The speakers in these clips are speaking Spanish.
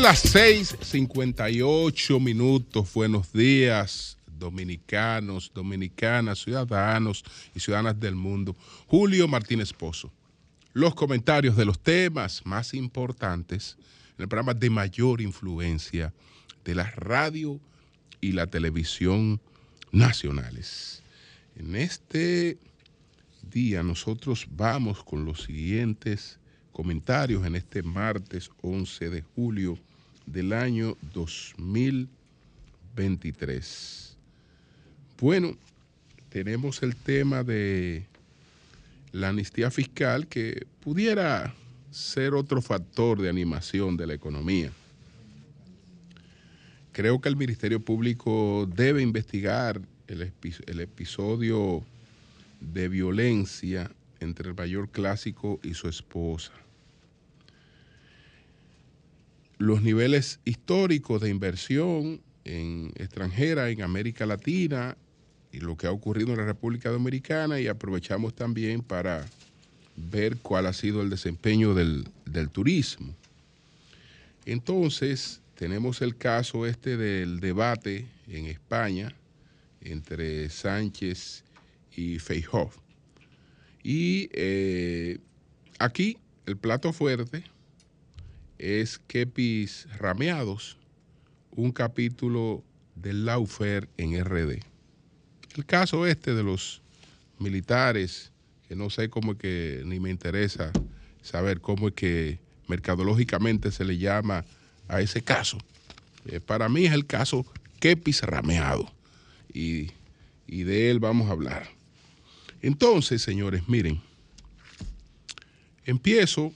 Las 6:58 minutos. Buenos días, dominicanos, dominicanas, ciudadanos y ciudadanas del mundo. Julio Martínez Pozo. Los comentarios de los temas más importantes en el programa de mayor influencia de la radio y la televisión nacionales. En este día nosotros vamos con los siguientes comentarios en este martes 11 de julio del año 2023. Bueno, tenemos el tema de la amnistía fiscal que pudiera ser otro factor de animación de la economía. Creo que el Ministerio Público debe investigar el, el episodio de violencia entre el mayor clásico y su esposa los niveles históricos de inversión en extranjera en América Latina y lo que ha ocurrido en la República Dominicana y aprovechamos también para ver cuál ha sido el desempeño del, turismo. Entonces, tenemos el caso este del debate en España entre Sánchez y Feijóo. Y eh, aquí el plato fuerte es Kepis Rameados, un capítulo del Laufer en RD. El caso este de los militares, que no sé cómo es que, ni me interesa saber cómo es que mercadológicamente se le llama a ese caso. Eh, para mí es el caso Kepis Rameado y, y de él vamos a hablar. Entonces, señores, miren, empiezo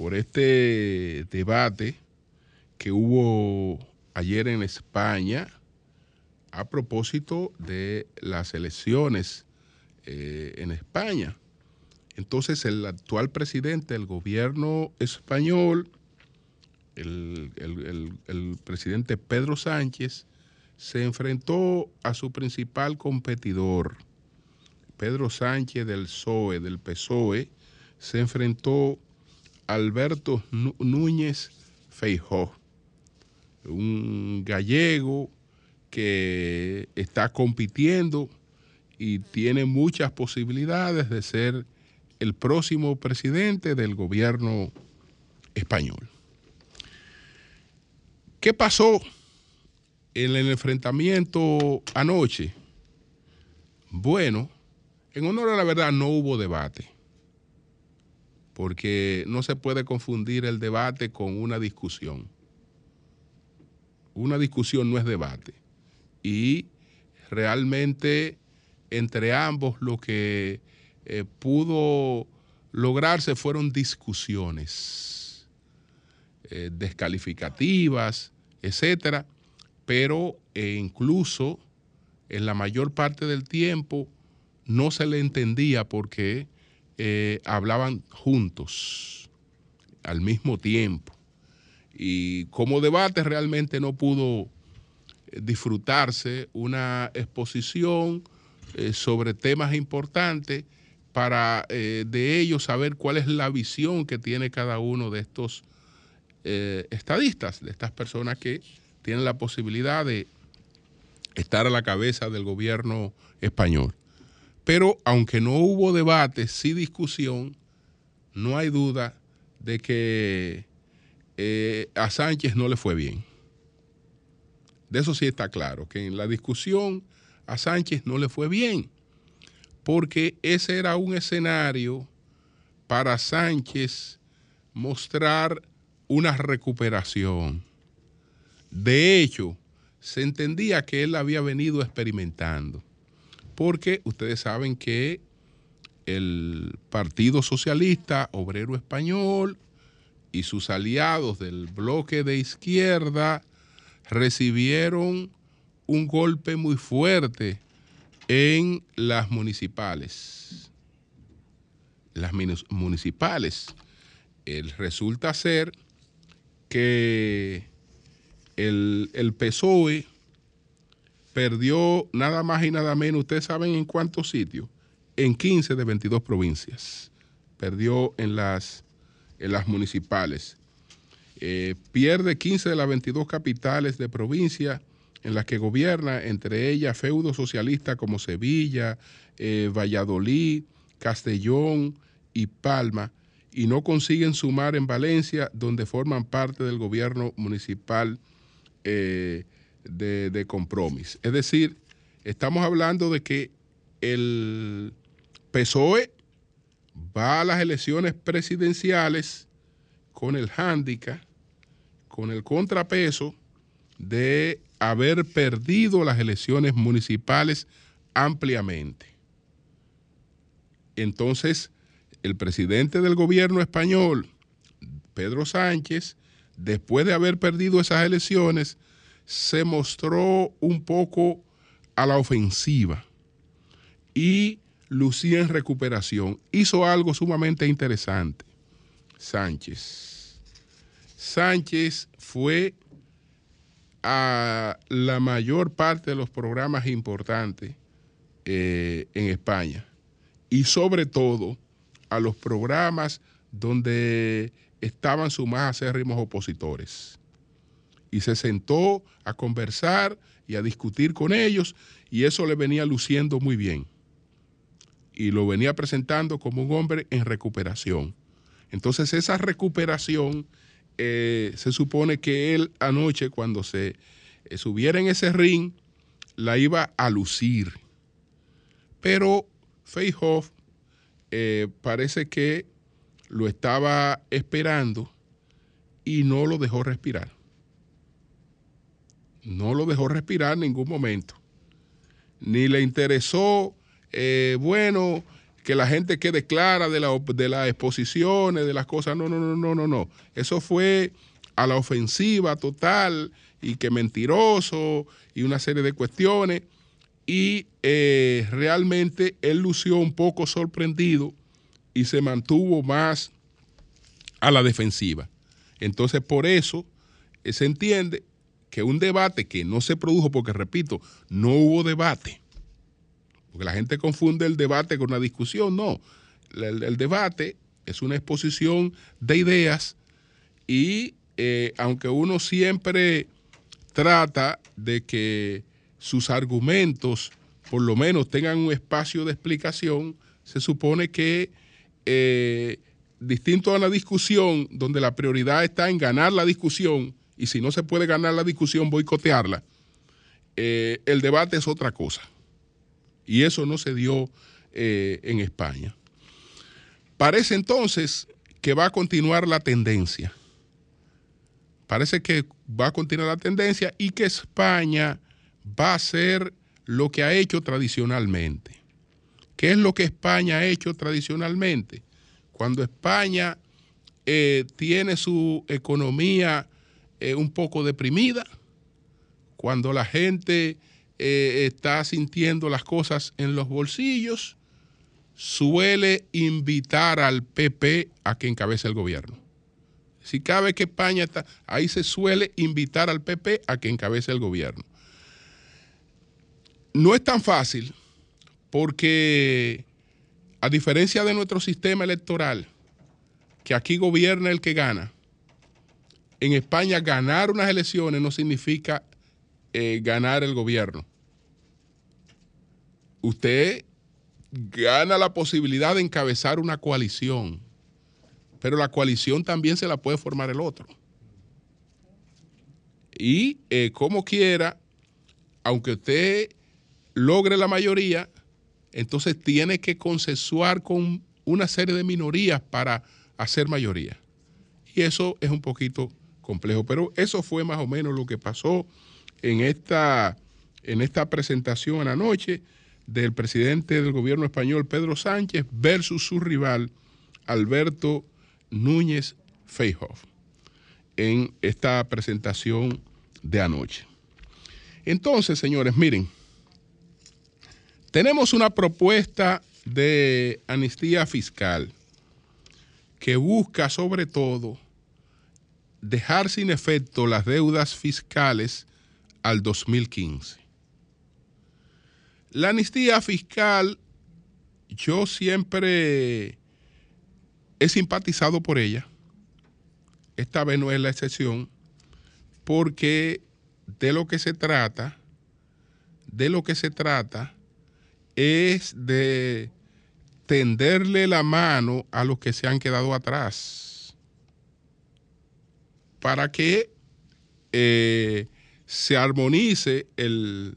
por este debate que hubo ayer en España a propósito de las elecciones eh, en España. Entonces el actual presidente del gobierno español, el, presidente Pedro Sánchez, se enfrentó a su principal competidor, Pedro Sánchez del PSOE, del PSOE, se enfrentó Alberto Núñez Feijó, un gallego que está compitiendo y tiene muchas posibilidades de ser el próximo presidente del gobierno español. ¿Qué pasó en el enfrentamiento anoche? Bueno, en honor a la verdad no hubo debate porque no se puede confundir el debate con una discusión. Una discusión no es debate. Y realmente entre ambos lo que eh, pudo lograrse fueron discusiones eh, descalificativas, etcétera, pero eh, incluso en la mayor parte del tiempo no se le entendía por qué eh, hablaban juntos al mismo tiempo. Y como debate realmente no pudo eh, disfrutarse una exposición eh, sobre temas importantes para de ellos saber cuál es la visión que tiene cada uno de estos estadistas, de estas personas que tienen la posibilidad de estar a la cabeza del gobierno español. Pero aunque no hubo debate, sí discusión, no hay duda de que eh, a Sánchez no le fue bien. De eso sí está claro, que en la discusión a Sánchez no le fue bien, porque ese era un escenario para Sánchez mostrar una recuperación. De hecho, se entendía que él había venido experimentando porque ustedes saben que el Partido Socialista Obrero Español y sus aliados del bloque de izquierda recibieron un golpe muy fuerte en las municipales. Las municipales. resulta ser que el, el PSOE perdió nada más y nada menos, ustedes saben en cuántos sitios, en 15 de 22 provincias. Perdió en las, en las municipales. Eh, pierde 15 de las 22 capitales de provincia en las que gobierna, entre ellas feudos socialistas como Sevilla, eh, Valladolid, Castellón y Palma, y no consiguen sumar en Valencia, donde forman parte del gobierno municipal eh, de, compromiso. Es decir, estamos hablando de que el PSOE va a las elecciones presidenciales con el hándicap, con el contrapeso de haber perdido las elecciones municipales ampliamente. Entonces, el presidente del gobierno español, Pedro Sánchez, después de haber perdido esas elecciones, se mostró un poco a la ofensiva y lucía en recuperación. Hizo algo sumamente interesante. Sánchez. Sánchez fue a la mayor parte de los programas importantes eh, en España y sobre todo a los programas donde estaban sus más acérrimos opositores. Y se sentó a conversar y a discutir con ellos y eso le venía luciendo muy bien. Y lo venía presentando como un hombre en recuperación. Entonces esa recuperación eh, se supone que él anoche cuando se eh, subiera en ese ring la iba a lucir. Pero Feihoff eh, parece que lo estaba esperando y no lo dejó respirar. No lo dejó respirar en ningún momento. Ni le interesó, bueno, que la gente quede clara de, la, de las exposiciones, de las cosas. No, no, no, no, no, no. Eso fue a la ofensiva total y que mentiroso y una serie de cuestiones. Y eh, realmente él lució un poco sorprendido y se mantuvo más a la defensiva. Entonces, por eso eh, se entiende que un debate que no se produjo, porque repito, no hubo debate, porque la gente confunde el debate con una discusión. No, el, debate es una exposición de ideas y eh, aunque uno siempre trata de que sus argumentos por lo menos tengan un espacio de explicación, se supone que eh, distinto a la discusión, donde la prioridad está en ganar la discusión, y si no se puede ganar la discusión, boicotearla, eh, el debate es otra cosa. Y eso no se dio eh, en España. Parece entonces que va a continuar la tendencia. Parece que va a continuar la tendencia y que España va a hacer lo que ha hecho tradicionalmente. ¿Qué es lo que España ha hecho tradicionalmente? Cuando España eh, tiene su economía eh, un poco deprimida, cuando la gente eh, está sintiendo las cosas en los bolsillos, suele invitar al PP a que encabece el gobierno. Si cabe que España está, ahí se suele invitar al PP a que encabece el gobierno. No es tan fácil porque a diferencia de nuestro sistema electoral, que aquí gobierna el que gana, en España ganar unas elecciones no significa eh, ganar el gobierno usted gana la posibilidad de encabezar una coalición, pero la coalición también se la puede formar el otro. Y eh, como quiera, aunque usted logre la mayoría, entonces tiene que consensuar con una serie de minorías para hacer mayoría. Y eso es un poquito complejo, pero eso fue más o menos lo que pasó en esta, en esta presentación anoche del presidente del gobierno español Pedro Sánchez versus su rival Alberto Núñez Feijóo en esta presentación de anoche. Entonces, señores, miren, tenemos una propuesta de amnistía fiscal que busca sobre todo dejar sin efecto las deudas fiscales al 2015. La amnistía fiscal yo siempre he simpatizado por ella. Esta vez no es la excepción, porque de lo que se trata, de lo que se trata es de tenderle la mano a los que se han quedado atrás para que eh, se armonice el,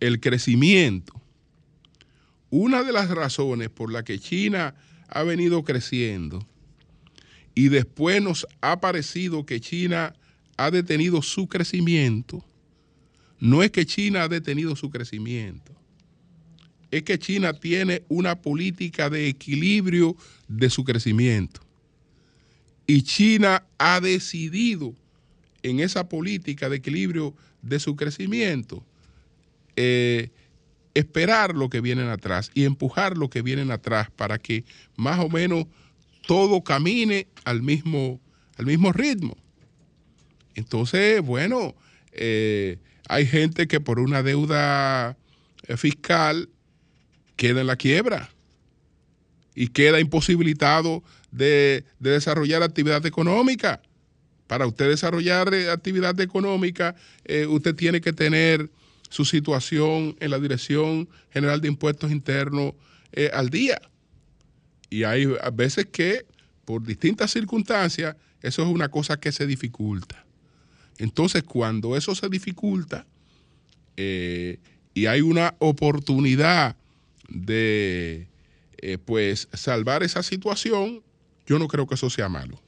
el crecimiento. Una de las razones por la que China ha venido creciendo y después nos ha parecido que China ha detenido su crecimiento, no es que China ha detenido su crecimiento, es que China tiene una política de equilibrio de su crecimiento. Y China ha decidido en esa política de equilibrio de su crecimiento eh, esperar lo que vienen atrás y empujar lo que vienen atrás para que más o menos todo camine al mismo, al mismo ritmo. Entonces, bueno, eh, hay gente que por una deuda eh, fiscal queda en la quiebra y queda imposibilitado de, desarrollar actividad económica. Para usted desarrollar eh, actividad económica, eh, usted tiene que tener su situación en la Dirección General de Impuestos Internos eh, al día. Y hay veces que, por distintas circunstancias, eso es una cosa que se dificulta. Entonces, cuando eso se dificulta y hay una oportunidad de pues salvar esa situación, yo no creo que eso sea malo.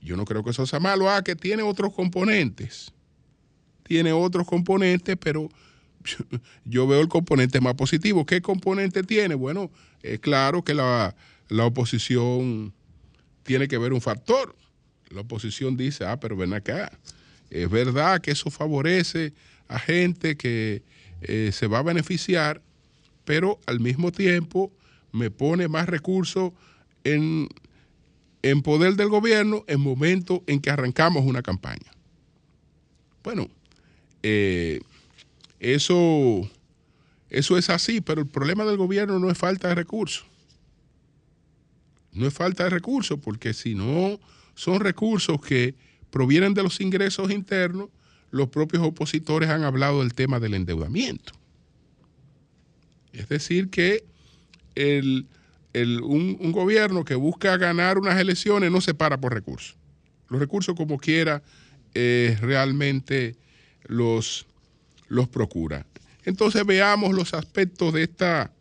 Yo no creo que eso sea malo. Ah, que tiene otros componentes. Tiene otros componentes, pero yo, veo el componente más positivo. ¿Qué componente tiene? Bueno, es claro que la, la oposición tiene que ver un factor. La oposición dice, ah, pero ven acá. Es verdad que eso favorece a gente que eh, se va a beneficiar pero al mismo tiempo me pone más recursos en, poder del gobierno en momento en que arrancamos una campaña. Bueno, eh, eso, eso es así, pero el problema del gobierno no es falta de recursos. No es falta de recursos, porque si no son recursos que provienen de los ingresos internos, los propios opositores han hablado del tema del endeudamiento. Es decir, que un, gobierno que busca ganar unas elecciones no se para por recursos. Los recursos como quiera eh, realmente los, los procura. Entonces veamos los aspectos de esta,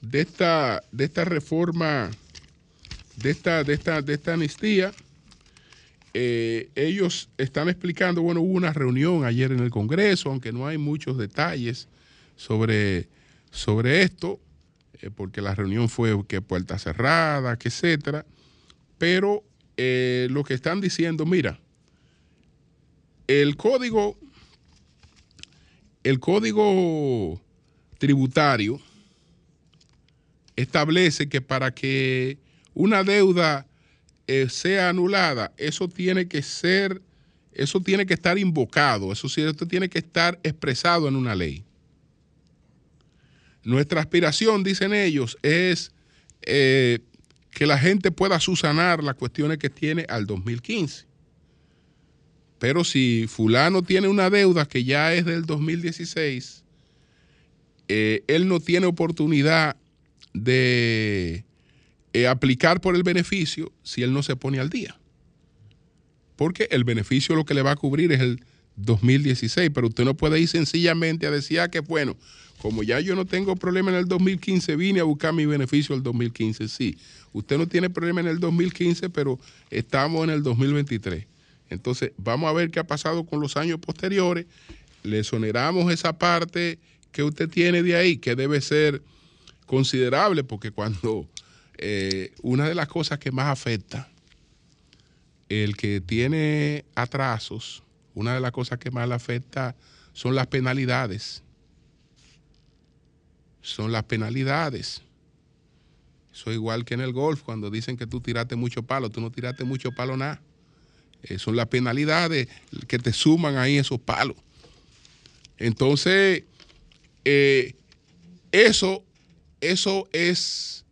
de esta, de esta reforma, de esta, de esta, de esta amnistía. Eh, ellos están explicando, bueno, hubo una reunión ayer en el Congreso, aunque no hay muchos detalles sobre sobre esto, eh, porque la reunión fue que puerta cerrada, que etcétera, pero eh, lo que están diciendo, mira, el código, el código tributario establece que para que una deuda eh, sea anulada, eso tiene que ser, eso tiene que estar invocado, eso, eso tiene que estar expresado en una ley. Nuestra aspiración, dicen ellos, es eh, que la gente pueda susanar las cuestiones que tiene al 2015. Pero si fulano tiene una deuda que ya es del 2016, eh, él no tiene oportunidad de eh, aplicar por el beneficio si él no se pone al día. Porque el beneficio lo que le va a cubrir es el 2016, pero usted no puede ir sencillamente a decir ah, que bueno, como ya yo no tengo problema en el 2015, vine a buscar mi beneficio el 2015. Sí, usted no tiene problema en el 2015, pero estamos en el 2023. Entonces, vamos a ver qué ha pasado con los años posteriores. Le soneramos esa parte que usted tiene de ahí, que debe ser considerable, porque cuando eh, una de las cosas que más afecta el que tiene atrasos, una de las cosas que más le afecta son las penalidades son las penalidades. Eso igual que en el golf, cuando dicen que tú tiraste mucho palo, tú no tiraste mucho palo nada. Eh, son las penalidades que te suman ahí esos palos. Entonces, eh, eso eso es,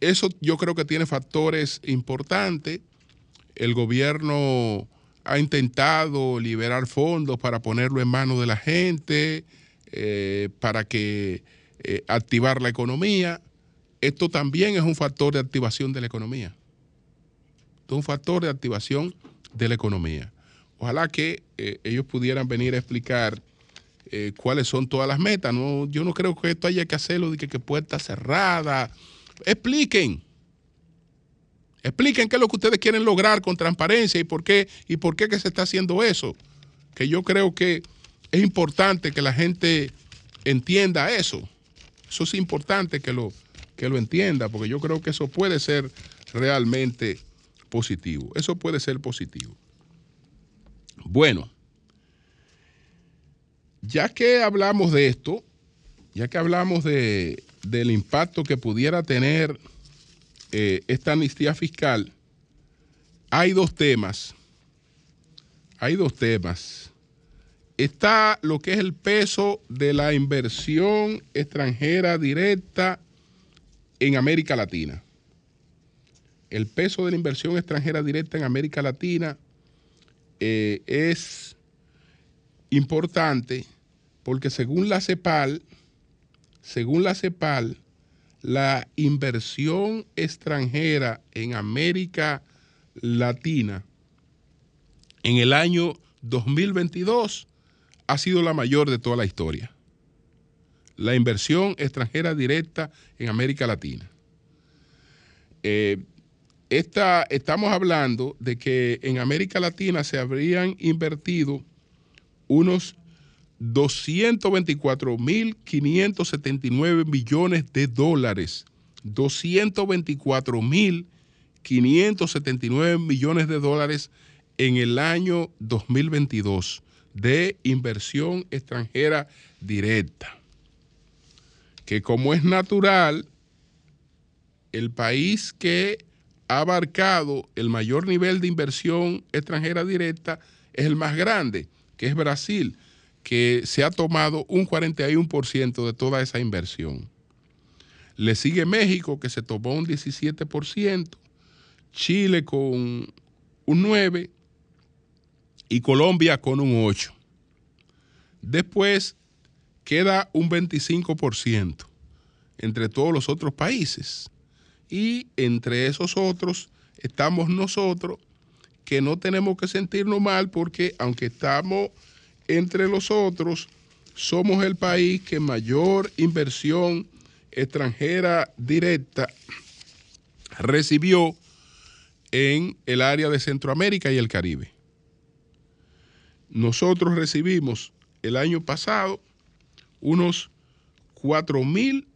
eso yo creo que tiene factores importantes. El gobierno ha intentado liberar fondos para ponerlo en manos de la gente, eh, para que eh, activar la economía. Esto también es un factor de activación de la economía. Esto es un factor de activación de la economía. Ojalá que eh, ellos pudieran venir a explicar cuáles son todas las metas. No, yo no creo que esto haya que hacerlo de que, que puerta cerrada. Expliquen. Expliquen qué es lo que ustedes quieren lograr con transparencia y por qué y por qué que se está haciendo eso. Que yo creo que es importante que la gente entienda eso. Eso es importante que lo, que lo entienda, porque yo creo que eso puede ser realmente positivo. Eso puede ser positivo. Bueno, ya que hablamos de esto, ya que hablamos de, del impacto que pudiera tener eh, esta amnistía fiscal, hay dos temas. Hay dos temas. Está lo que es el peso de la inversión extranjera directa en América Latina. El peso de la inversión extranjera directa en América Latina eh, es importante porque según la CEPAL, según la CEPAL, la inversión extranjera en América Latina en el año 2022 ha sido la mayor de toda la historia. La inversión extranjera directa en América Latina. Eh, estamos hablando de que en América Latina se habrían invertido unos 224.579 millones de dólares. 224.579 millones de dólares en el año 2022 de inversión extranjera directa. Que como es natural, el país que ha abarcado el mayor nivel de inversión extranjera directa es el más grande, que es Brasil que se ha tomado un 41% de toda esa inversión. Le sigue México, que se tomó un 17%, Chile con un 9% y Colombia con un 8%. Después queda un 25% entre todos los otros países. Y entre esos otros estamos nosotros, que no tenemos que sentirnos mal porque aunque estamos entre los otros, somos el país que mayor inversión extranjera directa recibió en el área de Centroamérica y el Caribe. Nosotros recibimos el año pasado unos 4 mil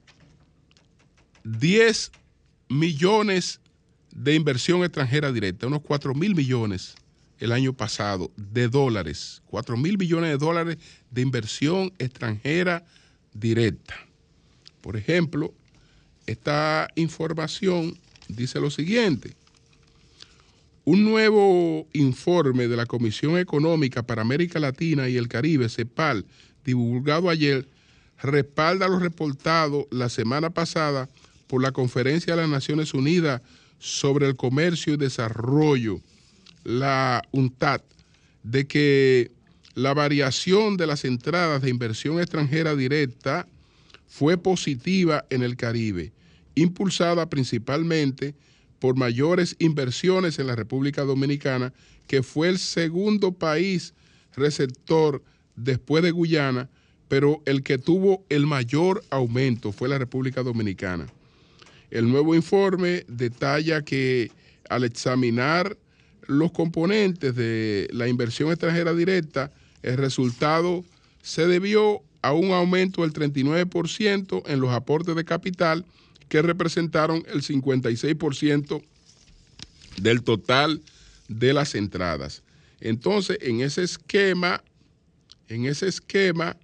10 millones de inversión extranjera directa, unos 4 mil millones el año pasado de dólares, 4 mil billones de dólares de inversión extranjera directa. Por ejemplo, esta información dice lo siguiente. Un nuevo informe de la Comisión Económica para América Latina y el Caribe, CEPAL, divulgado ayer, respalda lo reportado la semana pasada por la Conferencia de las Naciones Unidas sobre el Comercio y Desarrollo la UNTAD de que la variación de las entradas de inversión extranjera directa fue positiva en el Caribe, impulsada principalmente por mayores inversiones en la República Dominicana, que fue el segundo país receptor después de Guyana, pero el que tuvo el mayor aumento fue la República Dominicana. El nuevo informe detalla que al examinar los componentes de la inversión extranjera directa, el resultado se debió a un aumento del 39% en los aportes de capital que representaron el 56% del total de las entradas. Entonces, en ese esquema, en ese esquema,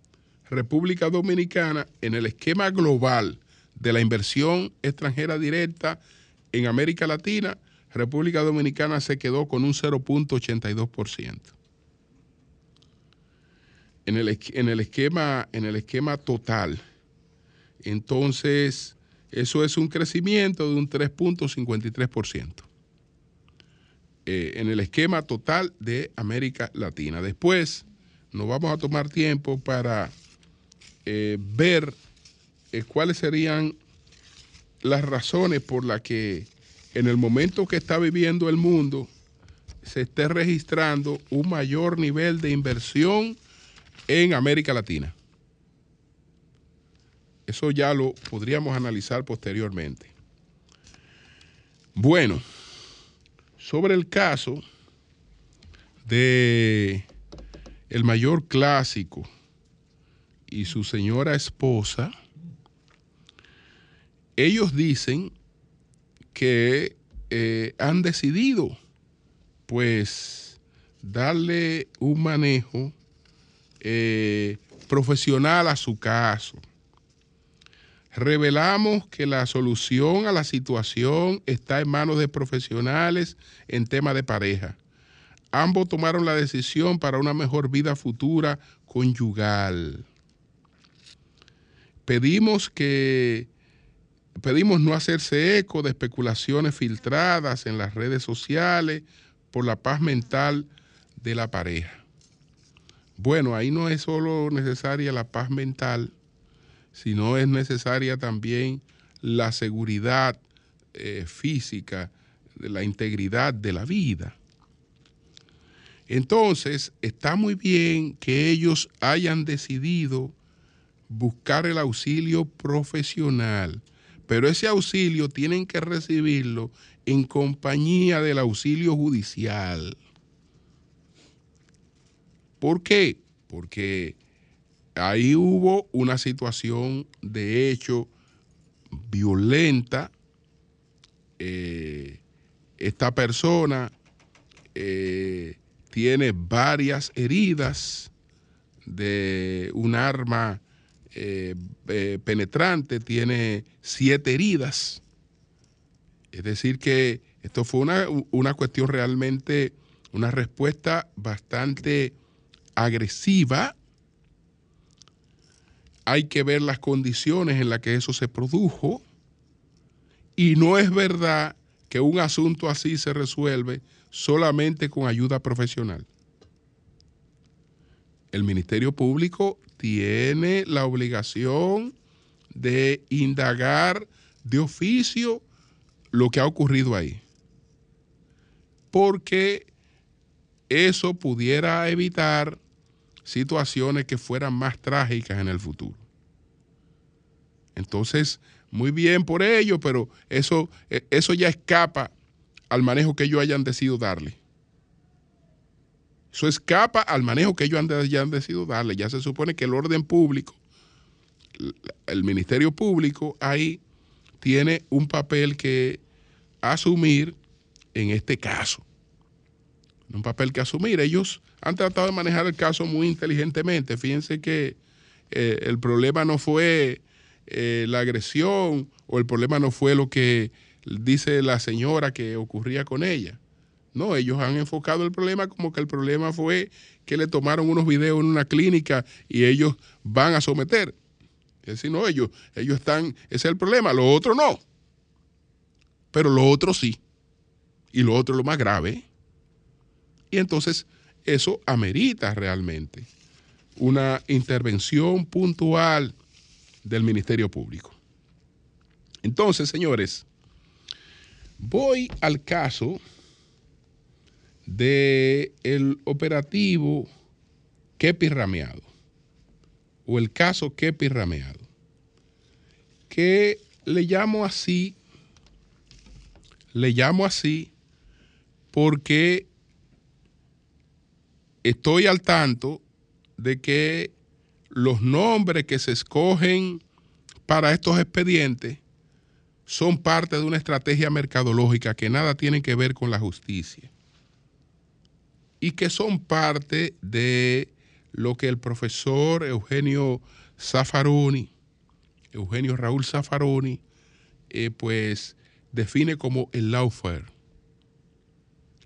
República Dominicana, en el esquema global de la inversión extranjera directa en América Latina, República Dominicana se quedó con un 0.82%. En el, en, el en el esquema total, Entonces, eso es un crecimiento de un 3.53% eh, en el esquema total de América Latina. Después, nos vamos a tomar tiempo para eh, ver eh, cuáles serían las razones por las que en el momento que está viviendo el mundo se esté registrando un mayor nivel de inversión en América Latina. Eso ya lo podríamos analizar posteriormente. Bueno, sobre el caso de el mayor clásico y su señora esposa, ellos dicen que eh, han decidido pues darle un manejo eh, profesional a su caso. Revelamos que la solución a la situación está en manos de profesionales en tema de pareja. Ambos tomaron la decisión para una mejor vida futura conyugal. Pedimos que pedimos no hacerse eco de especulaciones filtradas en las redes sociales por la paz mental de la pareja. Bueno, ahí no es solo necesaria la paz mental, sino es necesaria también la seguridad eh, física, la integridad de la vida. Entonces, está muy bien que ellos hayan decidido buscar el auxilio profesional, pero ese auxilio tienen que recibirlo en compañía del auxilio judicial. ¿Por qué? Porque ahí hubo una situación de hecho violenta. Eh, esta persona eh, tiene varias heridas de un arma eh, penetrante, tiene siete heridas. Es decir, que esto fue una, una cuestión realmente, una respuesta bastante agresiva. Hay que ver las condiciones en las que eso se produjo. Y no es verdad que un asunto así se resuelve solamente con ayuda profesional. El Ministerio Público tiene la obligación de indagar de oficio lo que ha ocurrido ahí. Porque eso pudiera evitar situaciones que fueran más trágicas en el futuro. Entonces, muy bien por ello, pero eso, e, eso ya escapa al manejo que ellos hayan decidido darle. Eso escapa al manejo que ellos hayan decidido darle. Ya se supone que el orden público, el Ministerio Público ahí tiene un papel que asumir en este caso. Un papel que asumir. Ellos han tratado de manejar el caso muy inteligentemente. Fíjense que eh, el problema no fue eh, la agresión o el problema no fue lo que dice la señora que ocurría con ella. No, ellos han enfocado el problema como que el problema fue que le tomaron unos videos en una clínica y ellos van a someter. Es decir, no, ellos, ellos están, ese es el problema, lo otro no. Pero lo otro sí. Y lo otro lo más grave. Y entonces eso amerita realmente una intervención puntual del Ministerio Público. Entonces, señores, voy al caso del el operativo Kepi Rameado, o el caso Kepi Rameado, que le llamo así, le llamo así porque estoy al tanto de que los nombres que se escogen para estos expedientes son parte de una estrategia mercadológica que nada tiene que ver con la justicia y que son parte de lo que el profesor Eugenio Zaffaroni, Eugenio Raúl Zaffaroni, eh, pues define como el lawfare.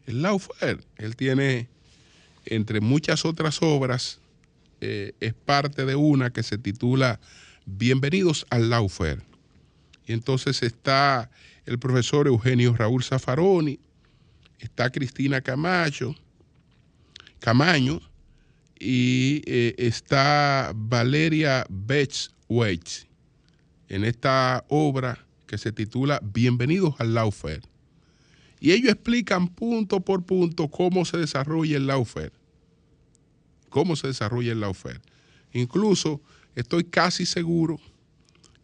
El lawfare, él tiene entre muchas otras obras, eh, es parte de una que se titula Bienvenidos al Laufer. Y entonces está el profesor Eugenio Raúl Zaffaroni, está Cristina Camacho, Camaño y eh, está Valeria Betts Waits en esta obra que se titula Bienvenidos al Laufer. Y ellos explican punto por punto cómo se desarrolla el Laufer. Cómo se desarrolla el Laufer. Incluso estoy casi seguro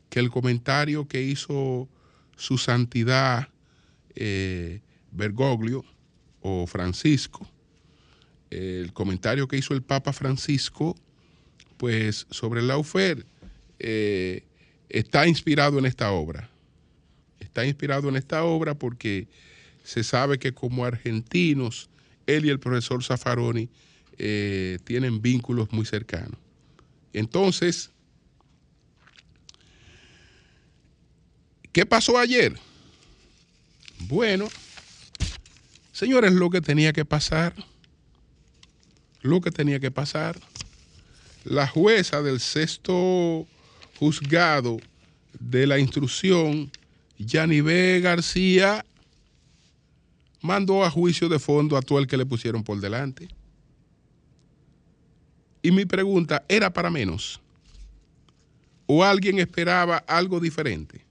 que el comentario que hizo su santidad eh, Bergoglio o Francisco, el comentario que hizo el Papa Francisco, pues sobre el Laufer, eh, está inspirado en esta obra. Está inspirado en esta obra porque se sabe que como argentinos, él y el profesor Zaffaroni eh, tienen vínculos muy cercanos. Entonces, ¿qué pasó ayer? Bueno, señores, lo que tenía que pasar, lo que tenía que pasar, la jueza del sexto juzgado de la instrucción, Yanivé García, mandó a juicio de fondo a todo el que le pusieron por delante. Y mi pregunta, ¿era para menos? ¿O alguien esperaba algo diferente?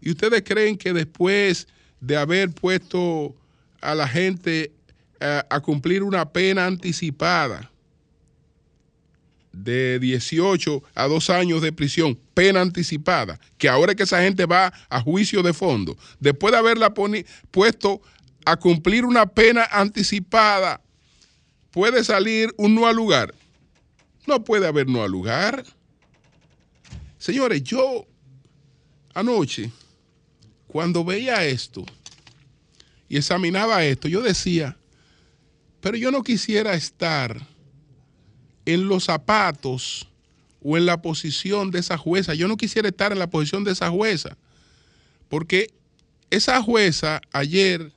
¿Y ustedes creen que después de haber puesto a la gente a, a cumplir una pena anticipada de 18 a 2 años de prisión, pena anticipada, que ahora es que esa gente va a juicio de fondo, después de haberla puesto a cumplir una pena anticipada, puede salir un no al lugar. No puede haber no al lugar. Señores, yo anoche, cuando veía esto y examinaba esto, yo decía, pero yo no quisiera estar en los zapatos o en la posición de esa jueza. Yo no quisiera estar en la posición de esa jueza, porque esa jueza ayer,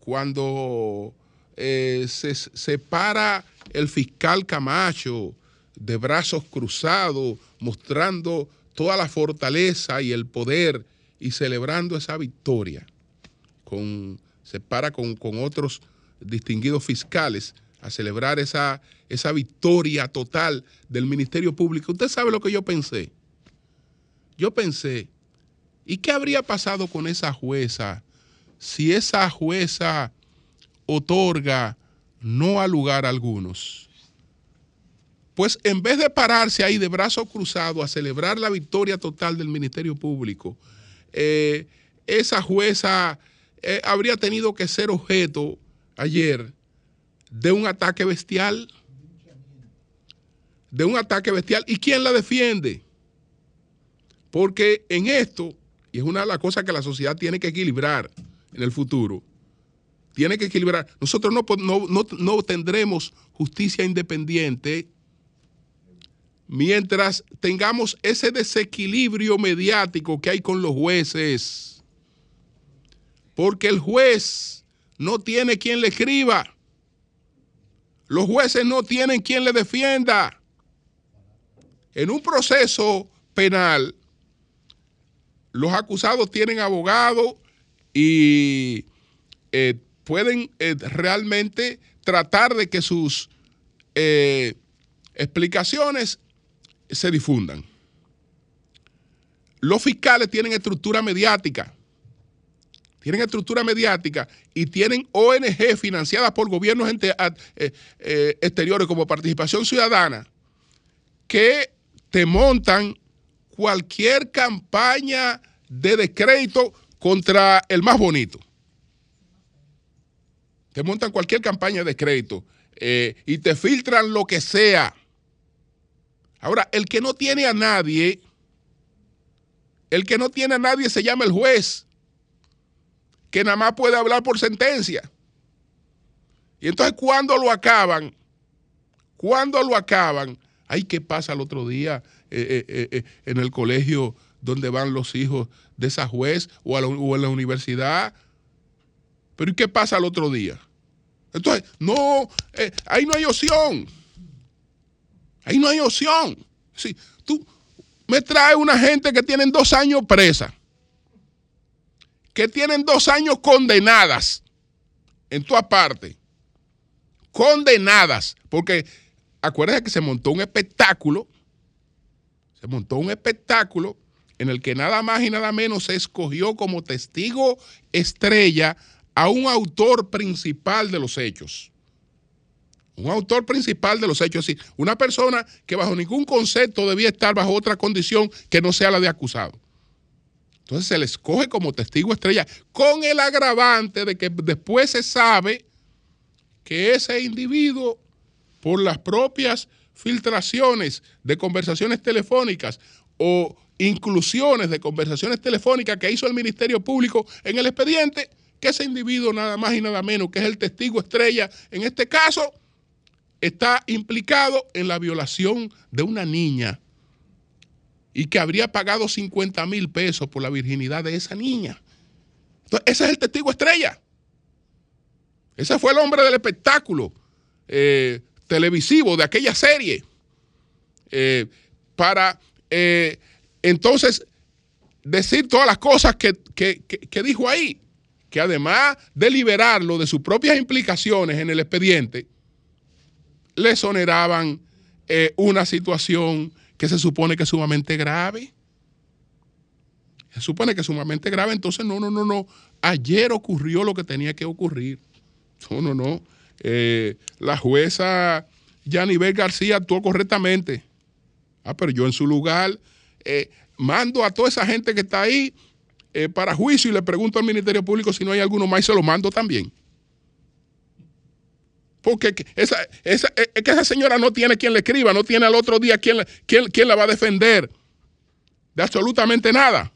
cuando eh, se separa el fiscal Camacho de brazos cruzados, mostrando toda la fortaleza y el poder y celebrando esa victoria, con, se para con, con otros distinguidos fiscales a celebrar esa, esa victoria total del Ministerio Público. Usted sabe lo que yo pensé. Yo pensé, ¿y qué habría pasado con esa jueza si esa jueza otorga no a lugar a algunos? Pues en vez de pararse ahí de brazo cruzado a celebrar la victoria total del Ministerio Público, eh, esa jueza eh, habría tenido que ser objeto ayer de un ataque bestial. De un ataque bestial. ¿Y quién la defiende? Porque en esto, y es una de las cosas que la sociedad tiene que equilibrar en el futuro, tiene que equilibrar. Nosotros no, no, no tendremos justicia independiente mientras tengamos ese desequilibrio mediático que hay con los jueces. Porque el juez no tiene quien le escriba. Los jueces no tienen quien le defienda. En un proceso penal, los acusados tienen abogado y eh, pueden eh, realmente tratar de que sus eh, explicaciones se difundan. Los fiscales tienen estructura mediática tienen estructura mediática y tienen ONG financiadas por gobiernos exteriores como Participación Ciudadana que te montan cualquier campaña de descrédito contra el más bonito. Te montan cualquier campaña de crédito eh, y te filtran lo que sea. Ahora, el que no tiene a nadie, el que no tiene a nadie se llama el juez que nada más puede hablar por sentencia. Y entonces cuando lo acaban, cuando lo acaban, ay, ¿qué pasa el otro día eh, eh, eh, en el colegio donde van los hijos de esa juez o, en la universidad? Pero ¿y qué pasa el otro día? Entonces, no, ahí no hay opción. Ahí no hay opción. Sí, tú me traes una gente que tienen dos años presa, que tienen dos años condenadas en tu parte, condenadas, porque acuérdate que se montó un espectáculo, se montó un espectáculo en el que nada más y nada menos se escogió como testigo estrella a un autor principal de los hechos. Un autor principal de los hechos, es decir, una persona que bajo ningún concepto debía estar bajo otra condición que no sea la de acusado. Entonces se le escoge como testigo estrella con el agravante de que después se sabe que ese individuo, por las propias filtraciones de conversaciones telefónicas o inclusiones de conversaciones telefónicas que hizo el Ministerio Público en el expediente, que ese individuo nada más y nada menos, que es el testigo estrella en este caso, está implicado en la violación de una niña y que habría pagado 50 mil pesos por la virginidad de esa niña. Entonces, ese es el testigo estrella. Ese fue el hombre del espectáculo eh, televisivo de aquella serie. Eh, para eh, entonces decir todas las cosas que, que, dijo ahí, que además de liberarlo de sus propias implicaciones en el expediente, le exoneraban eh, una situación que se supone que es sumamente grave. Se supone que es sumamente grave, entonces no, no, no, no. Ayer ocurrió lo que tenía que ocurrir. No, no, no. Eh, la jueza Yanibel García actuó correctamente. Ah, pero yo en su lugar eh, mando a toda esa gente que está ahí eh, para juicio y le pregunto al Ministerio Público si no hay alguno más y se lo mando también. Porque esa, esa, es que esa señora no tiene quien le escriba, no tiene al otro día quien, quien, la va a defender de absolutamente nada.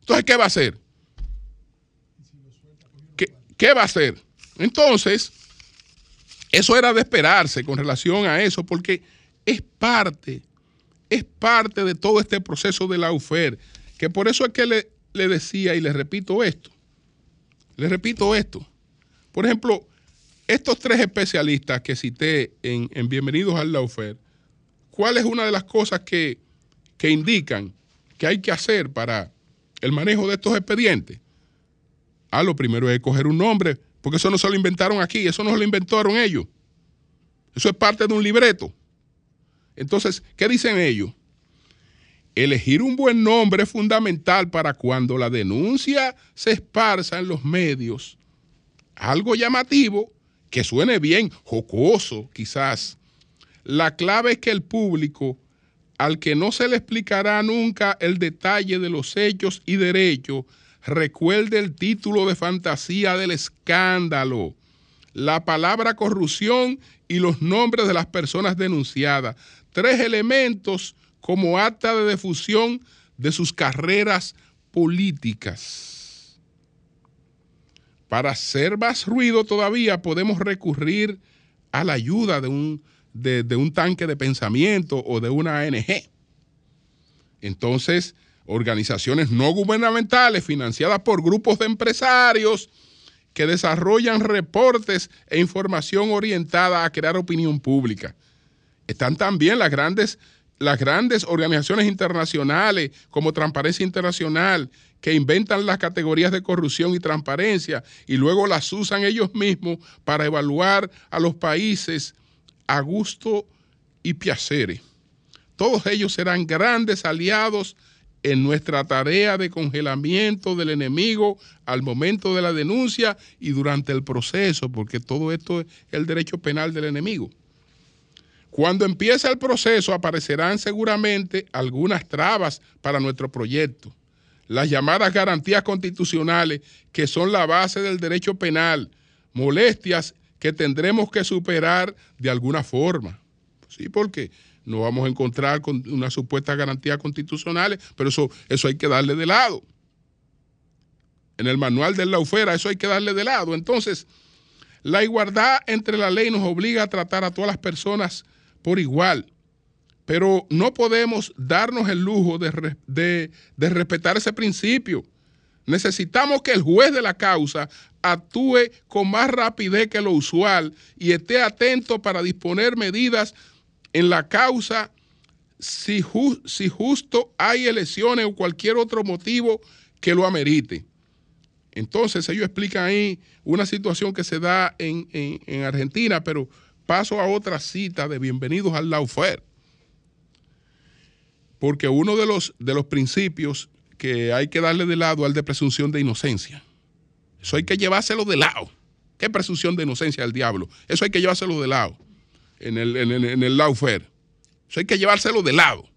Entonces, ¿qué va a hacer? ¿Qué, ¿Qué, va a hacer? Entonces, eso era de esperarse con relación a eso, porque es parte es parte de todo este proceso de la UFER, que por eso es que le, decía y le repito esto, le repito esto. Por ejemplo, estos tres especialistas que cité en, Bienvenidos al Laufer, ¿cuál es una de las cosas que, que, indican que hay que hacer para el manejo de estos expedientes? Ah, lo primero es coger un nombre, porque eso no se lo inventaron aquí, eso no se lo inventaron ellos. Eso es parte de un libreto. Entonces, ¿qué dicen ellos? Elegir un buen nombre es fundamental para cuando la denuncia se esparza en los medios. Algo llamativo, que suene bien, jocoso quizás. La clave es que el público, al que no se le explicará nunca el detalle de los hechos y derechos, recuerde el título de fantasía del escándalo, la palabra corrupción y los nombres de las personas denunciadas tres elementos como acta de difusión de sus carreras políticas. Para hacer más ruido todavía podemos recurrir a la ayuda de un, de, un tanque de pensamiento o de una ANG. Entonces, organizaciones no gubernamentales financiadas por grupos de empresarios que desarrollan reportes e información orientada a crear opinión pública están también las grandes, las grandes organizaciones internacionales como Transparencia Internacional, que inventan las categorías de corrupción y transparencia y luego las usan ellos mismos para evaluar a los países a gusto y piacere. Todos ellos serán grandes aliados en nuestra tarea de congelamiento del enemigo al momento de la denuncia y durante el proceso, porque todo esto es el derecho penal del enemigo. Cuando empiece el proceso aparecerán seguramente algunas trabas para nuestro proyecto. Las llamadas garantías constitucionales, que son la base del derecho penal, molestias que tendremos que superar de alguna forma. Sí, porque no vamos a encontrar con una supuesta garantía constitucionales, pero eso, eso hay que darle de lado. En el manual de la UFERA eso hay que darle de lado. Entonces, la igualdad entre la ley nos obliga a tratar a todas las personas por igual. Pero no podemos darnos el lujo de, respetar ese principio. Necesitamos que el juez de la causa actúe con más rapidez que lo usual y esté atento para disponer medidas en la causa si, justo hay elecciones o cualquier otro motivo que lo amerite. Entonces ellos explican ahí una situación que se da en, Argentina, pero paso a otra cita de bienvenidos al Laufer. Porque uno de los, de los principios que hay que darle de lado al de presunción de inocencia. Eso hay que llevárselo de lado. ¿Qué presunción de inocencia del diablo? Eso hay que llevárselo de lado en el, en, en el Laufer. Eso hay que llevárselo de lado.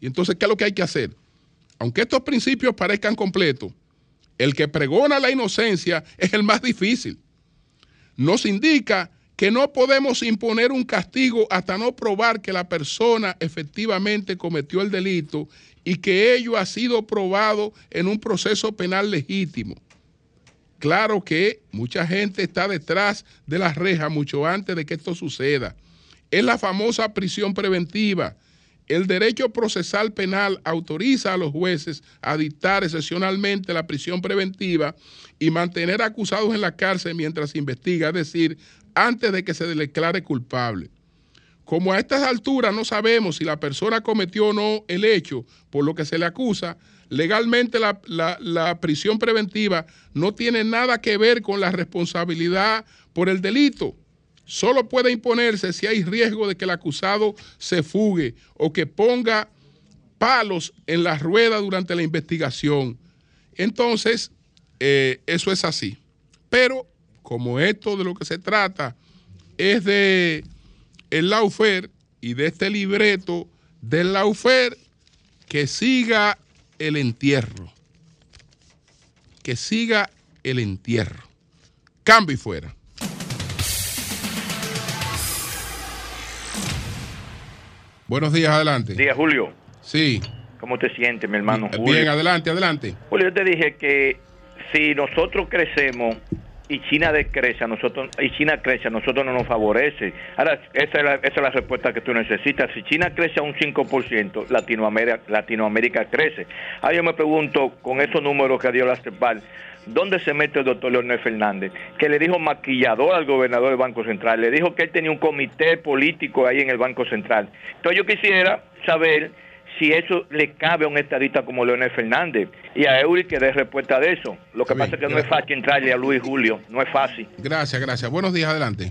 Y entonces, ¿qué es lo que hay que hacer? Aunque estos principios parezcan completos, el que pregona la inocencia es el más difícil. Nos indica que no podemos imponer un castigo hasta no probar que la persona efectivamente cometió el delito y que ello ha sido probado en un proceso penal legítimo. Claro que mucha gente está detrás de las rejas mucho antes de que esto suceda es la famosa prisión preventiva. El derecho procesal penal autoriza a los jueces a dictar excepcionalmente la prisión preventiva y mantener acusados en la cárcel mientras se investiga, es decir, antes de que se declare culpable. Como a estas alturas no sabemos si la persona cometió o no el hecho por lo que se le acusa, legalmente la, la prisión preventiva no tiene nada que ver con la responsabilidad por el delito solo puede imponerse si hay riesgo de que el acusado se fugue o que ponga palos en la rueda durante la investigación. Entonces, eh, eso es así. Pero como esto de lo que se trata es de el laufer y de este libreto del laufer, que siga el entierro. Que siga el entierro. Cambio y fuera. Buenos días, adelante. Días, Julio. Sí. ¿Cómo te sientes, mi hermano Julio? Bien, adelante, adelante. Julio, yo te dije que si nosotros crecemos y China decrece, nosotros, y China crece, a nosotros no nos favorece. Ahora, esa es, la, esa es la respuesta que tú necesitas. Si China crece a un 5%, Latinoamérica, Latinoamérica crece. Ahora yo me pregunto, con esos números que dio la CEPAL, ¿dónde se mete el doctor Leonel Fernández? Que le dijo maquillador al gobernador del Banco Central, le dijo que él tenía un comité político ahí en el Banco Central. Entonces yo quisiera saber si eso le cabe a un estadista como Leonel Fernández y a Eury que dé respuesta de eso. Lo que pasa es que no es fácil entrarle a Luis Julio, no es fácil. Gracias, gracias. Buenos días, adelante.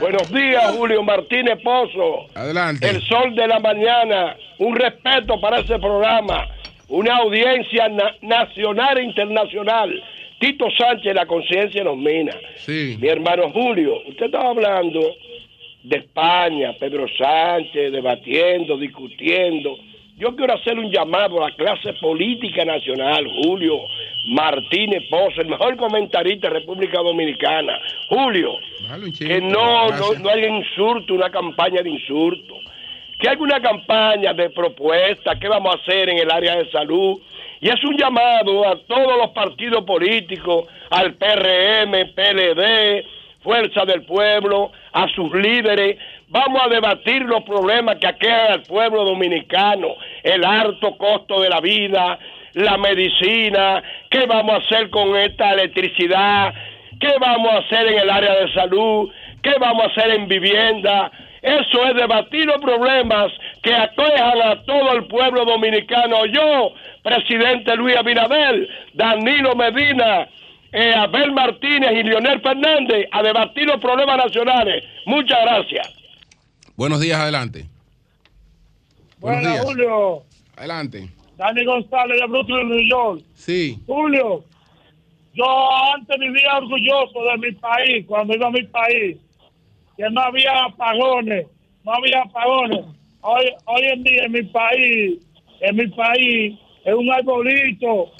Buenos días, Julio Martínez Pozo. Adelante. El sol de la mañana, un respeto para ese programa, una audiencia nacional e internacional. Tito Sánchez, la conciencia nos mina. Sí. Mi hermano Julio, usted estaba hablando de España, Pedro Sánchez, debatiendo, discutiendo yo quiero hacer un llamado a la clase política nacional, Julio Martínez Pozo, el mejor comentarista de República Dominicana. Julio, que no, no, no hay insulto, una campaña de insulto. Que hay una campaña de propuesta, qué vamos a hacer en el área de salud. Y es un llamado a todos los partidos políticos, al PRM, PLD, Fuerza del Pueblo, a sus líderes, Vamos a debatir los problemas que aquejan al pueblo dominicano, el alto costo de la vida, la medicina, qué vamos a hacer con esta electricidad, qué vamos a hacer en el área de salud, qué vamos a hacer en vivienda. Eso es debatir los problemas que aquejan a todo el pueblo dominicano. Yo, presidente Luis Abinader, Danilo Medina, eh, Abel Martínez y Leonel Fernández, a debatir los problemas nacionales. Muchas gracias. Buenos días, adelante. Buenos días. Julio. Adelante. Dani González de Brooklyn, New York. Sí. Julio, yo antes vivía orgulloso de mi país, cuando iba a mi país, que no había apagones, no había apagones. Hoy, hoy en día en mi país, en mi país, es un arbolito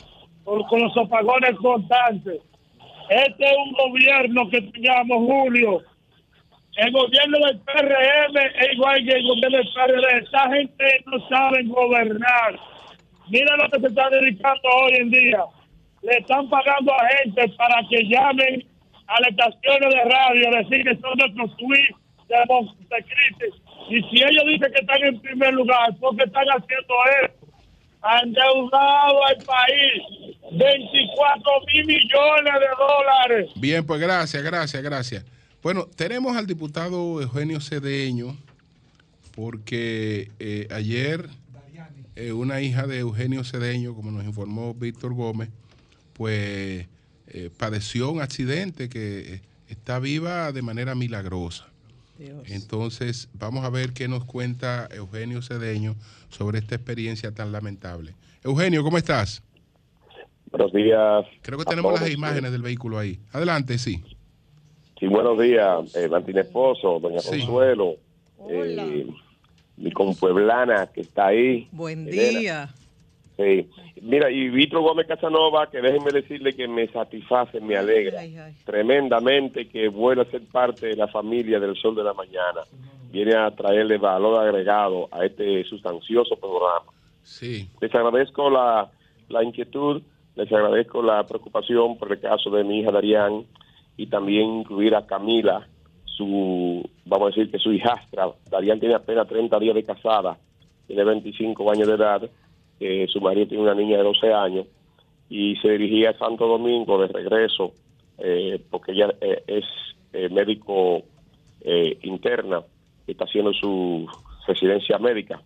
con, con los apagones constantes. Este es un gobierno que teníamos, Julio, el gobierno del PRM es igual que el gobierno del PRD. Esta gente no sabe gobernar. Mira lo que se está dedicando hoy en día. Le están pagando a gente para que llamen a las estaciones de radio a decir que son nuestros tweets de, crisis. Y si ellos dicen que están en primer lugar, ¿por qué están haciendo esto? Han endeudado al país 24 mil millones de dólares. Bien, pues gracias, gracias, gracias. Bueno, tenemos al diputado Eugenio Cedeño porque eh, ayer eh, una hija de Eugenio Cedeño, como nos informó Víctor Gómez, pues eh, padeció un accidente que eh, está viva de manera milagrosa. Entonces, vamos a ver qué nos cuenta Eugenio Cedeño sobre esta experiencia tan lamentable. Eugenio, ¿cómo estás? Buenos días. Creo que tenemos las imágenes del vehículo ahí. Adelante, sí. Sí, buenos días, eh, Martín Esposo, doña Sí. Consuelo, eh, mi compueblana que está ahí. Buen Elena. día. Sí. Mira, y Víctor Gómez Casanova, que déjenme decirle que me satisface, me alegra Ay, ay. tremendamente que vuelva a ser parte de la familia del Sol de la Mañana. Viene a traerle valor agregado a este sustancioso programa. Sí. Les agradezco la, la inquietud, les agradezco la preocupación por el caso de mi hija Darían y también incluir a Camila, su, vamos a decir que su hijastra. Darían tiene apenas 30 días de casada, tiene 25 años de edad, eh, su marido tiene una niña de 12 años y se dirigía a Santo Domingo de regreso eh, porque ella eh, es eh, médico interna, está haciendo su residencia médica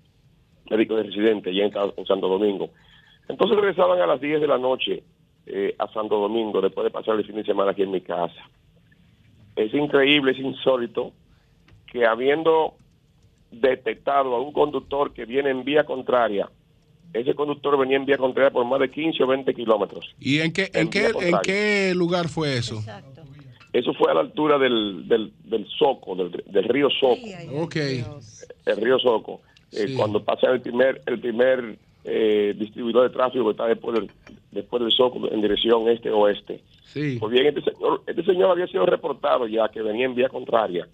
médico de residente ya en, en Santo Domingo. Entonces regresaban a las 10 de la noche a Santo Domingo después de pasar el fin de semana aquí en mi casa. Es increíble, es insólito que habiendo detectado a un conductor que viene en vía contraria, ese conductor venía en vía contraria por más de 15 o 20 kilómetros. ¿Y en qué, en En qué, en qué lugar fue eso? Exacto. Eso fue a la altura del, del, del Soco, del, del río Soco. Ay, ay, Ok. Dios. el río Soco, eh, Sí. cuando pasa el primer el primer eh, distribuidor de tráfico que está después del, después del Soco en dirección este-oeste. Sí. Pues bien, este señor, este señor había sido reportado ya que venía en vía contraria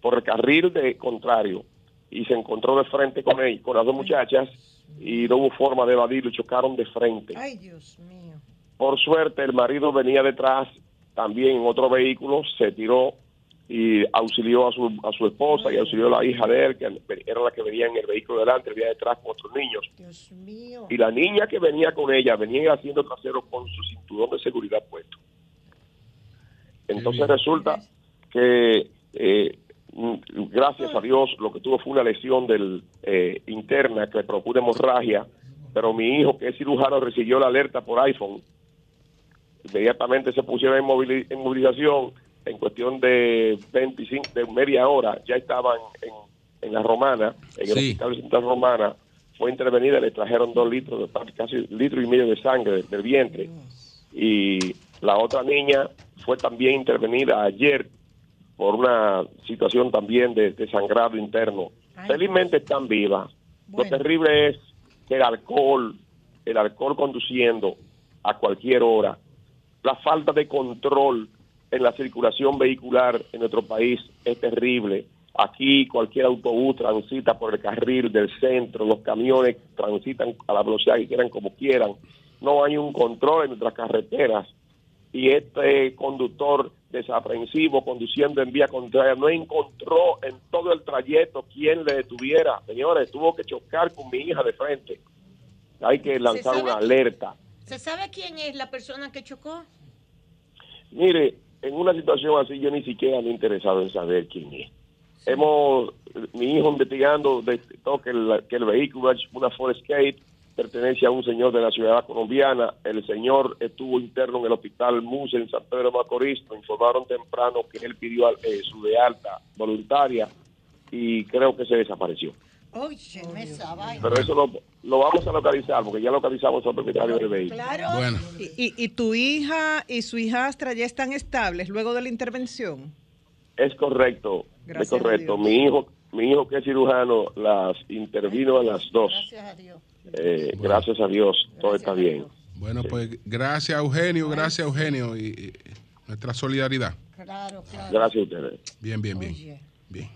por el carril de contrario y se encontró de frente con él, con las dos muchachas y no hubo forma de evadirlo chocaron de frente. Ay, Dios mío. Por suerte, el marido venía detrás también en otro vehículo, se tiró y auxilió a su, a su esposa y auxilió a la hija de él, que era la que venía en el vehículo delante, venía detrás con otros niños. Dios mío. Y la niña que venía con ella venía en el asiento trasero con su cinturón de seguridad puesto. Entonces resulta que, eh, gracias a Dios, lo que tuvo fue una lesión del eh, interna que procura hemorragia, pero mi hijo, que es cirujano, recibió la alerta por iPhone. Inmediatamente se pusieron en, movili- en movilización. En cuestión de 25, de media hora, ya estaban en, en la Romana, en el Sí. hospital central Romana. Fue intervenida, le trajeron dos litros, de, casi litro y medio de sangre del, del vientre. Y la otra niña fue también intervenida ayer por una situación también de, de sangrado interno. Ay. Felizmente están vivas. Bueno. Lo terrible es que el alcohol, el alcohol conduciendo a cualquier hora, la falta de control en la circulación vehicular en nuestro país es terrible. Aquí cualquier autobús transita por el carril del centro, los camiones transitan a la velocidad que quieran como quieran. No hay un control en nuestras carreteras y este conductor desaprensivo conduciendo en vía contraria no encontró en todo el trayecto quien le detuviera. Señores, tuvo que chocar con mi hija de frente. Hay que lanzar una quién? alerta. ¿Se sabe quién es la persona que chocó? Mire, en una situación así yo ni siquiera me he interesado en saber quién es. Hemos, mi hijo investigando detectó que el, que el vehículo es una Ford Escape, pertenece a un señor de la ciudad colombiana. El señor estuvo interno en el hospital Muse en San Pedro de Macorís. Nos informaron temprano que él pidió eh, su de alta voluntaria y creo que se desapareció. Vaina. Pero eso lo, lo vamos a localizar porque ya localizamos al propietario del vehículo. Claro. Bueno, ¿Y, y, y tu hija y su hijastra ya están estables luego de la intervención? Es correcto, Gracias es correcto. a Dios. Mi hijo, mi hijo que es cirujano, las intervino a las dos. Gracias a Dios. Eh, Gracias a Dios, todo está bien. bueno, pues gracias Eugenio, gracias Eugenio y, y nuestra solidaridad. Claro, claro. Gracias a ustedes. Bien, bien, bien. Oye. Bien.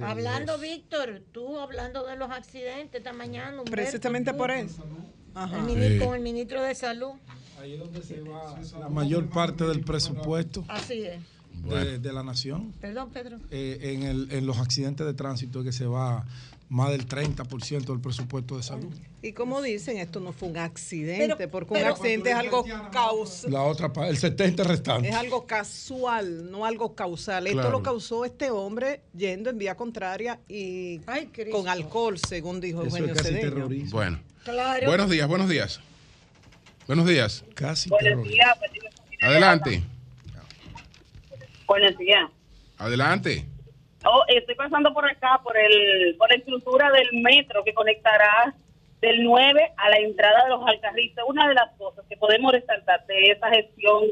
Hablando, Víctor, tú hablando de los accidentes esta mañana. Humberto, Precisamente tú, por eso. Ajá. Con el ministro de Salud. Ahí es donde se va la mayor parte del presupuesto Así es. de, de la nación. Perdón, Pedro. Eh, en, el- en los accidentes de tránsito que se va más del 30% del presupuesto de salud. Y como dicen, esto no fue un accidente, Pero- porque un accidente es algo causal. La otra, el 70 restante. Es algo casual, no algo causal. Esto lo causó este hombre yendo en vía contraria y Ay, con alcohol, según dijo Eso es Eugenio casi Cedeño. terrorismo. Bueno. Claro. Buenos días, buenos días. Buenos días. Casi Buenos días, Adelante. buenos días. Adelante. Oh, estoy pasando por acá, por el por la estructura del metro que conectará del 9 a la entrada de los Alcarrizos. Una de las cosas que podemos resaltar de esa gestión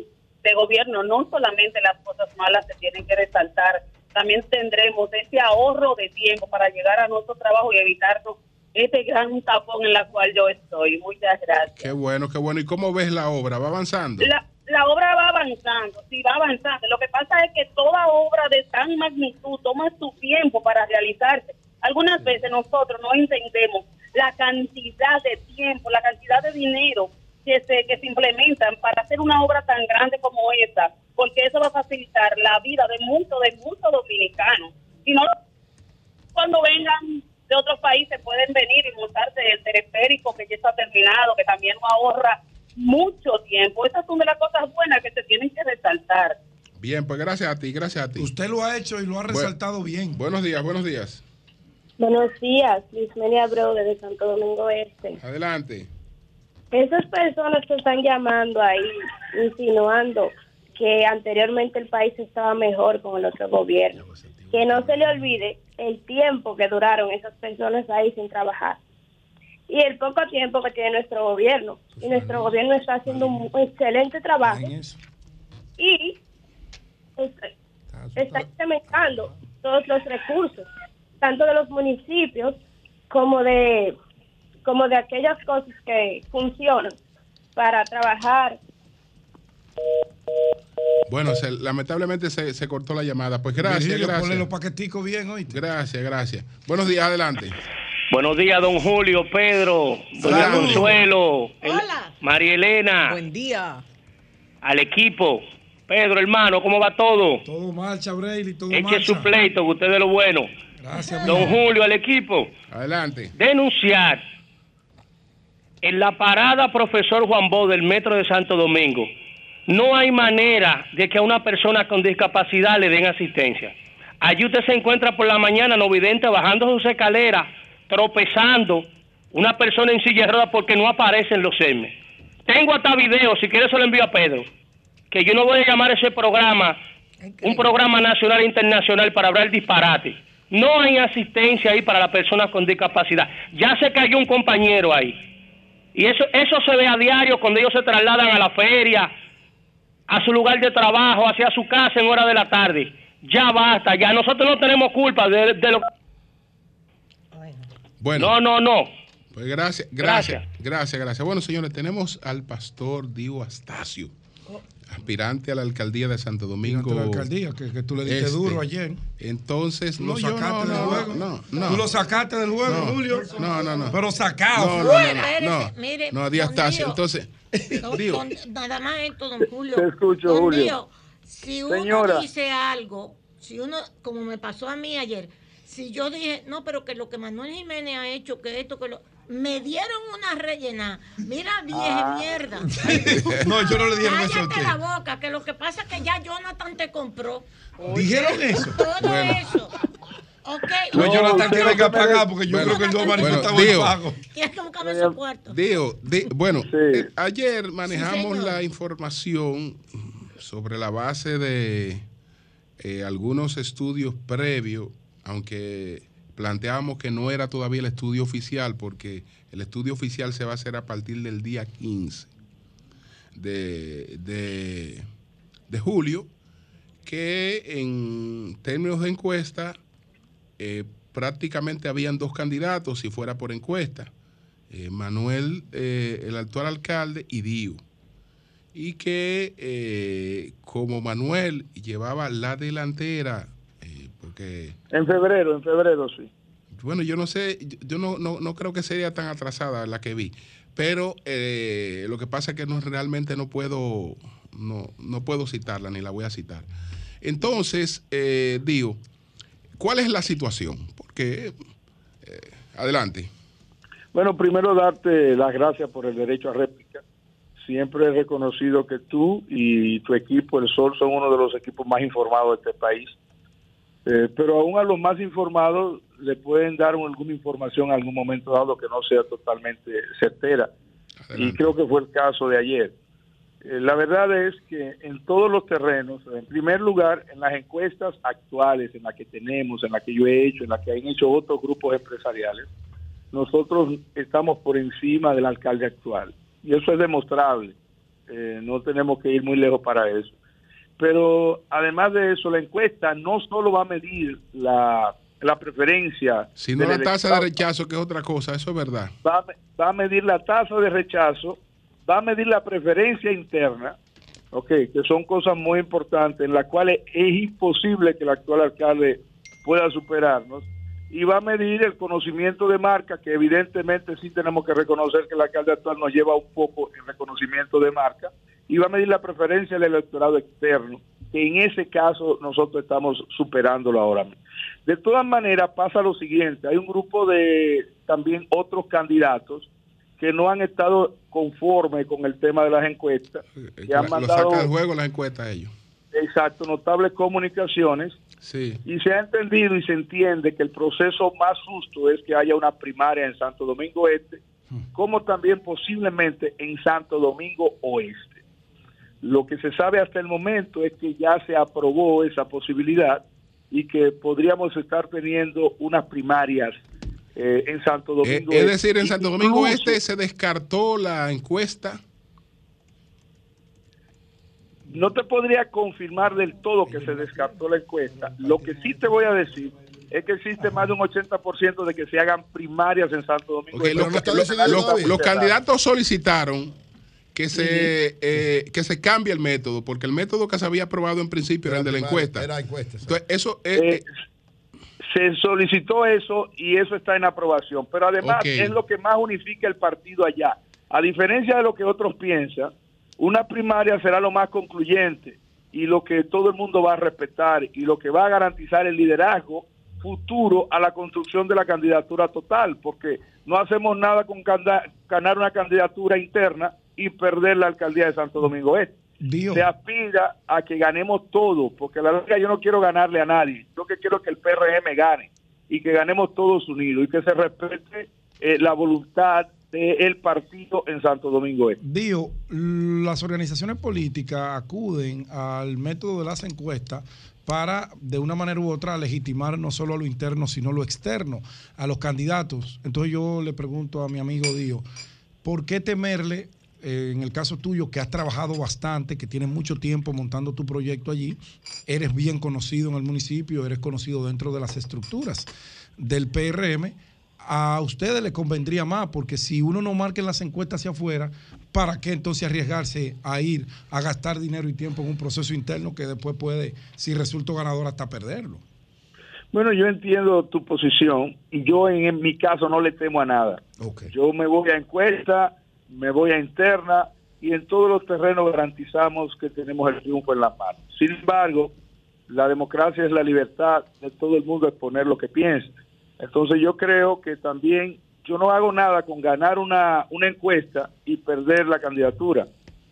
de gobierno, no solamente las cosas malas se tienen que resaltar, también tendremos ese ahorro de tiempo para llegar a nuestro trabajo y evitarnos este gran tapón en la cual yo estoy. Muchas gracias. Qué bueno, qué bueno. ¿Y cómo ves la obra? ¿Va avanzando? La, la obra va avanzando, sí, va avanzando. Lo que pasa es que toda obra de tan magnitud toma su tiempo para realizarse. Algunas veces nosotros no entendemos la cantidad de tiempo, la cantidad de dinero que se, que se implementan para hacer una obra tan grande como esta, porque eso va a facilitar la vida de muchos, de muchos dominicanos. Si no, cuando vengan de otros países pueden venir y montarse el teleférico que ya está terminado, que también no ahorra mucho tiempo. Esas son de las cosas buenas que se tienen que resaltar. Bien, pues gracias a ti, gracias a ti. Usted lo ha hecho y lo ha resaltado bien. Buenos días, buenos días. Buenos días, Luis Melia Bro desde Santo Domingo Este. Adelante. Esas personas que están llamando ahí, insinuando que anteriormente el país estaba mejor con el otro gobierno, que no se le olvide el tiempo que duraron esas personas ahí sin trabajar y el poco tiempo que tiene nuestro gobierno. Y nuestro gobierno está haciendo un excelente trabajo y está, incrementando todos los recursos, tanto de los municipios como de como de aquellas cosas que funcionan para trabajar. Bueno, se- lamentablemente se, se cortó la llamada. Pues gracias, Virgilio, ponle gracias. los paqueticos bien, oíste. Gracias, gracias. Buenos días, adelante. Buenos días, don Julio, Pedro, doña. Consuelo, el- Hola. María Elena, Buen día. al equipo. Pedro, hermano, ¿cómo va todo? Todo marcha, Braille, todo Eche marcha. su pleito, que usted es lo bueno. Gracias, Don. Julio, al equipo. Adelante. Denunciar en la parada profesor Juan Bo del Metro de Santo Domingo. No hay manera de que a una persona con discapacidad le den asistencia. Allí usted se encuentra por la mañana no vidente bajando sus escaleras, tropezando, una persona en silla de ruedas porque no aparecen los M. Tengo hasta video, si quiere se lo envío a Pedro, que yo no voy a llamar a ese programa un programa nacional e internacional para hablar disparate. No hay asistencia ahí para las personas con discapacidad. Ya se cayó un compañero ahí. Y eso, eso se ve a diario cuando ellos se trasladan a la feria, a su lugar de trabajo, hacia su casa en hora de la tarde. Ya basta, ya nosotros no tenemos culpa de, de lo Bueno. No, no, no. Pues gracias, gracias, gracias, gracias. Bueno, señores, tenemos al pastor Dio Astacio, aspirante a la alcaldía de Santo Domingo. La alcaldía, que, que tú le diste Este. duro ayer. Entonces, no, lo sacaste no, del no, juego. no, no. Tú lo sacaste del juego, No, Julio. No, no, no. Pero sacado. No, no, no, no, no. Espérese, mire, No, Díaz Tacio. Entonces, Don- don- nada más esto, don Julio. Te escucho, Don Julio. Dio, si uno Señora. dice algo, si uno, como me pasó a mí ayer, si yo dije, no, pero que lo que Manuel Jiménez ha hecho, que esto, que lo. Me dieron una rellena. Mira, vieja Ah. mierda. No, yo no le dieron eso a Cállate la boca, que lo que pasa es que ya Jonathan te compró. ¿Dijeron eso? Todo Bueno. eso. Ok. Pues No, Jonathan usted tiene no que pagar porque yo Bueno, creo que el dos bueno, Dio. pago. Tienes que buscarme su cuarto. Dio, bueno, Sí. eh, ayer manejamos señor. la información sobre la base de eh, algunos estudios previos, aunque planteábamos que no era todavía el estudio oficial, porque el estudio oficial se va a hacer a partir del día 15 de, de- de julio, que en términos de encuesta eh, prácticamente habían dos candidatos si fuera por encuesta. eh, Manuel, eh, el actual alcalde, y Dio. Y que como Manuel llevaba la delantera, En febrero, en febrero, sí. bueno, yo no sé, yo- no, no, no creo que sería tan atrasada la que vi, pero eh, lo que pasa es que no, realmente no puedo, no, no puedo citarla, ni la voy a citar. Entonces, eh, Dio, ¿cuál es la situación? Porque eh, Adelante. Bueno, primero darte las gracias por el derecho a réplica. Siempre he reconocido que tú y tu equipo, el Sol, son uno de los equipos más informados de este país. Eh, pero aún a los más informados le pueden dar alguna información en algún momento dado que no sea totalmente certera. Y creo que fue el caso de ayer. Eh, la verdad es que en todos los terrenos, en primer lugar, en las encuestas actuales, en las que tenemos, en las que yo he hecho, en las que han hecho otros grupos empresariales, nosotros estamos por encima del alcalde actual. Y eso es demostrable. Eh, no tenemos que ir muy lejos para eso. Pero además de eso, la encuesta no solo va a medir la, la preferencia. Sino la tasa de rechazo, que es otra cosa, eso es verdad. va, va a medir la tasa de rechazo, va a medir la preferencia interna, ok, que son cosas muy importantes en las cuales es imposible que el actual alcalde pueda superarnos, y va a medir el conocimiento de marca, que evidentemente sí tenemos que reconocer que el alcalde actual nos lleva un poco en reconocimiento de marca, y va a medir la preferencia del electorado externo, que en ese caso nosotros estamos superándolo ahora mismo. De todas maneras, pasa lo siguiente, hay un grupo de también otros candidatos que no han estado conformes con el tema de las encuestas, que La- han lo mandado, del juego las encuestas ellos. exacto, notables comunicaciones, Sí. y se ha entendido y se entiende que el proceso más justo es que haya una primaria en Santo Domingo Este, como también posiblemente en Santo Domingo Oeste. Lo que se sabe hasta el momento es que ya se aprobó esa posibilidad y que podríamos estar teniendo unas primarias eh, en Santo Eh, Domingo es Este. decir, en Santo Domingo Este se descartó la encuesta. no te podría confirmar del todo que se descartó la encuesta. Lo que sí te voy a decir es que existe más de un 80% de que se hagan primarias en Santo Domingo. Ok, Este. los, candidatos solicitaron que se eh, que se cambie el método, porque el método que se había aprobado en principio era el de la encuesta. Era encuesta. Entonces, eso es, Eh, se solicitó eso y eso está en aprobación. Pero además es lo que más unifica el partido allá. A diferencia de lo que otros piensan, una primaria será lo más concluyente y lo que todo el mundo va a respetar y lo que va a garantizar el liderazgo futuro a la construcción de la candidatura total, porque no hacemos nada con ganar una candidatura interna y perder la alcaldía de Santo Domingo Este se aspira a que ganemos todo, porque la verdad yo no quiero ganarle a nadie, yo que quiero que el PRM gane y que ganemos todos unidos y que se respete eh, la voluntad del partido en Santo Domingo Este. Dio, las organizaciones políticas acuden al método de las encuestas para, de una manera u otra, legitimar no solo a lo interno, sino lo externo, a los candidatos. Entonces yo le pregunto a mi amigo Dio, ¿por qué temerle, eh, en el caso tuyo, que has trabajado bastante, que tienes mucho tiempo montando tu proyecto allí, eres bien conocido en el municipio, eres conocido dentro de las estructuras del PRM? a ustedes les convendría más, porque si uno no marca en las encuestas hacia afuera, ¿para qué entonces arriesgarse a ir a gastar dinero y tiempo en un proceso interno que después puede, si resulta ganador, hasta perderlo? Bueno, yo entiendo tu posición y yo en, en mi caso no le temo a nada. Yo me voy a encuesta, me voy a interna y en todos los terrenos garantizamos que tenemos el triunfo en las manos. Sin embargo, la democracia es la libertad de todo el mundo exponer lo que piensa. Entonces yo creo que también yo no hago nada con ganar una, una encuesta y perder la candidatura.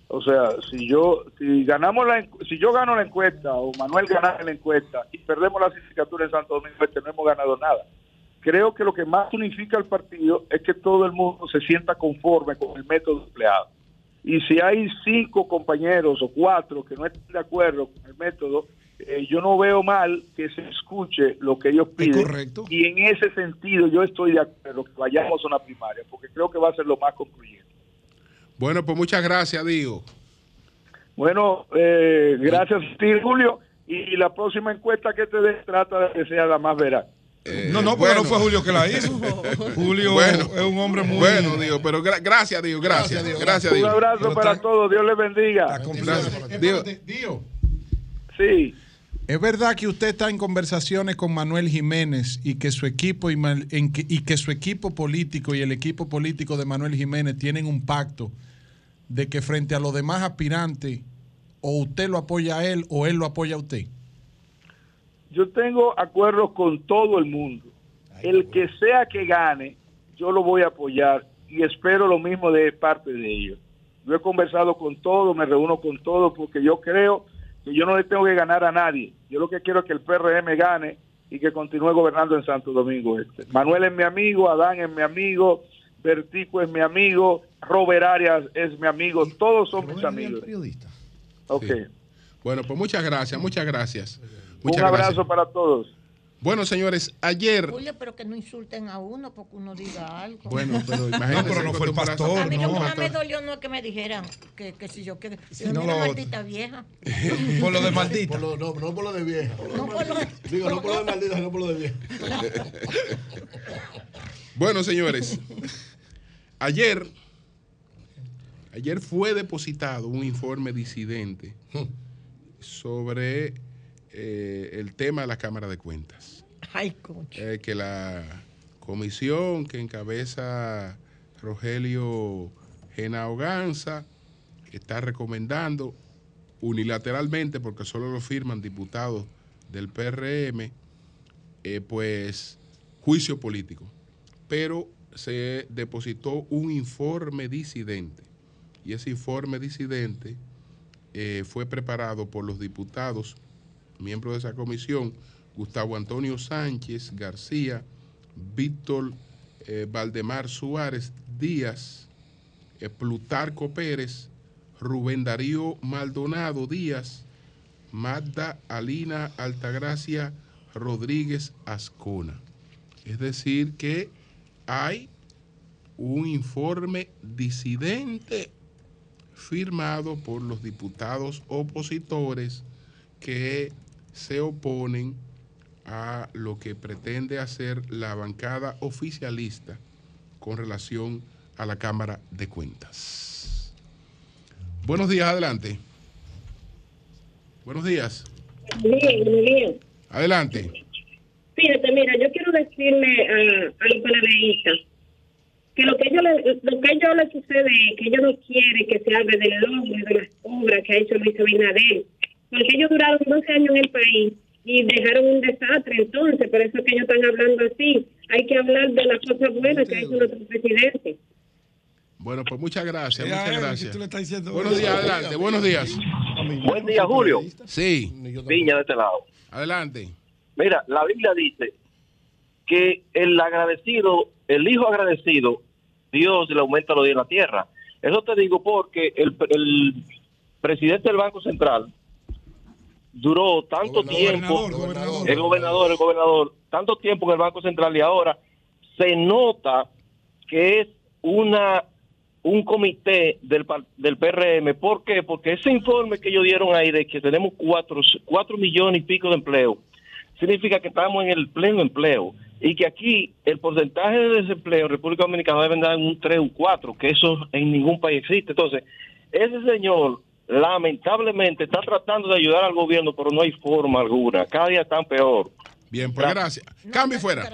O sea, si yo si ganamos la si yo gano la encuesta o Manuel gana la encuesta y perdemos la sindicatura en Santo Domingo Este, no hemos ganado nada. Creo que lo que más unifica al partido es que todo el mundo se sienta conforme con el método empleado. Y si hay cinco compañeros o cuatro que no están de acuerdo con el método, eh, yo no veo mal que se escuche lo que ellos piden. Y en ese sentido yo estoy de acuerdo que vayamos a una primaria, porque creo que va a ser lo más concluyente. Bueno, pues muchas gracias, Digo. Bueno, eh, gracias a ti, Julio. Y la próxima encuesta que te dé, trata de que sea la más veraz. No, no, porque no fue Julio que la hizo. Julio Bueno, es un hombre muy... Bueno, Digo, pero gra- gracias, Digo, gracias. Gracias, Un Digo. abrazo para todos, Dios les bendiga. Digo, Sí. ¿Es verdad que usted está en conversaciones con Manuel Jiménez y que su equipo y, Mal- en que, y que su equipo político y el equipo político de Manuel Jiménez tienen un pacto de que frente a los demás aspirantes o usted lo apoya a él o él lo apoya a usted? Yo tengo acuerdos con todo el mundo. el que sea que gane, yo lo voy a apoyar y espero lo mismo de parte de ellos. Yo he conversado con todos, me reúno con todos porque yo creo que yo no le tengo que ganar a nadie. Yo lo que quiero es que el PRM gane y que continúe gobernando en Santo Domingo Este. Manuel es mi amigo, Adán es mi amigo, Vertico es mi amigo, Robert Arias es mi amigo, todos son mis amigos. Ok. Sí. Bueno, pues muchas gracias, muchas gracias. Muchas Un abrazo gracias. para todos. Bueno, señores, ayer. Julio, pero que no insulten a uno porque uno diga algo. Bueno, pero imagínate. No, pero no fue el pastor, A mí lo no. que más me dolió no es que me dijeran que, que si yo que si no lo- maldita vieja. Por lo de maldita. no, no por lo de vieja. No por lo Digo, no por lo de maldita, sino por lo de vieja. Bueno, señores, ayer, ayer fue depositado un informe disidente sobre eh, el tema de la Cámara de Cuentas. Ay, concha. Eh, que la comisión que encabeza Rogelio Genao Ganza está recomendando unilateralmente, porque solo lo firman diputados del PRM, eh, pues juicio político. Pero se depositó un informe disidente y ese informe disidente eh, fue preparado por los diputados, miembros de esa comisión, Gustavo Antonio Sánchez García, Víctor eh, Valdemar Suárez Díaz, eh, Plutarco Pérez, Rubén Darío Maldonado Díaz, Magda Alina Altagracia Rodríguez Ascona. Es decir, que hay un informe disidente firmado por los diputados opositores que se oponen a lo que pretende hacer la bancada oficialista con relación a la Cámara de Cuentas. Buenos días, adelante. Buenos días, Bien, muy bien. adelante. Fíjate, mira, yo quiero decirle a, a los panadeístas que lo que ellos le, lo que a ellos les sucede es que ellos no quieren que se hable del y de las obras que ha hecho Luis Abinader, porque ellos duraron 12 años en el país y dejaron un desastre entonces, por eso es que ellos están hablando así. Hay que hablar de las cosas buenas que ha hecho nuestro presidente. Bueno, pues muchas gracias, Ya, muchas eh, gracias. que tú le estás diciendo- Buenos días, adelante, buenos días. Buen día, Julio. Sí. Viña de este lado. Adelante. Mira, la Biblia dice que el agradecido, el hijo agradecido, Dios le aumenta los días en la tierra. Eso te digo porque el, el presidente del Banco Central duró tanto tiempo, el gobernador, el gobernador, tanto tiempo en el Banco Central y ahora se nota que es una un comité del, del PRM. ¿Por qué? Porque ese informe que ellos dieron ahí de que tenemos cuatro, cuatro millones y pico de empleo, significa que estamos en el pleno empleo y que aquí el porcentaje de desempleo en República Dominicana debe andar en un 3 o un 4, que eso en ningún país existe. Entonces, ese señor lamentablemente está tratando de ayudar al gobierno, pero no hay forma alguna. Cada día están peor. Bien, pues gracias. Cambio y fuera.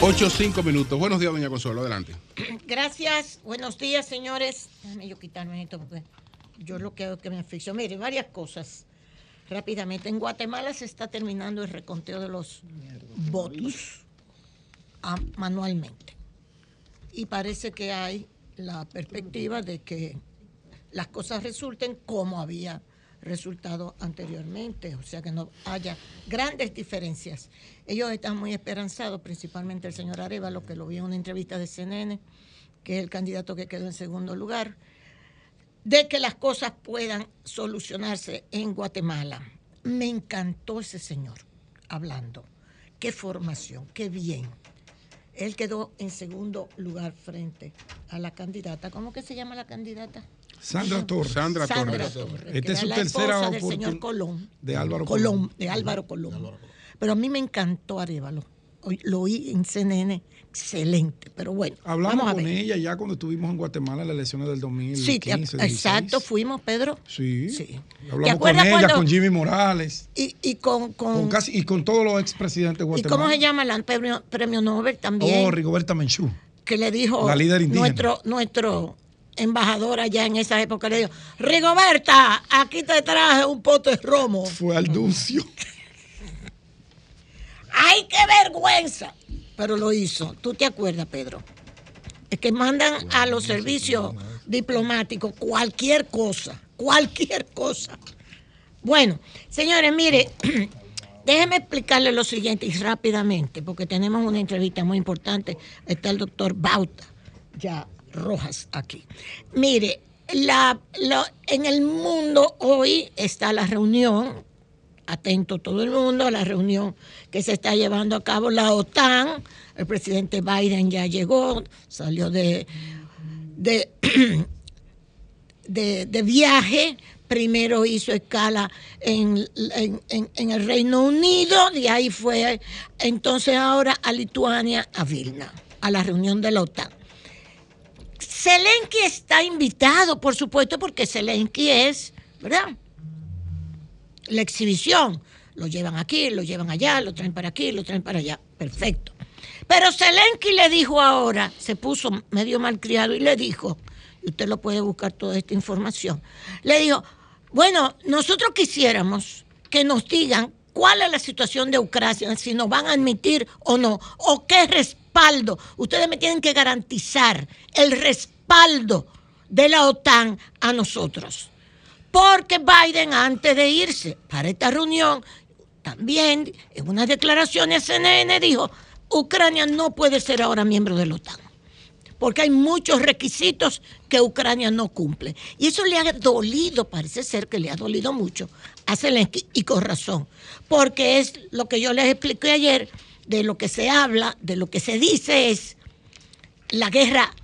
Ocho, cinco minutos. Buenos días, doña Consuelo. Adelante. Gracias, buenos días, señores. Déjame yo quitarme esto porque yo lo que que me asfixio. Mire, varias cosas. Rápidamente, en Guatemala se está terminando el reconteo de los votos manualmente. Y parece que hay la perspectiva de que las cosas resulten como había resultado anteriormente, o sea que no haya grandes diferencias. Ellos están muy esperanzados, principalmente el señor Arevalo, que lo vi en una entrevista de CNN, que es el candidato que quedó en segundo lugar, de que las cosas puedan solucionarse en Guatemala. Me encantó ese señor hablando. Qué formación, qué bien. Él quedó en segundo lugar frente a la candidata. ¿Cómo que se llama la candidata? Sandra Torres. Sandra Sandra Torres. Torres, Esta es su la tercera del señor Colón. de Álvaro Colón. Colón. De Álvaro Colón. Pero a mí me encantó Arevalo. Lo oí en CNN, excelente. Pero bueno, Hablamos vamos a con ver. ella ya cuando estuvimos en Guatemala en las elecciones del 2015. Sí, que- 16. exacto, fuimos, Pedro. Sí. ¿Te Hablamos con ella, cuando- con Jimmy Morales, Y, y con, con, con casi, y con todos los expresidentes de ¿Y Guatemala. cómo se llama el premio, premio Nobel también? Oh, Rigoberta Menchú. que le dijo La líder indígena. nuestro nuestro embajadora ya en esa época, le dijo, Rigoberta, aquí te traje un pote de romo. Fue al Ducio. ¡Ay, qué vergüenza! Pero lo hizo. ¿Tú te acuerdas, Pedro? Es que mandan a los servicios diplomáticos cualquier cosa, cualquier cosa. Bueno, señores, mire, déjenme explicarle lo siguiente y rápidamente, porque tenemos una entrevista muy importante. Está el doctor Bauta, ya Rojas aquí. Mire, la, en el mundo hoy está la reunión, atento todo el mundo a la reunión que se está llevando a cabo la OTAN. El presidente Biden ya llegó, salió de, de, de, viaje. Primero hizo escala en, en- en- en el Reino Unido, de ahí fue entonces ahora a Lituania, a Vilna, a la reunión de la OTAN. Zelensky está invitado, por supuesto, porque Zelensky es, ¿verdad? La exhibición. Lo llevan aquí, lo llevan allá, lo traen para aquí, lo traen para allá. Perfecto. Pero Zelensky le dijo ahora, se puso medio malcriado y le dijo, y usted lo puede buscar toda esta información, le dijo, bueno, nosotros quisiéramos que nos digan cuál es la situación de Ucrania, si nos van a admitir o no, o qué respaldo. Ustedes me tienen que garantizar el respaldo de la OTAN a nosotros. Porque Biden, antes de irse para esta reunión, también en unas declaraciones CNN dijo, Ucrania no puede ser ahora miembro de la OTAN, porque hay muchos requisitos que Ucrania no cumple. Y eso le ha dolido, parece ser que le ha dolido mucho a Zelensky, y con razón, porque es lo que yo les expliqué ayer, de lo que se habla, de lo que se dice es la guerra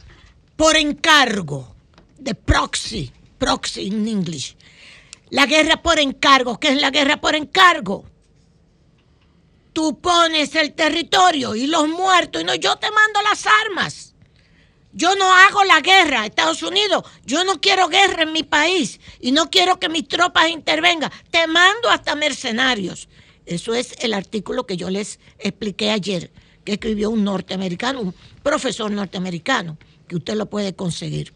por encargo, de proxy, proxy en English. La guerra por encargo, ¿qué es la guerra por encargo? Tú pones el territorio y los muertos, y no, yo te mando las armas. Yo no hago la guerra, Estados Unidos. Yo no quiero guerra en mi país y no quiero que mis tropas intervengan. Te mando hasta mercenarios. Eso es el artículo que yo les expliqué ayer, que escribió un norteamericano, un profesor norteamericano, que usted lo puede conseguir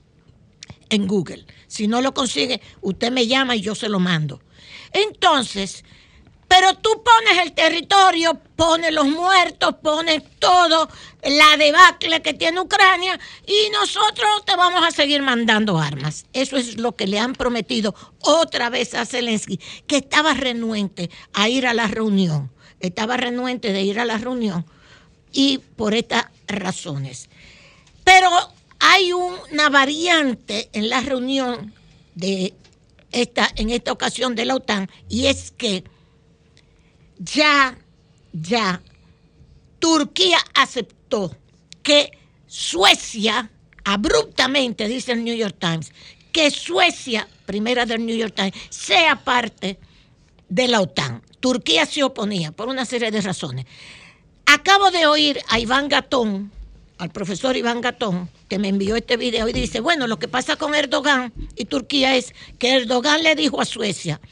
en Google. Si no lo consigue, usted me llama y yo se lo mando. Entonces, pero tú pones el territorio, pones los muertos, pones todo, la debacle que tiene Ucrania y nosotros te vamos a seguir mandando armas. Eso es lo que le han prometido otra vez a Zelensky, que estaba renuente a ir a la reunión. Estaba renuente de ir a la reunión y por estas razones. Pero hay una variante en la reunión de esta, en esta ocasión de la OTAN y es que ya, ya, Turquía aceptó que Suecia, abruptamente, dice el New York Times, que Suecia, primera del New York Times, sea parte de la OTAN. Turquía se oponía por una serie de razones. Acabo de oír a Iván Gatón, al profesor Iván Gatón, que me envió este video y dice, bueno, lo que pasa con Erdogan y Turquía es que Erdogan le dijo a Suecia,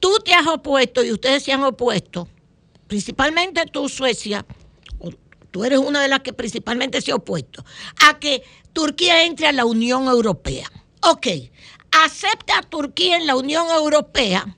tú te has opuesto y ustedes se han opuesto, principalmente tú, Suecia, tú eres una de las que principalmente se ha opuesto, a que Turquía entre a la Unión Europea. Ok, acepta a Turquía en la Unión Europea,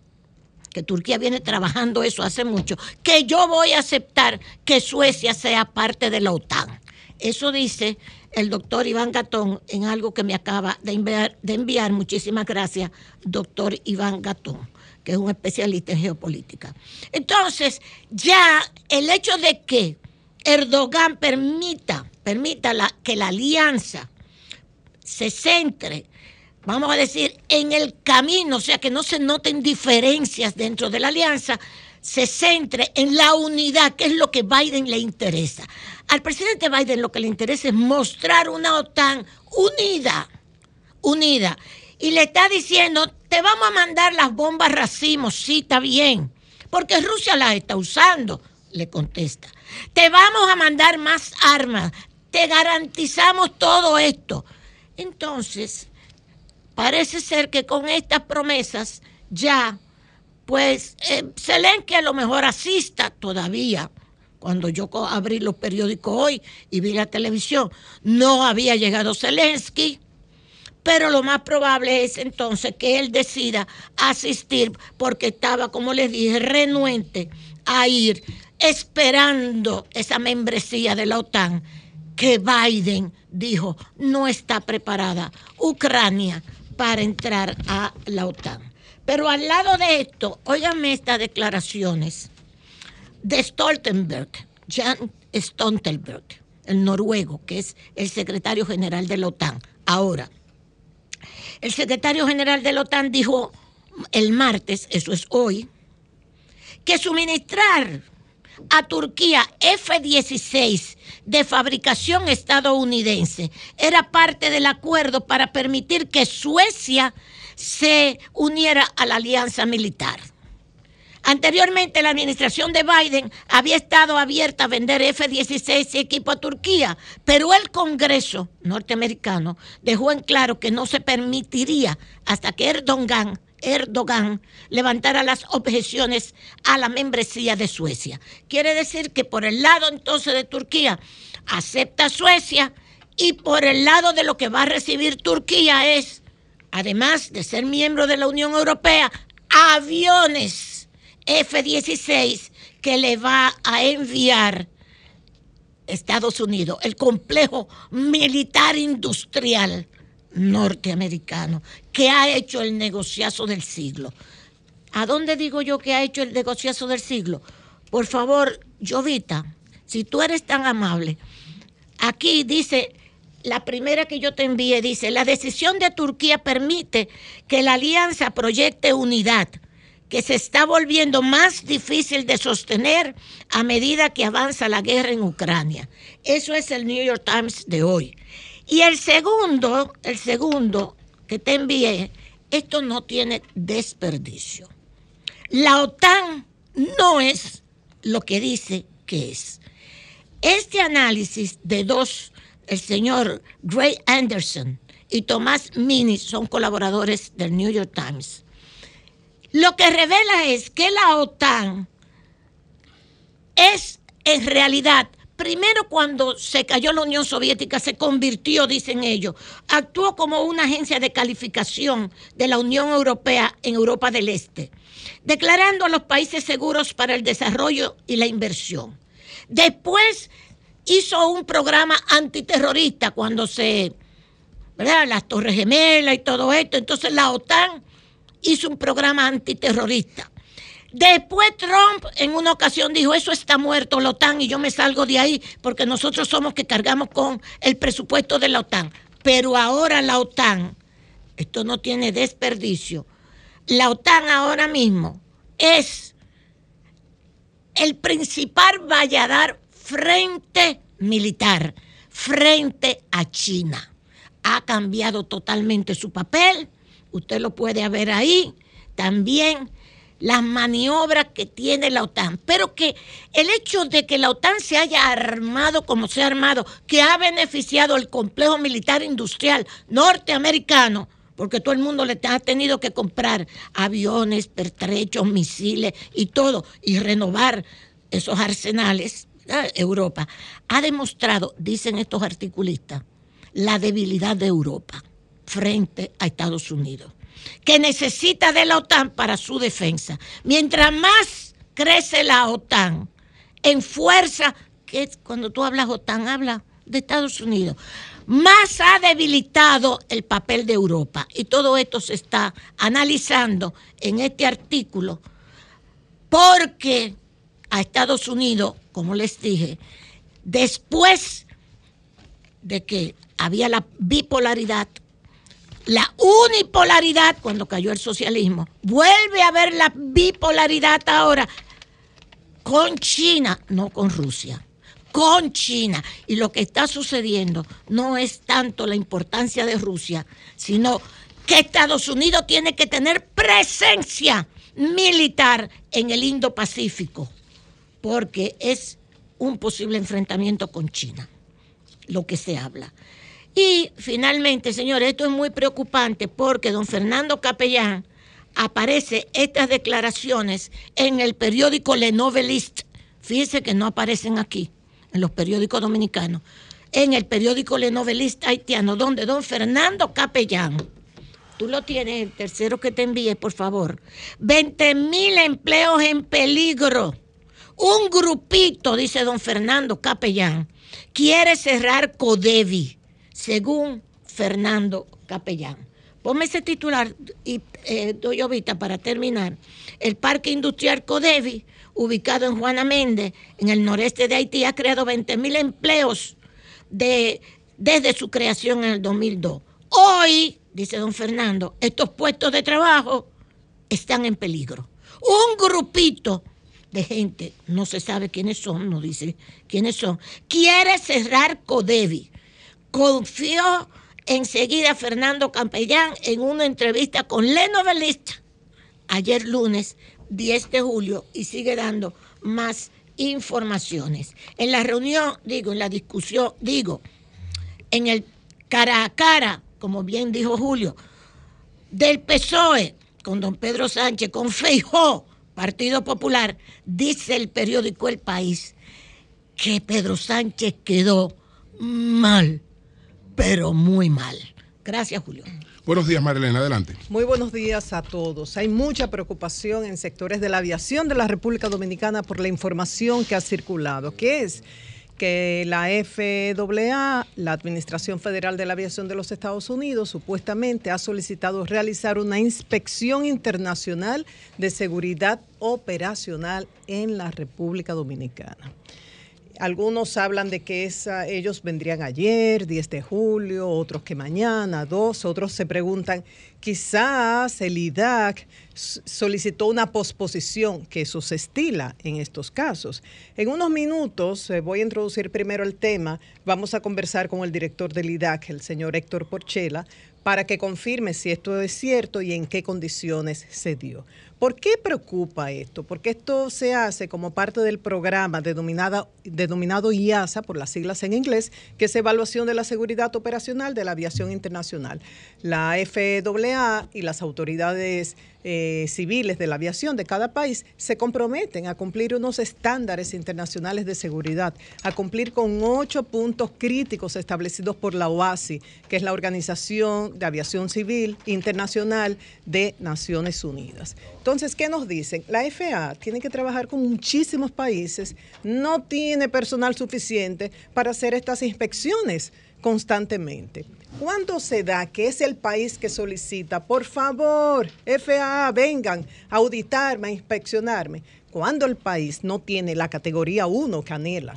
que Turquía viene trabajando eso hace mucho, que yo voy a aceptar que Suecia sea parte de la OTAN. Eso dice el doctor Iván Gatón en algo que me acaba de enviar. Muchísimas gracias, doctor Iván Gatón, que es un especialista en geopolítica. Entonces, ya el hecho de que Erdogan permita, permita que la alianza se centre, vamos a decir, en el camino, o sea, que no se noten diferencias dentro de la alianza, se centre en la unidad, que es lo que Biden le interesa. Al presidente Biden lo que le interesa es mostrar una OTAN unida, unida. Y le está diciendo, te vamos a mandar las bombas racimos, sí, está bien, porque Rusia las está usando, le contesta. Te vamos a mandar más armas, te garantizamos todo esto. Entonces, parece ser que con estas promesas ya, pues, eh, Zelensky a lo mejor asista todavía. Cuando yo abrí los periódicos hoy y vi la televisión, no había llegado Zelensky, pero lo más probable es entonces que él decida asistir porque estaba, como les dije, renuente a ir esperando esa membresía de la OTAN que Biden dijo no está preparada Ucrania para entrar a la OTAN. Pero al lado de esto, óigame estas declaraciones de Stoltenberg, Jan Stoltenberg, el noruego, que es el secretario general de la OTAN. Ahora, el secretario general de la OTAN dijo el martes, eso es hoy, que suministrar a Turquía F-16 de fabricación estadounidense era parte del acuerdo para permitir que Suecia se uniera a la alianza militar. Anteriormente la administración de Biden había estado abierta a vender F-16 y equipo a Turquía, pero el Congreso norteamericano dejó en claro que no se permitiría hasta que Erdogan, Erdogan levantara las objeciones a la membresía de Suecia. Quiere decir que por el lado entonces de Turquía acepta Suecia y por el lado de lo que va a recibir Turquía es, además de ser miembro de la Unión Europea, aviones F-16 que le va a enviar Estados Unidos, el complejo militar industrial norteamericano, que ha hecho el negociazo del siglo. ¿A dónde digo yo que ha hecho el negociazo del siglo? Por favor, Jovita, si tú eres tan amable, aquí dice, la primera que yo te envié dice, la decisión de Turquía permite que la alianza proyecte unidad que se está volviendo más difícil de sostener a medida que avanza la guerra en Ucrania. Eso es el New York Times de hoy. Y el segundo, el segundo que te envié, esto no tiene desperdicio. La OTAN no es lo que dice que es. Este análisis de dos, el señor Gray Anderson y Tomás Mini, son colaboradores del New York Times lo que revela es que la OTAN es en realidad, primero cuando se cayó la Unión Soviética, se convirtió, dicen ellos, actuó como una agencia de calificación de la Unión Europea en Europa del Este, declarando a los países seguros para el desarrollo y la inversión. Después hizo un programa antiterrorista cuando se, ¿verdad? Las Torres Gemelas y todo esto. Entonces la OTAN hizo un programa antiterrorista. Después Trump en una ocasión dijo, eso está muerto la OTAN y yo me salgo de ahí porque nosotros somos que cargamos con el presupuesto de la OTAN. Pero ahora la OTAN, esto no tiene desperdicio, la OTAN ahora mismo es el principal valladar frente militar, frente a China. Ha cambiado totalmente su papel usted lo puede ver ahí, también las maniobras que tiene la OTAN, pero que el hecho de que la OTAN se haya armado como se ha armado, que ha beneficiado el complejo militar industrial norteamericano, porque todo el mundo le ha tenido que comprar aviones, pertrechos, misiles y todo, y renovar esos arsenales, Europa, ha demostrado, dicen estos articulistas, la debilidad de Europa frente a Estados Unidos, que necesita de la OTAN para su defensa. Mientras más crece la OTAN en fuerza, que cuando tú hablas OTAN, habla de Estados Unidos, más ha debilitado el papel de Europa. Y todo esto se está analizando en este artículo porque a Estados Unidos, como les dije, después de que había la bipolaridad la unipolaridad cuando cayó el socialismo. Vuelve a haber la bipolaridad ahora con China, no con Rusia, con China. Y lo que está sucediendo no es tanto la importancia de Rusia, sino que Estados Unidos tiene que tener presencia militar en el Indo-Pacífico, porque es un posible enfrentamiento con China, lo que se habla. Y finalmente, señores, esto es muy preocupante porque don Fernando Capellán aparece estas declaraciones en el periódico Le Novelist. Fíjense que no aparecen aquí, en los periódicos dominicanos. en el periódico Le Novelista Haitiano, donde don Fernando Capellán, tú lo tienes, el tercero que te envíe, por favor, 20 mil empleos en peligro. Un grupito, dice don Fernando Capellán, quiere cerrar Codevi, según Fernando Capellán. Ponme ese titular y eh, doy ahorita para terminar. El Parque Industrial Codevi, ubicado en Juana Méndez, en el noreste de Haití, ha creado 20 mil empleos de, desde su creación en el 2002. Hoy, dice don Fernando, estos puestos de trabajo están en peligro. Un grupito de gente, no se sabe quiénes son, no dice quiénes son, quiere cerrar Codevi. Confió enseguida Fernando Campellán en una entrevista con Le Novelista ayer lunes 10 de julio y sigue dando más informaciones. En la reunión, digo, en la discusión, digo, en el cara a cara, como bien dijo Julio, del PSOE con don Pedro Sánchez, con Feijó, Partido Popular, dice el periódico El País que Pedro Sánchez quedó mal, pero muy mal. Gracias, Julio. Buenos días, Marilena, adelante. Muy buenos días a todos. Hay mucha preocupación en sectores de la aviación de la República Dominicana por la información que ha circulado, que es que la FAA, la Administración Federal de la Aviación de los Estados Unidos, supuestamente ha solicitado realizar una inspección internacional de seguridad operacional en la República Dominicana. Algunos hablan de que ellos vendrían ayer, 10 de julio, otros que mañana, dos, otros se preguntan, quizás el IDAC solicitó una posposición, que eso se estila en estos casos. En unos minutos eh, voy a introducir primero el tema, vamos a conversar con el director del IDAC, el señor Héctor Porchela, para que confirme si esto es cierto y en qué condiciones se dio. ¿Por qué preocupa esto? Porque esto se hace como parte del programa denominada, denominado IASA, por las siglas en inglés, que es Evaluación de la Seguridad Operacional de la Aviación Internacional. La FAA y las autoridades eh, civiles de la aviación de cada país se comprometen a cumplir unos estándares internacionales de seguridad, a cumplir con ocho puntos críticos establecidos por la OASI, que es la Organización de Aviación Civil Internacional de Naciones Unidas. Entonces, ¿qué nos dicen? La FAA tiene que trabajar con muchísimos países, no tiene personal suficiente para hacer estas inspecciones constantemente. ¿Cuándo se da que es el país que solicita, por favor, FAA, vengan a auditarme, a inspeccionarme? Cuando el país no tiene la categoría 1 que anhela,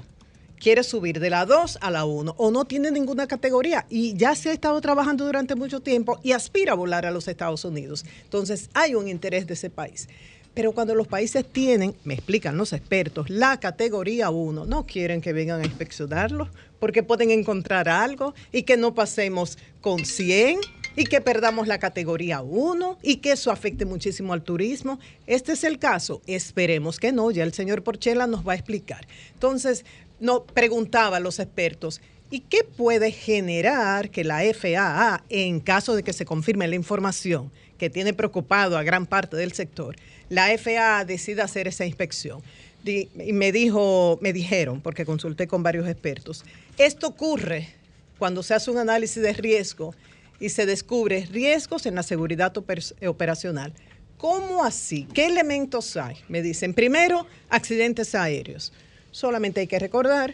quiere subir de la 2 a la 1 o no tiene ninguna categoría y ya se ha estado trabajando durante mucho tiempo y aspira a volar a los Estados Unidos. Entonces hay un interés de ese país. Pero cuando los países tienen, me explican los expertos, la categoría 1, no quieren que vengan a inspeccionarlo porque pueden encontrar algo y que no pasemos con 100 y que perdamos la categoría 1 y que eso afecte muchísimo al turismo. Este es el caso. Esperemos que no, ya el señor Porchela nos va a explicar. Entonces, no preguntaba a los expertos, ¿y qué puede generar que la FAA, en caso de que se confirme la información que tiene preocupado a gran parte del sector, la FAA decida hacer esa inspección. y me dijo, me dijeron, porque consulté con varios expertos, esto ocurre cuando se hace un análisis de riesgo y se descubre riesgos en la seguridad operacional. ¿Cómo así? ¿Qué elementos hay? Me dicen, primero, accidentes aéreos. Solamente hay que recordar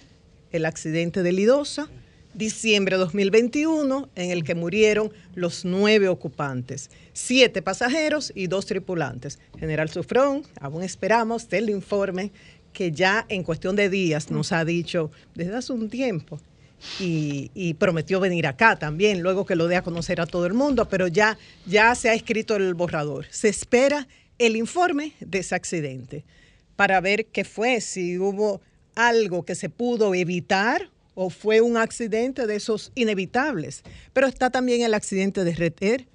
el accidente de Lidosa, diciembre de 2021, en el que murieron los nueve ocupantes, siete pasajeros y dos tripulantes. General Sufrón, aún esperamos del informe que ya en cuestión de días nos ha dicho desde hace un tiempo y, prometió venir acá también, luego que lo dé a conocer a todo el mundo, pero ya, ya se ha escrito el borrador. Se espera el informe de ese accidente para ver qué fue, si hubo algo que se pudo evitar o fue un accidente de esos inevitables. Pero está también el accidente de Red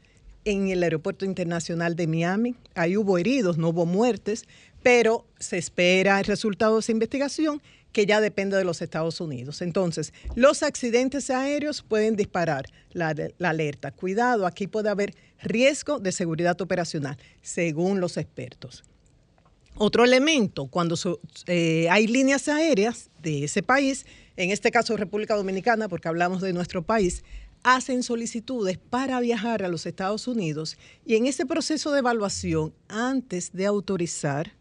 en el Aeropuerto Internacional de Miami. Ahí hubo heridos, no hubo muertes, pero se espera el resultado de esa investigación que ya depende de los Estados Unidos. Entonces, los accidentes aéreos pueden disparar la, alerta. Cuidado, aquí puede haber riesgo de seguridad operacional, según los expertos. Otro elemento, cuando eh, hay líneas aéreas de ese país, en este caso República Dominicana, porque hablamos de nuestro país, hacen solicitudes para viajar a los Estados Unidos y en ese proceso de evaluación, antes de autorizar,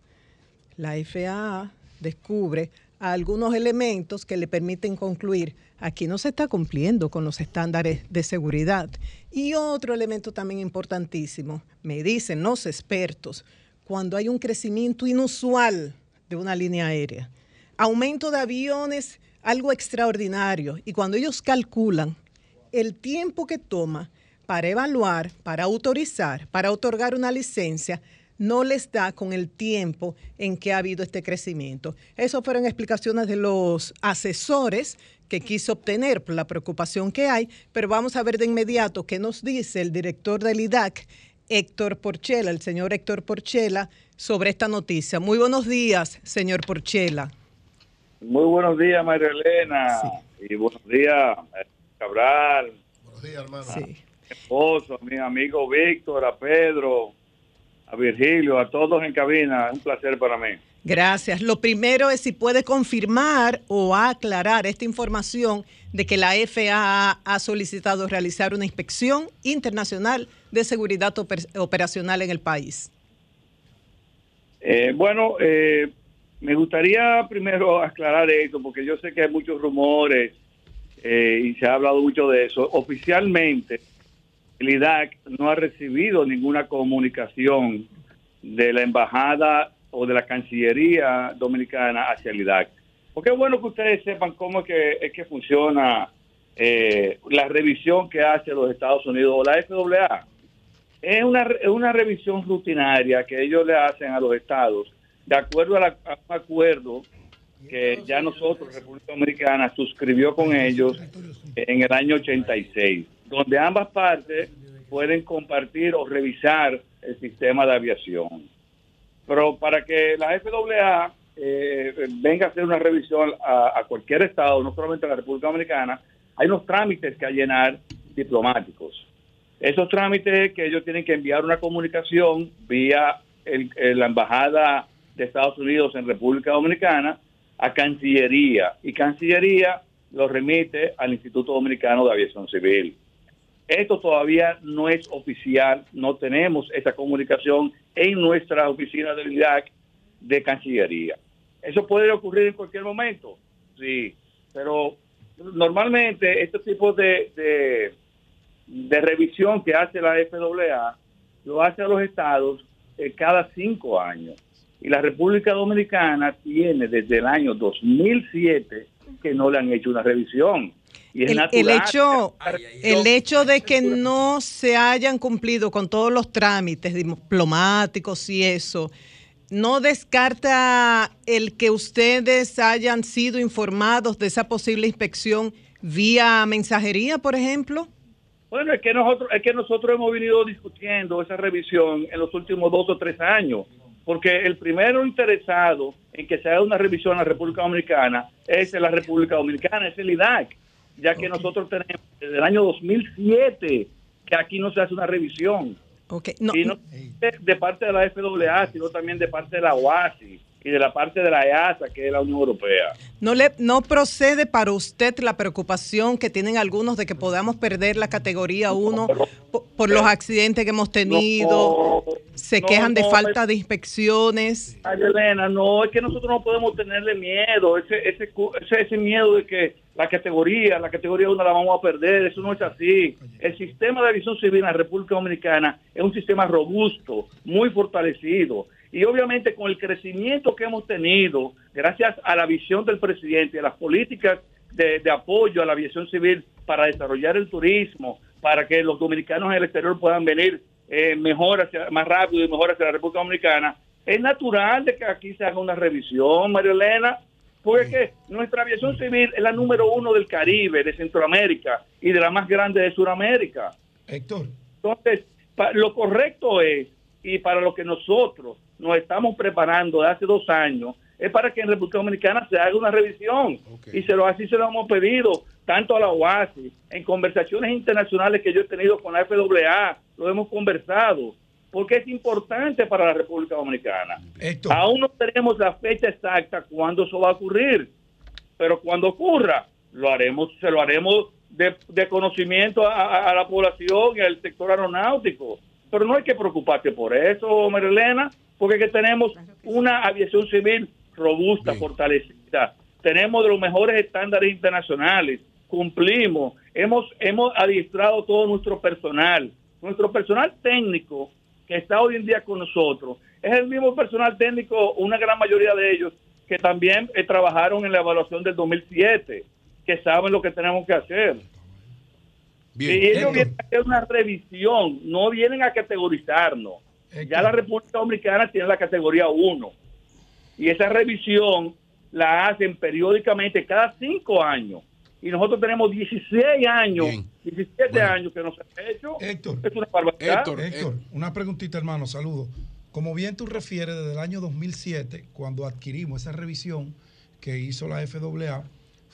la FAA descubre algunos elementos que le permiten concluir aquí no se está cumpliendo con los estándares de seguridad. Y otro elemento también importantísimo, me dicen los expertos, cuando hay un crecimiento inusual de una línea aérea, aumento de aviones, algo extraordinario, y cuando ellos calculan el tiempo que toma para evaluar, para autorizar, para otorgar una licencia, no les da con el tiempo en que ha habido este crecimiento. Esas fueron explicaciones de los asesores que quiso obtener por la preocupación que hay, pero vamos a ver de inmediato qué nos dice el director del IDAC, Héctor Porchela, el señor Héctor Porchela, sobre esta noticia. Muy buenos días, señor Porchela. Muy buenos días, María Elena. Y buenos días, Cabral. Buenos días, hermano. A mi esposo, a mi amigo Víctor, a Pedro, a Virgilio, a todos en cabina. Es un placer para mí. Gracias. Lo primero es si puede confirmar o aclarar esta información de que la FAA ha solicitado realizar una inspección internacional de seguridad oper- operacional en el país. Eh, bueno, eh, me gustaría primero aclarar esto, porque yo sé que hay muchos rumores eh, y se ha hablado mucho de eso. Oficialmente, el IDAC no ha recibido ninguna comunicación de la embajada o de la Cancillería Dominicana hacia el IDAC. Porque es bueno que ustedes sepan cómo es que, es que funciona eh, la revisión que hace los Estados Unidos o la FAA. Es una, es una revisión rutinaria que ellos le hacen a los estados de acuerdo a, la- a un acuerdo que ya nosotros, República Dominicana, suscribió con ellos en el año 86, donde ambas partes pueden compartir o revisar el sistema de aviación. Pero para que la FAA eh, venga a hacer una revisión a, cualquier estado, no solamente a la República Dominicana, hay unos trámites que a llenar diplomáticos. Esos trámites que ellos tienen que enviar una comunicación vía el- eh, la embajada de Estados Unidos en República Dominicana a Cancillería y Cancillería lo remite al Instituto Dominicano de Aviación Civil. Esto todavía no es oficial, no tenemos esa comunicación en nuestra oficina del IDAC de Cancillería. Eso puede ocurrir en cualquier momento, sí, pero normalmente este tipo de, de, de revisión que hace la FAA lo hace a los estados eh, cada cinco años. Y la República Dominicana tiene desde el año 2007 que no le han hecho una revisión. Y es El, natural. el hecho, el hecho de que no se hayan cumplido con todos los trámites diplomáticos y eso, ¿no descarta el que ustedes hayan sido informados de esa posible inspección vía mensajería, por ejemplo? Bueno, es que nosotros es que nosotros hemos venido discutiendo esa revisión en los últimos dos o tres años, porque el primero interesado en que se haga una revisión en la República Dominicana es la República Dominicana, es el IDAC, ya que nosotros tenemos desde el año 2007 que aquí no se hace una revisión. y no. de, de parte de la FAA, sino también de parte de la OASI y de la parte de la EASA, que es la Unión Europea. ¿No, le, ¿No procede para usted la preocupación que tienen algunos de que podamos perder la categoría 1 por, por los accidentes que hemos tenido? Se no, quejan de no, falta de inspecciones. Ay, Elena, no, es que nosotros no podemos tenerle miedo, ese, ese, ese, ese miedo de que la categoría, la categoría 1 la vamos a perder, eso no es así. El sistema de aviación civil en la República Dominicana es un sistema robusto, muy fortalecido. Y obviamente con el crecimiento que hemos tenido, gracias a la visión del presidente, a las políticas de, de apoyo a la aviación civil para desarrollar el turismo, para que los dominicanos en el exterior puedan venir eh, mejor hacia, más rápido y mejor hacia la República Dominicana, es natural de que aquí se haga una revisión, María Elena, porque es que nuestra aviación civil es la número uno del Caribe, de Centroamérica y de la más grande de Sudamérica. Héctor. Entonces, lo correcto es, y para lo que nosotros nos estamos preparando de hace dos años, es para que en República Dominicana se haga una revisión. Y se lo, así se lo hemos pedido, tanto a la OASI, en conversaciones internacionales que yo he tenido con la FAA, lo hemos conversado, porque es importante para la República Dominicana. Aún no tenemos la fecha exacta cuándo eso va a ocurrir, pero cuando ocurra, lo haremos, se lo haremos de, de conocimiento a, a- a la población y al sector aeronáutico. Pero no hay que preocuparse por eso, Marilena, porque es que tenemos una aviación civil robusta, fortalecida. Tenemos de los mejores estándares internacionales. Cumplimos. Hemos, hemos adiestrado todo nuestro personal. Nuestro personal técnico que está hoy en día con nosotros es el mismo personal técnico, una gran mayoría de ellos, que también eh, trabajaron en la evaluación del 2007, que saben lo que tenemos que hacer. Bien. Y ellos Héctor. vienen a hacer una revisión, no vienen a categorizarnos. Ya la República Dominicana tiene la categoría 1. Y esa revisión la hacen periódicamente cada cinco años. Y nosotros tenemos 16 años, 17 años que no se ha hecho. Héctor. Es una barbaridad. Héctor, una preguntita, hermano, saludo. Como bien tú refieres, desde el año 2007, cuando adquirimos esa revisión que hizo la FAA,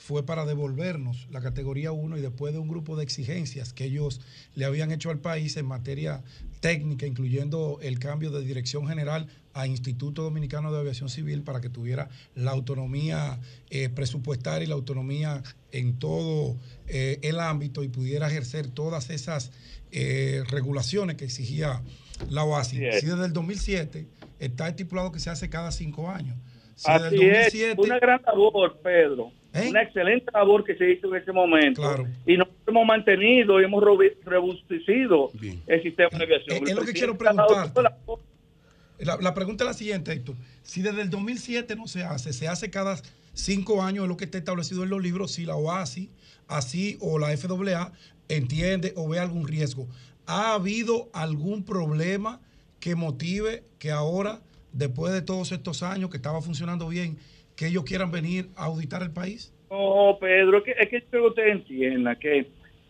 fue para devolvernos la categoría 1 y después de un grupo de exigencias que ellos le habían hecho al país en materia técnica, incluyendo el cambio de dirección general a Instituto Dominicano de Aviación Civil para que tuviera la autonomía eh, presupuestaria y la autonomía en todo eh, el ámbito y pudiera ejercer todas esas eh, regulaciones que exigía la OASI. Es. Si desde el 2007 está estipulado que se hace cada cinco años. Si Así es, 2007 una gran labor, Pedro. ¿Eh? Una excelente labor que se hizo en ese momento. Y nos hemos mantenido y hemos robustecido el sistema de aviación. Es, es lo que quiero La, la pregunta es la siguiente, Héctor. Si desde el 2007 no se hace, se hace cada cinco años, es lo que está establecido en los libros, si la OASI, así o la FAA entiende o ve algún riesgo. ¿Ha habido algún problema que motive que ahora, después de todos estos años que estaba funcionando bien, que ellos quieran venir a auditar el país? No, Pedro, es que, es que quiero que usted entienda que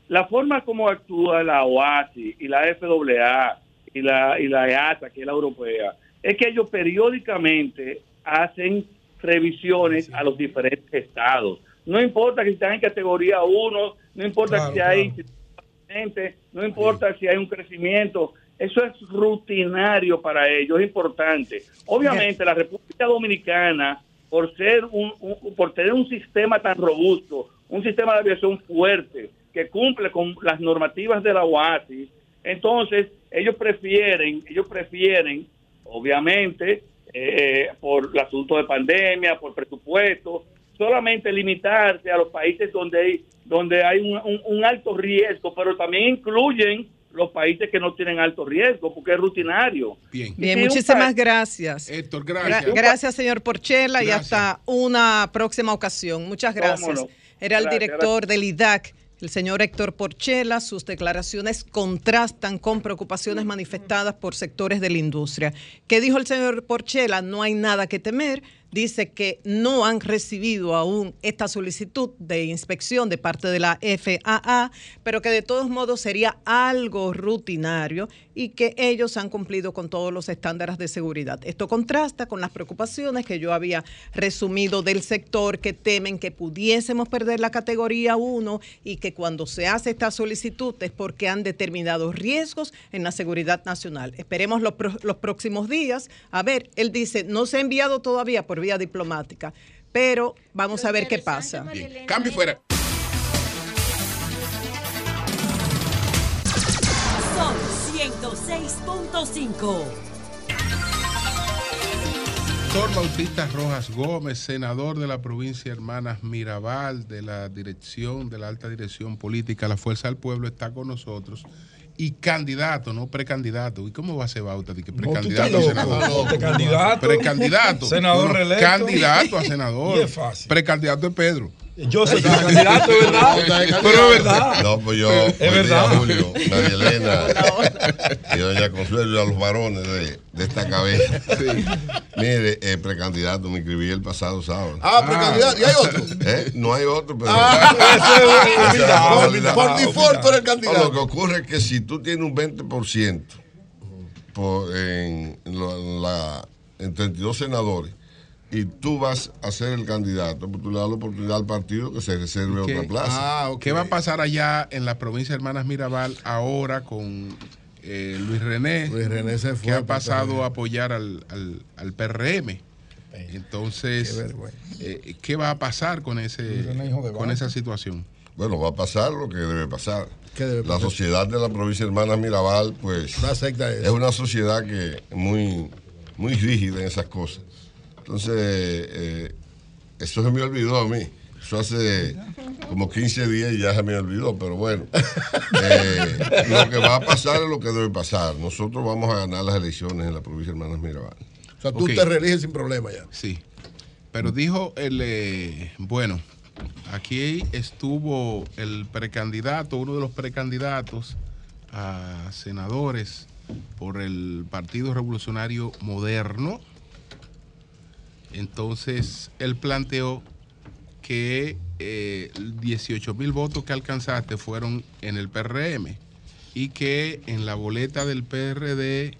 la forma como actúa la OASI y la FAA y la, y la EASA, que es la europea, es que ellos periódicamente hacen revisiones a los diferentes estados. No importa que están en categoría 1, no importa Claro, si hay claro. no importa si hay un crecimiento, eso es rutinario para ellos, es importante. Obviamente la República Dominicana, por ser un, un- por tener un sistema tan robusto, un sistema de aviación fuerte que cumple con las normativas de la OASI, entonces ellos prefieren, ellos prefieren, obviamente, eh, por el asunto de pandemia, por presupuesto, solamente limitarse a los países donde hay, donde hay un, alto riesgo, pero también incluyen los países que no tienen alto riesgo, porque es rutinario. Bien. Bien, muchísimas gracias. Héctor, Gra- gracias. gracias, señor Porchela, y Gracias. hasta una próxima ocasión. Muchas gracias. no. Era el Gracias, director del IDAC, el señor Héctor Porchela. Sus declaraciones contrastan con preocupaciones manifestadas por sectores de la industria. ¿Qué dijo el señor Porchela? No hay nada que temer. Dice que no han recibido aún esta solicitud de inspección de parte de la FAA, pero que de todos modos sería algo rutinario y que ellos han cumplido con todos los estándares de seguridad. Esto contrasta con las preocupaciones que yo había resumido del sector que temen que pudiésemos perder la categoría 1 y que cuando se hace esta solicitud es porque han determinado riesgos en la seguridad nacional. Esperemos los, los próximos días. A ver, él dice, no se ha enviado todavía por vía diplomática, pero vamos a ver qué pasa. Cambio fuera. Son 106.5. Doctor Bautista Rojas Gómez, senador de la provincia Hermanas Mirabal, de la dirección, de la alta dirección política, la Fuerza del Pueblo, está con nosotros. Y candidato, no precandidato. ¿Y cómo va a ser Bauta? ¿De que precandidato a senador? Precandidato. Precandidato. Senador No. Candidato a senador. Y es fácil. Precandidato es Pedro. Yo soy precandidato, ¿verdad? Pero es verdad. No, pues yo, Es verdad. día, Julio, María Elena y doña Consuelo y a los varones de, de esta cabeza. Mire, eh, precandidato, me inscribí el pasado sábado. Ah, precandidato. ¿Y hay otro? ¿Eh? No hay otro, pero. Ah, eso es Por- por default eres el candidato. No, Lo que ocurre es que si tú tienes un 20% por, en, en la, en 32 senadores y tú vas a ser el candidato, tú le das la oportunidad al partido que se reserve ¿Qué, otra plaza. ¿Qué va a pasar allá en la provincia de Hermanas Mirabal ahora con eh, Luis René, Luis René se fue que ha pasado a apoyar al, al- al PRM. Entonces, Qué eh, ¿qué va a pasar con ese con esa situación? Bueno, va a pasar lo que debe pasar. ¿Qué debe La sociedad de la provincia de Hermanas Mirabal, pues, es. es una sociedad que es muy, muy rígida en esas cosas. Entonces, eh, eso se me olvidó a mí. Eso hace como 15 días y ya se me olvidó, pero bueno. Eh, lo que va a pasar es lo que debe pasar. Nosotros vamos a ganar las elecciones en la provincia de Hermanas Mirabal. O sea, tú te reeliges sin problema ya. Sí. Pero dijo el, eh, bueno, aquí estuvo el precandidato, uno de los precandidatos a senadores por el Partido Revolucionario Moderno. Entonces, él planteó que eh, 18 mil votos que alcanzaste fueron en el PRM y que en la boleta del PRD,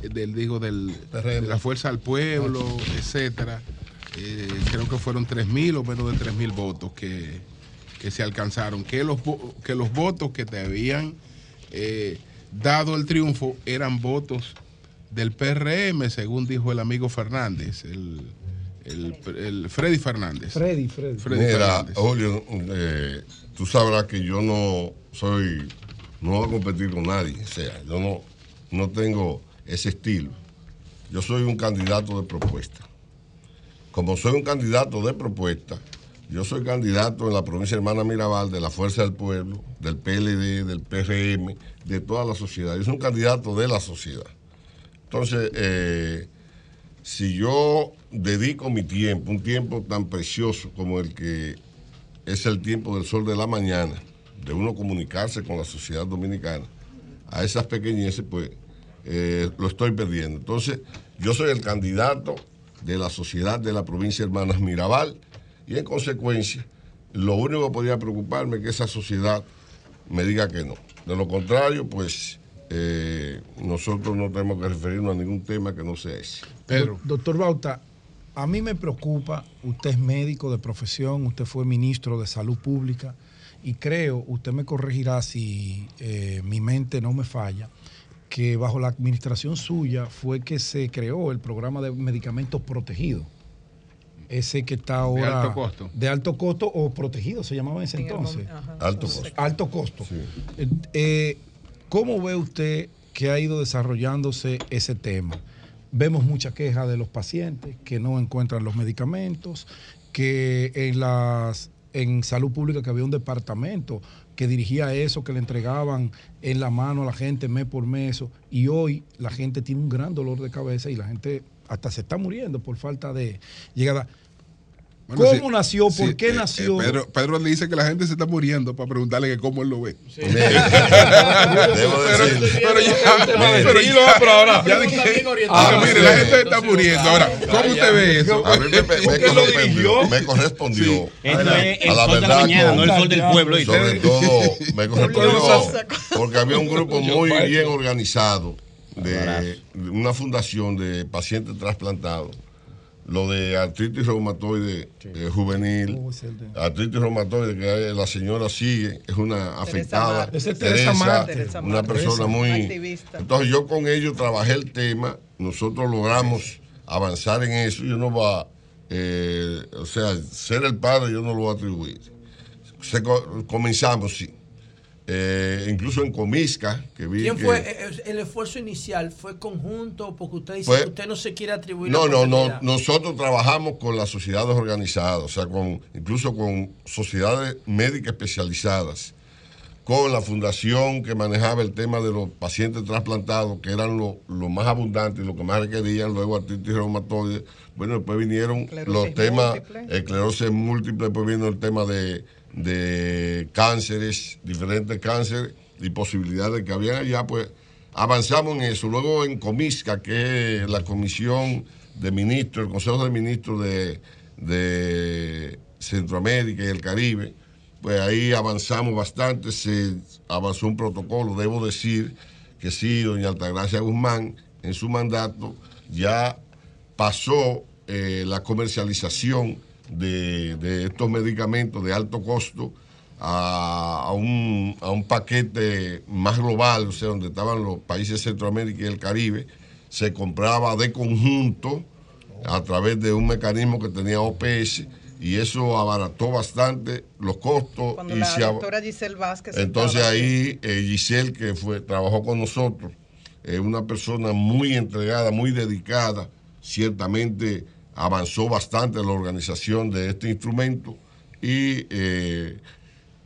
del, digo, del, de la Fuerza al Pueblo, etcétera, eh, creo que fueron 3 mil o menos de 3 mil votos que, que se alcanzaron, que los, que los votos que te habían eh, dado el triunfo eran votos del PRM, según dijo el amigo Fernández, el, el- el Freddy Fernández. Freddy, Freddy. Freddy Mira, Fernández. Julio, eh, tú sabrás que yo no soy, no voy a competir con nadie, o sea, yo no, no tengo ese estilo. Yo soy un candidato de propuesta. Como soy un candidato de propuesta, yo soy candidato en la provincia de Hermana Mirabal de la Fuerza del Pueblo, del PLD, del PRM, de toda la sociedad. Yo soy un candidato de la sociedad. Entonces, eh, si yo dedico mi tiempo, un tiempo tan precioso como el que es el tiempo del sol de la mañana, de uno comunicarse con la sociedad dominicana, a esas pequeñeces, pues eh, lo estoy perdiendo. Entonces, yo soy el candidato de la sociedad de la provincia de Hermanas Mirabal y en consecuencia, lo único que podría preocuparme es que esa sociedad me diga que no. De lo contrario, pues eh, nosotros no tenemos que referirnos a ningún tema que no sea ese. Do- Doctor Bauta, a mí me preocupa, usted es médico de profesión, usted fue ministro de salud pública y creo, usted me corregirá si eh, mi mente no me falla, que bajo la administración suya fue que se creó el programa de medicamentos protegidos. Ese que está ahora. alto costo. De alto costo o protegido, se llamaba en ese entonces. Alto costo. Alto costo. Eh, eh, ¿Cómo ve usted que ha ido desarrollándose ese tema? Vemos mucha queja de los pacientes que no encuentran los medicamentos, que en las en salud pública que había un departamento que dirigía eso, que le entregaban en la mano a la gente mes por mes, y hoy la gente tiene un gran dolor de cabeza y la gente hasta se está muriendo por falta de llegada. Bueno, ¿Cómo sí, nació? ¿Por sí, qué eh, nació? eh, Pedro, Pedro le dice que la gente se está muriendo para preguntarle que cómo él lo ve. Pero, ya, pero ya, ya dije, bien ah, mire, la gente se está muriendo. Ahora, ¿cómo usted ve eso? A mí me, me- me correspondió, me correspondió Esto a la, es el a la sol de la verdad no el sol del pueblo. Sobre todo me correspondió porque había un grupo muy bien organizado de, de una fundación de pacientes trasplantados. Lo de artritis reumatoide eh, juvenil, artritis reumatoide que la señora sigue, es una afectada. Marte. Esa es Teresa Marte. Teresa una persona Teresa, muy. activista. Entonces yo con ellos trabajé el tema, nosotros logramos avanzar en eso, yo no va, eh, o sea, ser el padre yo no lo voy a atribuir. Se comenzamos, sí. Eh, incluso en Comisca, que vi ¿Quién que- fue? eh, eh, El esfuerzo inicial fue conjunto porque usted dice Fue- que usted no se quiere atribuir No, la no, no. Nosotros trabajamos con las sociedades organizadas, o sea, con incluso con sociedades médicas especializadas, con la fundación que manejaba el tema de los pacientes trasplantados, que eran lo, lo más abundantes y lo que más requerían, luego artritis reumatoide. Bueno, después vinieron Esclerosis los temas, múltiple. esclerosis múltiple, después vino el tema de, de cánceres, diferentes cánceres y posibilidades que habían allá, pues avanzamos en eso. Luego en Comisca, que es la comisión de ministros, el Consejo de Ministros de, de Centroamérica y el Caribe, pues ahí avanzamos bastante, se avanzó un protocolo, debo decir que sí, doña Altagracia Guzmán, en su mandato, ya pasó eh, la comercialización de, de estos medicamentos de alto costo a, a un, a un paquete más global, o sea, donde estaban los países de Centroamérica y el Caribe, se compraba de conjunto a través de un mecanismo que tenía OPS y eso abarató bastante los costos. Cuando y la se doctora Giselle Vázquez. entonces ahí eh, Giselle, que fue, trabajó con nosotros, es una persona muy entregada, muy dedicada, ciertamente avanzó bastante la organización de este instrumento y eh,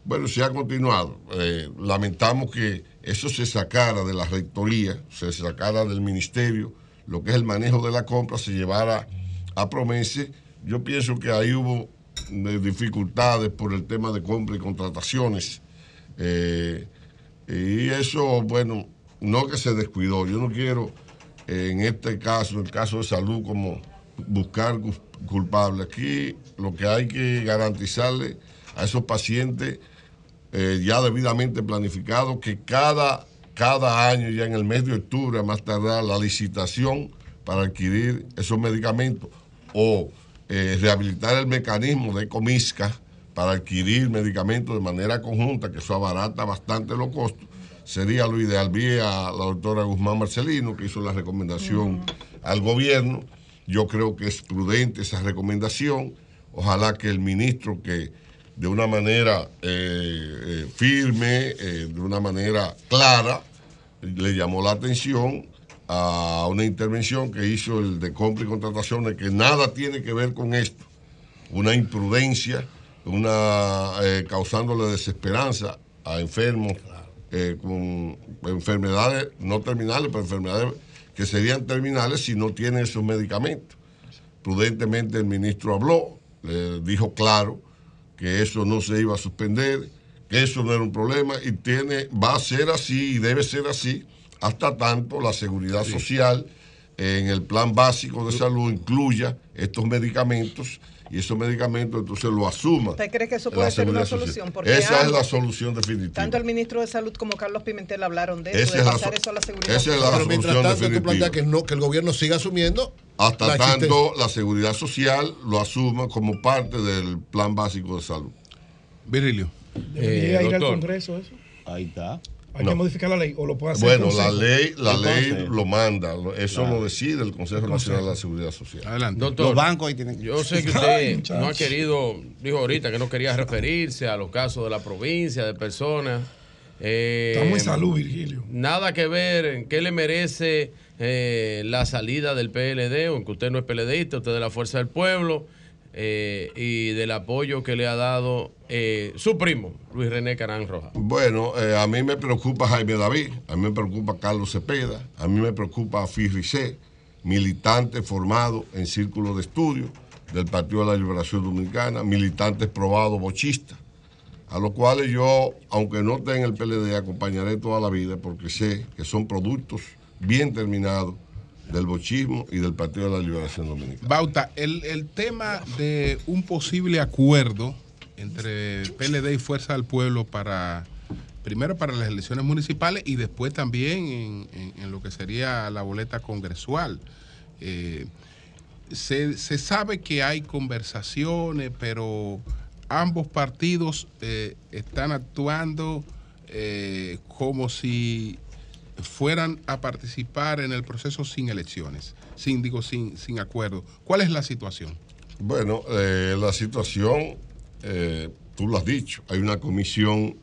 bueno, se ha continuado. Eh, lamentamos que eso se sacara de la rectoría, se sacara del ministerio, lo que es el manejo de la compra, se llevara a Promese. Yo pienso que ahí hubo eh, dificultades por el tema de compra y contrataciones. Y eso, bueno, no que se descuidó. Yo no quiero, en este caso, en el caso de salud, como buscar cul- culpable. Aquí lo que hay que garantizarle a esos pacientes eh, ya debidamente planificados que cada, cada año, ya en el mes de octubre, a más tardar, la licitación para adquirir esos medicamentos o eh, rehabilitar el mecanismo de Comisca para adquirir medicamentos de manera conjunta, que eso abarata bastante los costos, sería lo ideal. Vi a la doctora Guzmán Marcelino, que hizo la recomendación al gobierno. Yo creo que es prudente esa recomendación. Ojalá que el ministro, que de una manera eh, eh, firme, eh, de una manera clara, le llamó la atención a una intervención que hizo el de compra y contrataciones que nada tiene que ver con esto. Una imprudencia, una causándole desesperanza a enfermos con enfermedades no terminales, pero enfermedades que serían terminales si no tienen esos medicamentos. Prudentemente el ministro habló, le dijo claro que eso no se iba a suspender, que eso no era un problema y tiene, va a ser así y debe ser así hasta tanto la seguridad social en el plan básico de salud incluya estos medicamentos y esos medicamentos entonces lo asuma. ¿Usted cree que eso la puede ser una solución? Porque Esa es la solución definitiva. Tanto el ministro de Salud como Carlos Pimentel hablaron de eso, Esa de es la pasar so- eso a la seguridad esa es la. Pero mientras solución tanto, tú definitiva. planteas que, no, que el gobierno siga asumiendo Hasta la existencia. tanto la seguridad social lo asuma como parte del plan básico de salud. Virilio. Debería ir al Congreso eso. Ahí está. Hay No. que modificar la ley o lo puede hacer Bueno, el la ley, la ley Consejo. lo manda, eso Claro. lo decide el Consejo Nacional de la Seguridad Social. Adelante. Los Doctor, bancos ahí tienen que. yo sé que usted no ha querido, dijo ahorita que no quería referirse a los casos de la provincia, de personas. Eh, Estamos en salud, Virgilio. Nada que ver en qué le merece eh, la salida del PLD, aunque usted no es PLDista, usted es de la Fuerza del Pueblo, eh, y del apoyo que le ha dado eh, su primo, Luis René Carán Rojas. Bueno, eh, a mí me preocupa Jaime David, a mí me preocupa Carlos Cepeda, a mí me preocupa Firricé, militante formado en círculo de estudio del Partido de la Liberación Dominicana, militantes probados bochistas, a los cuales yo, aunque no esté en el PLD, acompañaré toda la vida porque sé que son productos bien terminados del bochismo y del Partido de la Liberación Dominicana. Bauta, el, el tema de un posible acuerdo entre PLD y Fuerza del Pueblo para, primero para las elecciones municipales y después también en, lo que sería la boleta congresual. Eh, se, se sabe que hay conversaciones, pero ambos partidos eh, están actuando eh, como si fueran a participar en el proceso sin elecciones, sin digo sin, sin acuerdo. ¿Cuál es la situación? Bueno, la situación, eh, tú lo has dicho, hay una comisión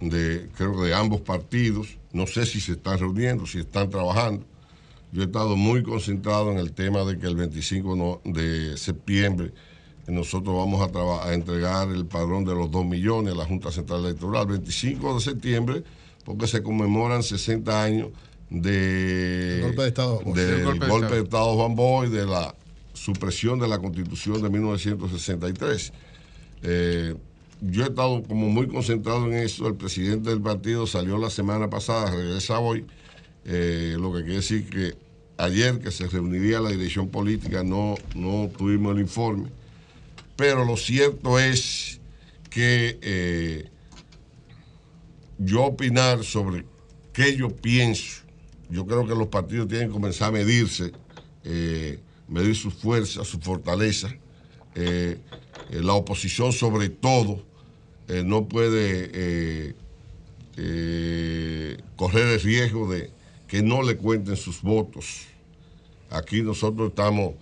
de, creo, de ambos partidos, no sé si se están reuniendo, si están trabajando. Yo he estado muy concentrado en el tema de que el 25 no- de septiembre nosotros vamos a, traba- a entregar el padrón de los 2 millones a la Junta Central Electoral. 25 de septiembre, porque se conmemoran 60 años de, El golpe de Estado de El golpe de golpe de Estado. Juan Bosch y de la supresión de la Constitución de 1963. Eh, yo he estado como muy concentrado en eso. El presidente del partido salió la semana pasada, regresa hoy. Eh, lo que quiere decir que ayer que se reuniría la dirección política no, no tuvimos el informe. Pero lo cierto es que eh, yo opinar sobre qué yo pienso, yo creo que los partidos tienen que comenzar a medirse, medir su fuerza, su fortaleza, eh, la oposición sobre todo, eh, no puede eh, correr el riesgo de que no le cuenten sus votos. Aquí nosotros estamos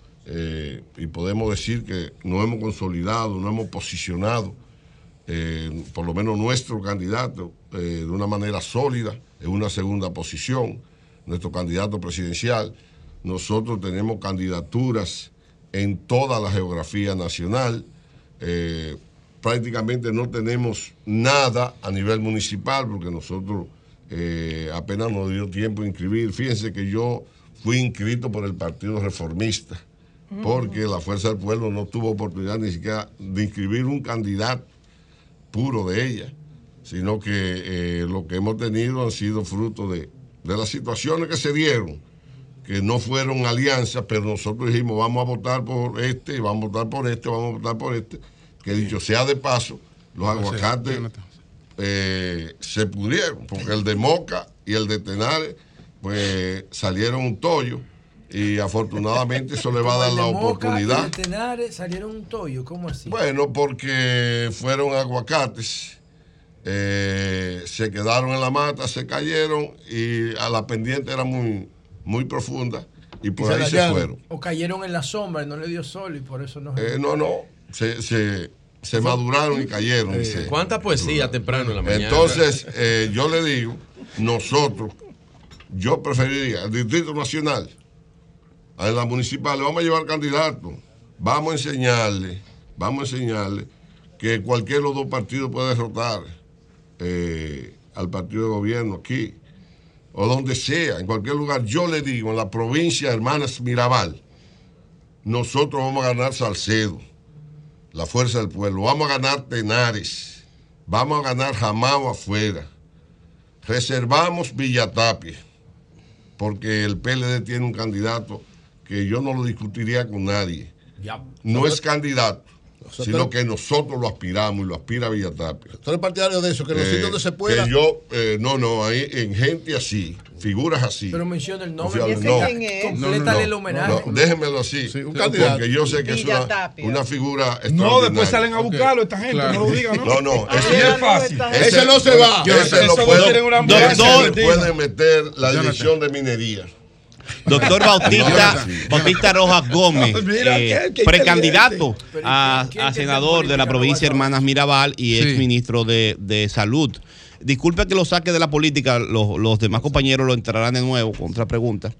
y podemos decir que nos hemos consolidado, nos hemos posicionado, por lo menos nuestro candidato, de una manera sólida, en una segunda posición, nuestro candidato presidencial. Nosotros tenemos candidaturas en toda la geografía nacional. Eh, prácticamente no tenemos nada a nivel municipal porque nosotros eh, apenas nos dio tiempo de inscribir. Fíjense que yo fui inscrito por el Partido Reformista porque la Fuerza del Pueblo no tuvo oportunidad ni siquiera de inscribir un candidato puro de ella, sino que eh, lo que hemos tenido han sido fruto de, de las situaciones que se dieron, que no fueron alianzas, pero nosotros dijimos vamos a votar por este, vamos a votar por este, vamos a votar por este, que dicho sea de paso, los aguacates eh, se pudrieron, porque el de Moca y el de Tenares, pues salieron un tollo y afortunadamente eso le va a dar la De Moca y oportunidad. de Tenares salieron un tollo, ¿cómo así? Bueno, porque fueron aguacates, eh, se quedaron en la mata, se cayeron y a la pendiente era muy, muy profunda y por ahí se fueron. O cayeron en la sombra y no le dio sol y por eso no. Eh, no, no, se, se, se maduraron y cayeron. y se- ¿Cuánta poesía temprano en la mañana? Entonces, eh, yo le digo, nosotros, yo preferiría el Distrito Nacional, a la municipal, le vamos a llevar candidatos, vamos a enseñarle, vamos a enseñarle que cualquiera de los dos partidos puede derrotar eh, al partido de gobierno aquí, o donde sea, en cualquier lugar. Yo le digo, en la provincia de Hermanas Mirabal, nosotros vamos a ganar Salcedo, la fuerza del pueblo, vamos a ganar Tenares, vamos a ganar Jamao afuera, reservamos Villatapia, porque el PLD tiene un candidato que yo no lo discutiría con nadie. No es candidato, sea, sino que nosotros lo aspiramos y lo aspira Villatapia. ¿Tú eres partidario de eso? Que los Eh, sitios donde se pueda. que yo, eh, no, no, ahí en gente así, figuras así. Pero menciona el nombre. Oficial, y no. Complétale el homenaje. No, déjenmelo así. un candidato. Porque yo sé que es una, figura No, después salen a buscarlo esta gente, no lo digan, ¿no? No, no, Así es fácil. Ese no se va. Ese lo puede, ese meter la dirección de minería. Doctor Bautista, Bautista Rojas Gómez, eh, precandidato a, a senador de la provincia de Hermanas Mirabal y ex ministro de, de Salud. Disculpe que lo saque de la política, los, los demás compañeros lo entrarán de nuevo con otra pregunta.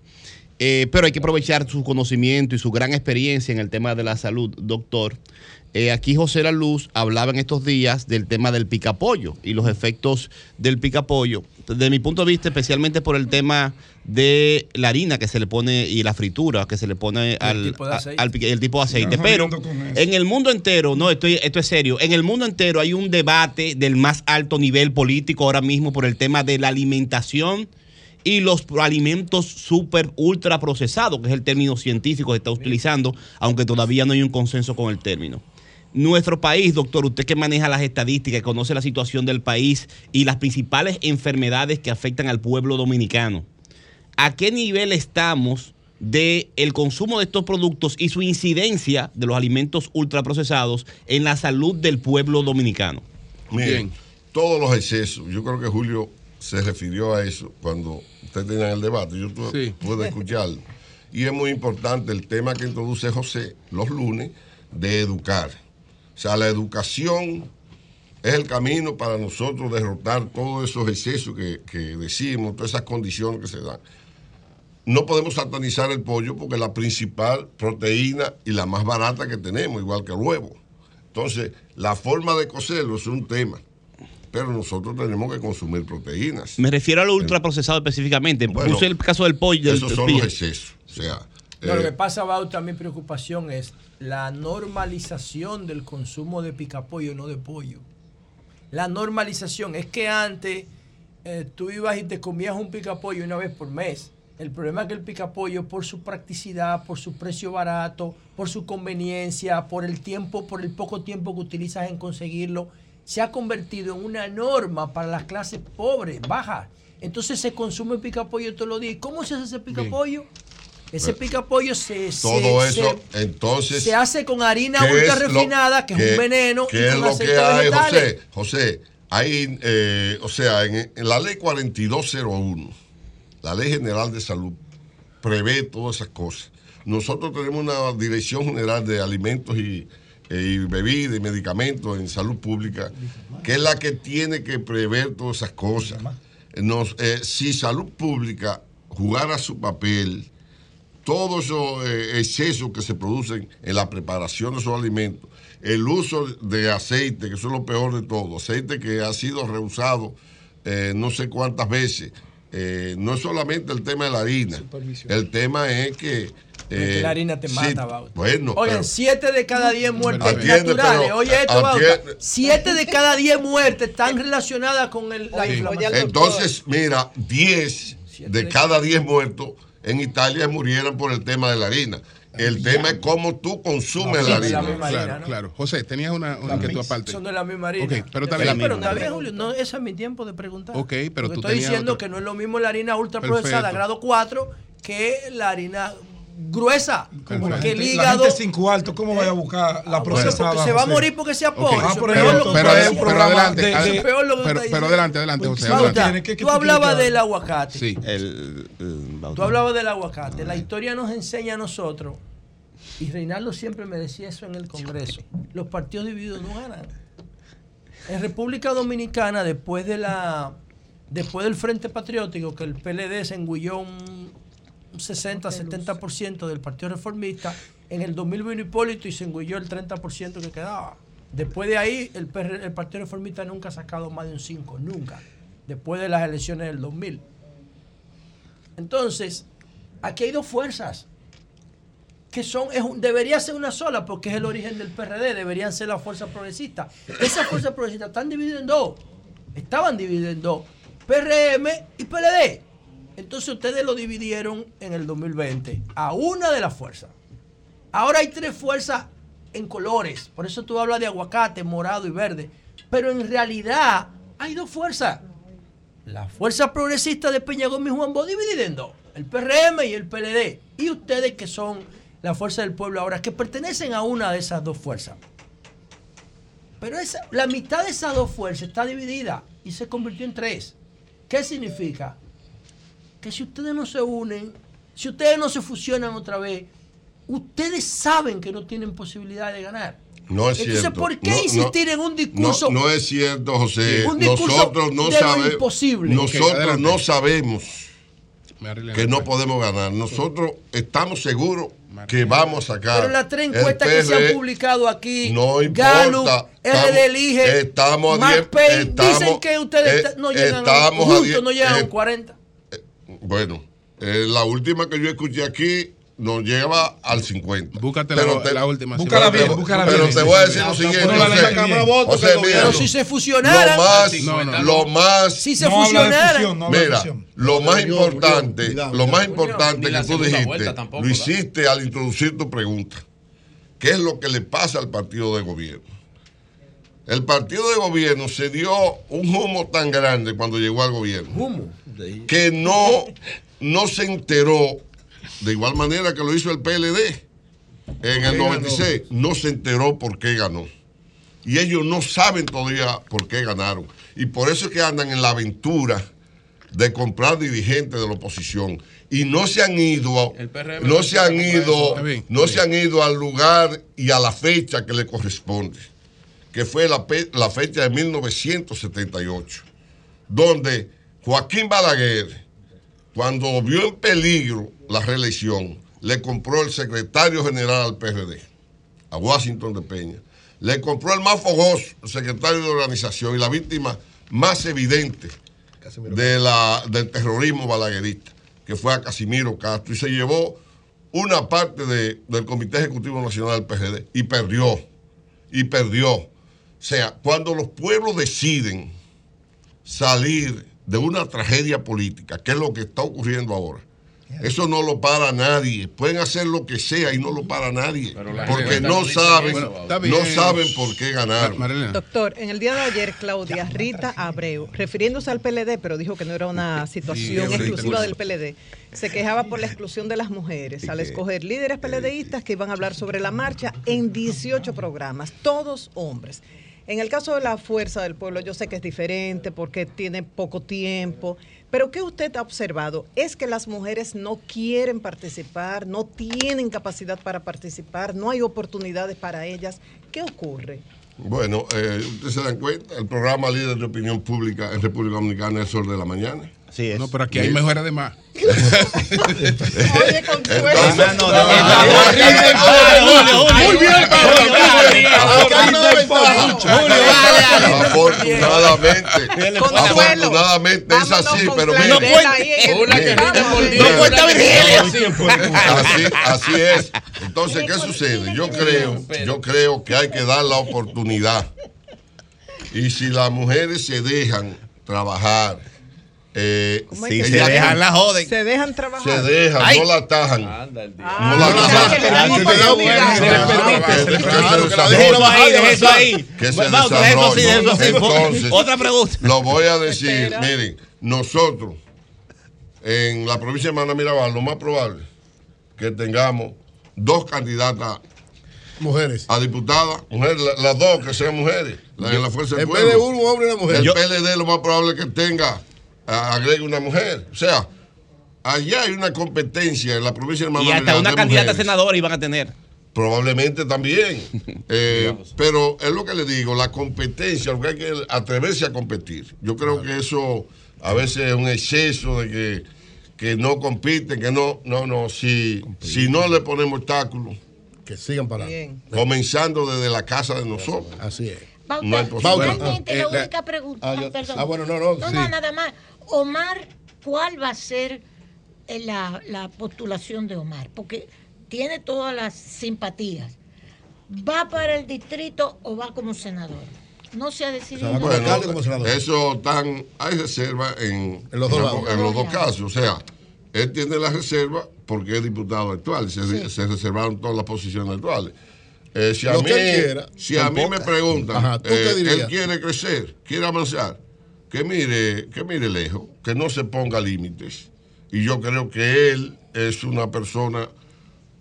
Eh, pero hay que aprovechar su conocimiento y su gran experiencia en el tema de la salud, doctor. Eh, aquí José La Luz hablaba en estos días del tema del picapollo y los efectos del picapollo. Desde mi punto de vista, especialmente por el tema de la harina que se le pone y la fritura que se le pone al, tipo de aceite. al pica- el tipo de aceite. Pero en el mundo entero, no, estoy, esto es serio, en el mundo entero hay un debate del más alto nivel político ahora mismo por el tema de la alimentación y los alimentos super ultra procesados, que es el término científico que se está utilizando, aunque todavía no hay un consenso con el término. Nuestro país, doctor, usted que maneja las estadísticas, conoce la situación del país y las principales enfermedades que afectan al pueblo dominicano. ¿A qué nivel estamos de el consumo de estos productos y su incidencia de los alimentos ultraprocesados en la salud del pueblo dominicano? Miren, todos los excesos, yo creo que Julio se refirió a eso cuando usted tenía el debate, yo tuve, pude escucharlo. Y es muy importante el tema que introduce José los lunes de educar. O sea, la educación es el camino para nosotros derrotar todos esos excesos que, que decimos, todas esas condiciones que se dan. No podemos satanizar el pollo porque es la principal proteína y la más barata que tenemos, igual que el huevo. Entonces, la forma de cocerlo es un tema, pero nosotros tenemos que consumir proteínas. Me refiero a lo ultraprocesado específicamente. Bueno, Puse el caso del pollo. del- Esos son los excesos. O sea, No, lo eh, que pasa, Bauta, mi preocupación es la normalización del consumo de picapollo, no de pollo. La normalización es que antes eh, tú ibas y te comías un picapollo una vez por mes. El problema es que el picapollo, por su practicidad, por su precio barato, por su conveniencia, por el tiempo, por el poco tiempo que utilizas en conseguirlo, se ha convertido en una norma para las clases pobres, bajas. Entonces se consume picapollo todos los días. ¿Y ¿Cómo se hace ese picapollo? Ese pica pollo se, se- Todo se- eso, entonces. se hace con harina ¿qué ultra lo- refinada, que es un veneno, ¿Qué y es con lo que hay, vegetales. José? José, hay, eh, o sea, en, en la ley 4201, la ley general de salud, prevé todas esas cosas. Nosotros tenemos una dirección general de alimentos y, eh, y bebidas y medicamentos en salud pública, que es la que tiene que prever todas esas cosas. Nos, eh, si salud pública jugara su papel, todos esos eh, excesos que se producen en la preparación de esos alimentos, el uso de aceite, que eso es lo peor de todo, aceite que ha sido reusado eh, no sé cuántas veces. Eh, no es solamente el tema de la harina, el tema es que... Es que eh, la harina te sí, mata, Bauta. Bueno, Oigan, pero- siete de cada diez muertes Atiende, naturales. pero- Oye, esto, Bauta. atiende. Siete de cada diez muertes están relacionadas con el, la Sí. inflamación. Entonces, mira, 10 de cada 10 muertos en Italia murieron por el tema de la harina. El tema es cómo tú consumes la harina. Claro, claro. José, tenías una, una inquietud aparte. Son de la misma harina. Ok, pero está Sí, bien. pero está bien, Julio. No, ese es mi tiempo de preguntar. Ok, pero Porque tú estoy diciendo otro- que no es lo mismo la harina ultra procesada grado 4 que la harina gruesa. Como la Porque el gente, la hígado. gente sin cuarto, ¿cómo vaya a buscar la Bueno, procesada? porque se va a morir porque sea pobre. Ah, Eso por es peor ejemplo, lo que pero, pero, pero adelante, lo que pero, pero adelante, adelante, José. Adelante. tú hablabas del aguacate. Sí. Tú hablabas del aguacate. La historia nos enseña a nosotros, y Reinaldo siempre me decía eso en el Congreso, los partidos divididos no ganan. En República Dominicana, después de la después del Frente Patriótico, que el PLD se engulló un 60-70% del Partido Reformista, en el 2000 vino Hipólito y se engulló el 30% que quedaba. Después de ahí, el, PR el Partido Reformista nunca ha sacado más de un 5, nunca. Después de las elecciones del 2000. Entonces, aquí hay dos fuerzas que son, es un- debería ser una sola porque es el origen del PRD, deberían ser las fuerzas progresistas. Esas fuerzas progresistas están divididas en dos, estaban divididas en dos, PRM y PLD. Entonces ustedes lo dividieron en el 2020 a una de las fuerzas. Ahora hay tres fuerzas en colores, por eso tú hablas de aguacate, morado y verde, pero en realidad hay dos fuerzas. La fuerza progresista de Peña Gómez y Juan Bo dividida en dos, el PRM y el PLD. Y ustedes que son la fuerza del pueblo ahora, que pertenecen a una de esas dos fuerzas. Pero la mitad de esas dos fuerzas está dividida y se convirtió en tres. ¿Qué significa? Que si ustedes no se unen, si ustedes no se fusionan otra vez, ustedes saben que no tienen posibilidad de ganar. No es Entonces, cierto. ¿por qué No, no, insistir en un discurso? No, no es cierto, José. Un discurso Nosotros no sabemos. imposible. Nosotros no sabemos que no podemos ganar. Nosotros estamos seguros que vamos a sacar. Pero las tres encuestas que se han PR, publicado aquí, No importa. Gallup, Elige, estamos a estamos- dicen que ustedes eh, no llegan a estamos a juntos, no llegan a eh, un 40. Bueno, eh, la última que yo escuché aquí nos lleva al 50. Búscate Pero la, te- la última. Búscala bien, Pero- búscala Pero bien. te voy a decir lo siguiente, No. Pero si se fusionaran, lo más, No, no. lo más, si se fusionaran, mira, lo más importante, lo más importante que tú dijiste, lo hiciste al introducir tu pregunta. ¿Qué es lo que le pasa al partido de gobierno? El partido de gobierno se dio un humo tan grande cuando llegó al gobierno ¿Humo? que no, no se enteró de igual manera que lo hizo el PLD en el 96, no se enteró por qué ganó. Y ellos no saben todavía por qué ganaron. Y por eso es que andan en la aventura de comprar dirigentes de la oposición. Y no se han ido, no se han ido, no se han ido al lugar y a la fecha que le corresponde, que fue la, fecha de 1978, donde Joaquín Balaguer, cuando vio en peligro la reelección, le compró el secretario general al PRD, a Washington de Peña. Le compró el más fogoso, secretario de organización y la víctima más evidente de la, del terrorismo balaguerista, que fue a Casimiro Castro, y se llevó una parte de- del Comité Ejecutivo Nacional del PRD y perdió, y perdió. O sea, cuando los pueblos deciden salir de una tragedia política, que es lo que está ocurriendo ahora, Eso no lo para nadie. Pueden hacer lo que sea y no lo para nadie. Porque no saben, no saben por qué ganar. Doctor, en el día de ayer, Claudia Rita Abreu, refiriéndose al PLD, pero dijo que no era una situación exclusiva del PLD, se quejaba por la exclusión de las mujeres al escoger líderes PLDistas que iban a hablar sobre la marcha en 18 programas, todos hombres. En el caso de la fuerza del pueblo, yo sé que es diferente porque tiene poco tiempo, pero ¿qué usted ha observado? Es que las mujeres no quieren participar, no tienen capacidad para participar, no hay oportunidades para ellas. ¿Qué ocurre? Bueno, eh, ustedes se dan cuenta, el programa líder de opinión pública en República Dominicana es Sol de la Mañana. Sí, No, pero aquí hay mujeres de más. Oye, con Muy bien, Afortunadamente, afortunadamente es así, pero mira. No cuenta. Así, así es. Entonces, ¿qué sucede? Yo creo, yo creo que hay que dar la oportunidad. Y si las mujeres se dejan trabajar, eh, ¿Cómo es Si se dejan, la joden. Se dejan trabajar. se dejan, Ay. no la atajan. Ah, No la o sea, atajan. que le dan Ah. Entonces, Otra pregunta. Lo voy a decir, miren, nosotros en la provincia de Maná Mirabal, lo más probable que tengamos dos candidatas Mujeres. a diputadas, mujeres, la- las dos que sean mujeres, la, en la fuerza del pueblo. de uno, un hombre y una mujer. El Yo- PLD lo más probable que tenga, agregue una mujer. O sea, allá hay una competencia en la provincia de Maná Y hasta una de candidata a senadora iban a tener. Probablemente también. Eh, pero es lo que le digo, la competencia, lo que hay que atreverse a competir. Yo creo que eso a veces es un exceso de que, que no compiten, que no, no, no, si, si no le ponemos obstáculos, Que sigan para comenzando desde la casa de nosotros. Así es. Bauta, No hay posibilidad. finalmente Ah, la eh, la- única pregunta. ah, ah, yo- perdón. ah, bueno, no, no, No, sí. no, nada más. Omar, ¿cuál va a ser eh, la, la postulación de Omar? Porque tiene todas las simpatías. ¿Va para el distrito o va como senador? No se ha decidido. Bueno, eso tan, hay reserva en, En los dos en lados. en los dos casos. O sea, él tiene la reserva porque es diputado actual. Se, se reservaron todas las posiciones actuales. Eh, si a mí, quiera, si a mí me preguntan, Ajá, ¿tú qué eh, él quiere crecer, quiere avanzar, que mire, que mire lejos, que no se ponga límites. Y yo creo que él es una persona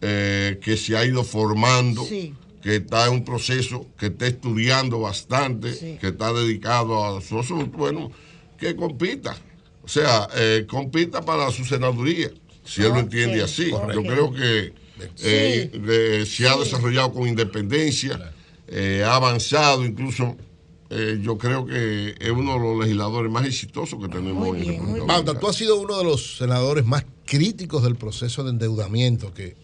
eh, que se ha ido formando, que está en un proceso, que está estudiando bastante, que está dedicado a su asunto, bueno, que compita. O sea, eh, compita para su senaduría, si él lo entiende así. correcto. Yo creo que eh, eh, se ha desarrollado con independencia, eh, ha avanzado, incluso eh, yo creo que es uno de los legisladores más exitosos que tenemos hoy en República Bauta, Dominicana. tú has sido uno de los senadores más críticos del proceso de endeudamiento que,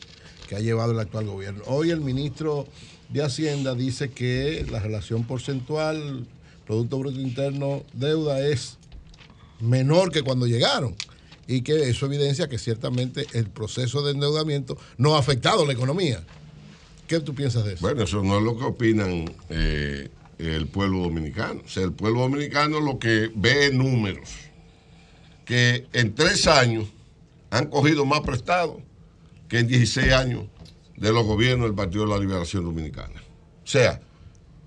que ha llevado el actual gobierno. Hoy el ministro de Hacienda dice que la relación porcentual Producto Bruto Interno deuda es menor que cuando llegaron y que eso evidencia que ciertamente el proceso de endeudamiento no ha afectado la economía. ¿Qué tú piensas de eso? Bueno, eso no es lo que opinan eh, el pueblo dominicano. O sea, el pueblo dominicano lo que ve es números. Que en tres años han cogido más prestado que en 16 años de los gobiernos del Partido de la Liberación Dominicana. O sea,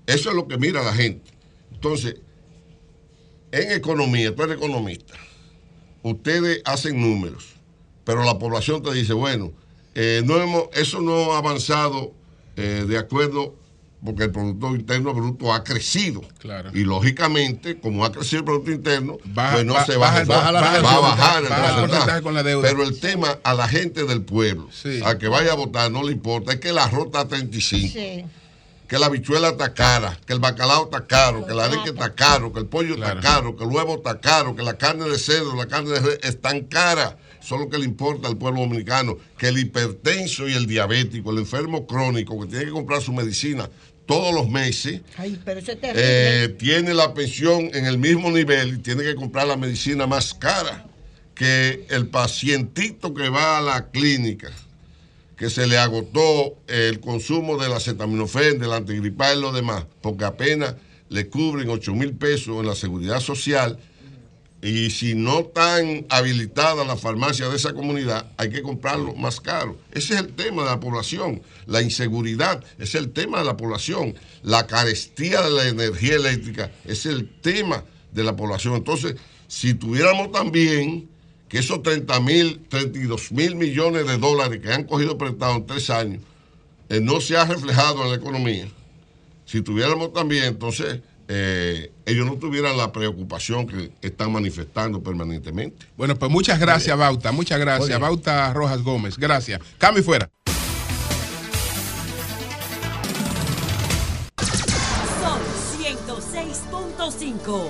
eso es lo que mira la gente. Entonces, en economía, tú eres economista, ustedes hacen números, pero la población te dice, bueno, eh, no hemos, eso no ha avanzado eh, de acuerdo, porque el Producto Interno Bruto ha crecido. Claro. Y lógicamente, como ha crecido el Producto Interno, Baja- pues no ba- se va, baja la va a bajar el porcentaje. porcentaje con la deuda. Pero el tema a la gente del pueblo, a que vaya a votar, no le importa, es que la rota 35 Sí. que la habichuela está cara, que el bacalao está caro, que la areque está caro, que el pollo está caro, que el huevo está caro, que la carne de cerdo, la carne de res están cara. Eso es lo que le importa al pueblo dominicano, que el hipertenso y el diabético, el enfermo crónico que tiene que comprar su medicina todos los meses, Ay, pero eso es terrible. eh, tiene la pensión en el mismo nivel y tiene que comprar la medicina más cara que el pacientito que va a la clínica, que se le agotó el consumo del acetaminofén, del antigripal y lo demás, porque apenas le cubren 8 mil pesos en la seguridad social, Y si no están habilitadas las farmacias de esa comunidad, hay que comprarlo más caro. Ese es el tema de la población. La inseguridad es el tema de la población. La carestía de la energía eléctrica es el tema de la población. Entonces, si tuviéramos también que esos 30 mil, 32 mil millones de dólares que han cogido prestados en tres años, eh, no se ha reflejado en la economía, si tuviéramos también, entonces eh, ellos no tuvieran la preocupación que están manifestando permanentemente. Bueno, pues muchas gracias, Bauta. Muchas gracias, Oye. Bauta Rojas Gómez. Gracias. Cambio y fuera. Sol 106.5.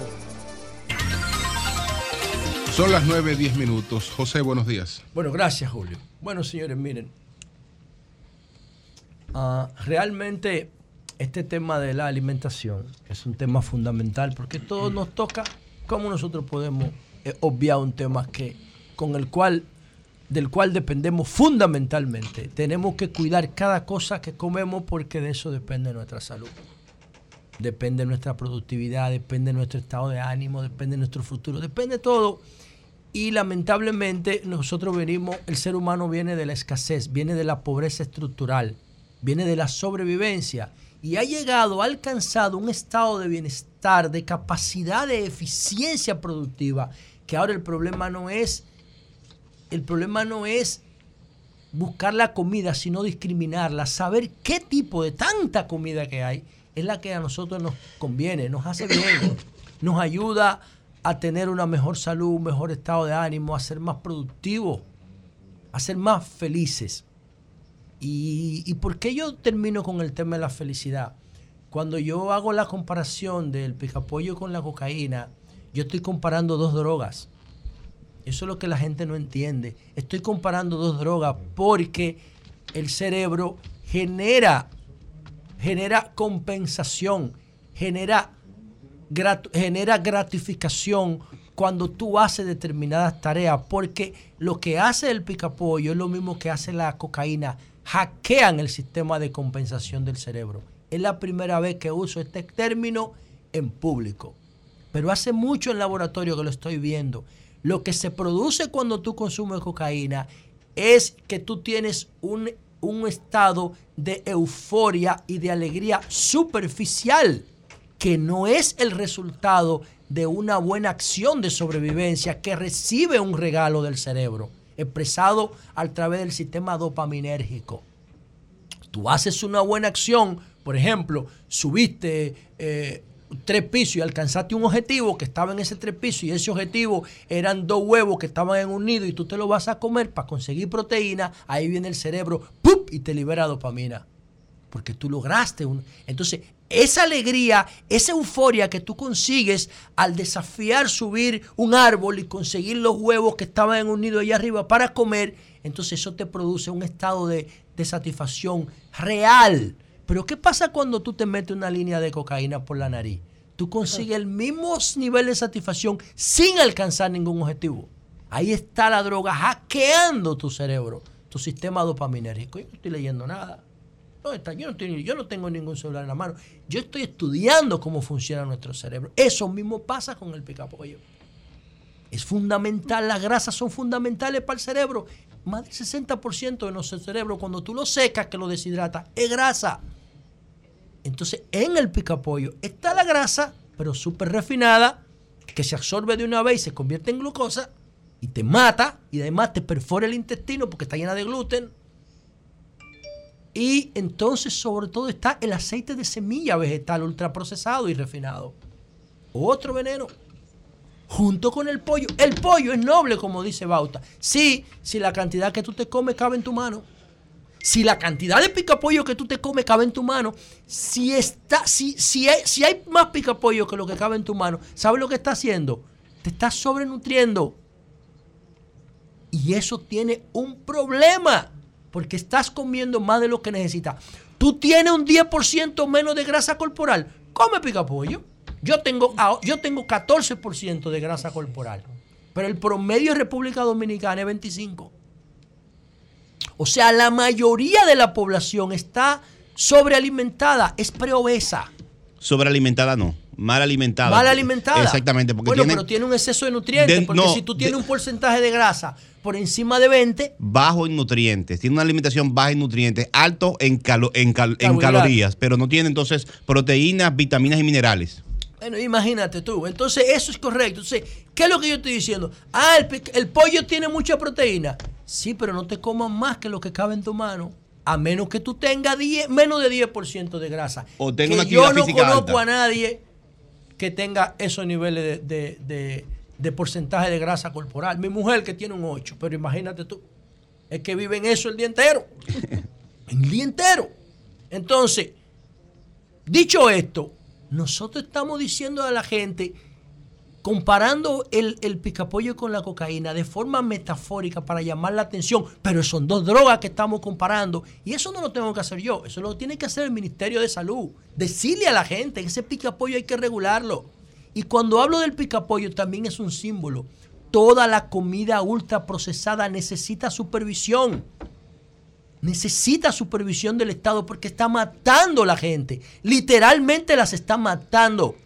Son las 9, 10 minutos. José, buenos días. Bueno, gracias, Julio. Bueno, señores, miren. ah, realmente este tema de la alimentación es un tema fundamental porque todo nos toca. ¿Cómo nosotros podemos eh, obviar un tema que con el cual del cual dependemos fundamentalmente? Tenemos que cuidar cada cosa que comemos porque de eso depende nuestra salud. Depende nuestra productividad, depende nuestro estado de ánimo, depende nuestro futuro, depende todo. Y lamentablemente nosotros venimos, el ser humano viene de la escasez, viene de la pobreza estructural, viene de la sobrevivencia y ha llegado, ha alcanzado un estado de bienestar, de capacidad de eficiencia productiva, que ahora el problema no es, el problema no es buscar la comida, sino discriminarla, saber qué tipo de tanta comida que hay es la que a nosotros nos conviene, nos hace bien, nos ayuda a tener una mejor salud, un mejor estado de ánimo, a ser más productivos, a ser más felices. ¿Y, por qué yo termino con el tema de la felicidad? Cuando yo hago la comparación del picapollo con la cocaína, yo estoy comparando dos drogas. Eso es lo que la gente no entiende. Estoy comparando dos drogas porque el cerebro genera, genera compensación, genera, genera gratificación cuando tú haces determinadas tareas, porque lo que hace el picapollo es lo mismo que hace la cocaína, hackean el sistema de compensación del cerebro. Es la primera vez que uso este término en público, pero hace mucho en laboratorio que lo estoy viendo. Lo que se produce cuando tú consumes cocaína es que tú tienes un, un estado de euforia y de alegría superficial que no es el resultado de una buena acción de sobrevivencia que recibe un regalo del cerebro, expresado a través del sistema dopaminérgico. Tú haces una buena acción, por ejemplo, subiste eh, tres pisos y alcanzaste un objetivo que estaba en ese tres pisos y ese objetivo eran dos huevos que estaban en un nido y tú te lo vas a comer para conseguir proteína, ahí viene el cerebro ¡pup! y te libera dopamina. Porque tú lograste un... Entonces, esa alegría, esa euforia que tú consigues al desafiar subir un árbol y conseguir los huevos que estaban en un nido allá arriba para comer, entonces eso te produce un estado de, de satisfacción real. Pero ¿qué pasa cuando tú te metes una línea de cocaína por la nariz? Tú consigues el mismo nivel de satisfacción sin alcanzar ningún objetivo. Ahí está la droga hackeando tu cerebro, tu sistema dopaminérgico. Yo no estoy leyendo nada. Yo, no estoy- yo no tengo ningún celular en la mano. Yo estoy estudiando cómo funciona nuestro cerebro. Eso mismo pasa con el picapollo. Es fundamental, las grasas son fundamentales para el cerebro. Más del 60% de nuestro cerebro, cuando tú lo secas, que lo deshidratas, es grasa. Entonces, en el picapollo está la grasa, pero súper refinada, que se absorbe de una vez y se convierte en glucosa y te mata y además te perfora el intestino porque está llena de gluten. Y entonces, sobre todo, está el aceite de semilla vegetal ultraprocesado y refinado. Otro veneno. Junto con el pollo. El pollo es noble, como dice Bauta. Sí, si la cantidad que tú te comes cabe en tu mano. Si la cantidad de picapollo que tú te comes cabe en tu mano, si, está, si, si, hay, si hay más picapollo que lo que cabe en tu mano, ¿sabes lo que está haciendo? Te está sobrenutriendo. Y eso tiene un problema, porque estás comiendo más de lo que necesitas. Tú tienes un 10% menos de grasa corporal, come picapollo. Yo tengo, ah, yo tengo 14% de grasa corporal, pero el promedio en República Dominicana es 25%. O sea, la mayoría de la población está sobrealimentada, es preobesa. Sobrealimentada no. Mal alimentada. Mal alimentada. Exactamente. Porque bueno, tiene pero tiene un exceso de nutrientes. De- porque no, si tú tienes un porcentaje de grasa por encima de 20, bajo en nutrientes. Tiene una alimentación baja en nutrientes, alto en, calo- en, cal- en calorías, pero no tiene entonces proteínas, vitaminas y minerales. Bueno, imagínate tú. Entonces, eso es correcto. Entonces, ¿qué es lo que yo estoy diciendo? Ah, el, pollo tiene mucha proteína. Sí, pero no te comas más que lo que cabe en tu mano. A menos que tú tengas 10 menos de 10% de grasa. O tenga Que una yo no conozco alta. a nadie que tenga esos niveles de, de- de- de porcentaje de grasa corporal. Mi mujer que tiene un 8, pero imagínate tú. Es que vive en eso el día entero. el día entero. Entonces, dicho esto, nosotros estamos diciendo a la gente, comparando el, el picapollo con la cocaína de forma metafórica para llamar la atención, pero son dos drogas que estamos comparando. Y eso no lo tengo que hacer yo, eso lo tiene que hacer el Ministerio de Salud. Decirle a la gente que ese picapollo hay que regularlo. Y cuando hablo del picapollo también es un símbolo. Toda la comida ultraprocesada necesita supervisión necesita supervisión del Estado porque está matando a la gente. Literalmente las está matando.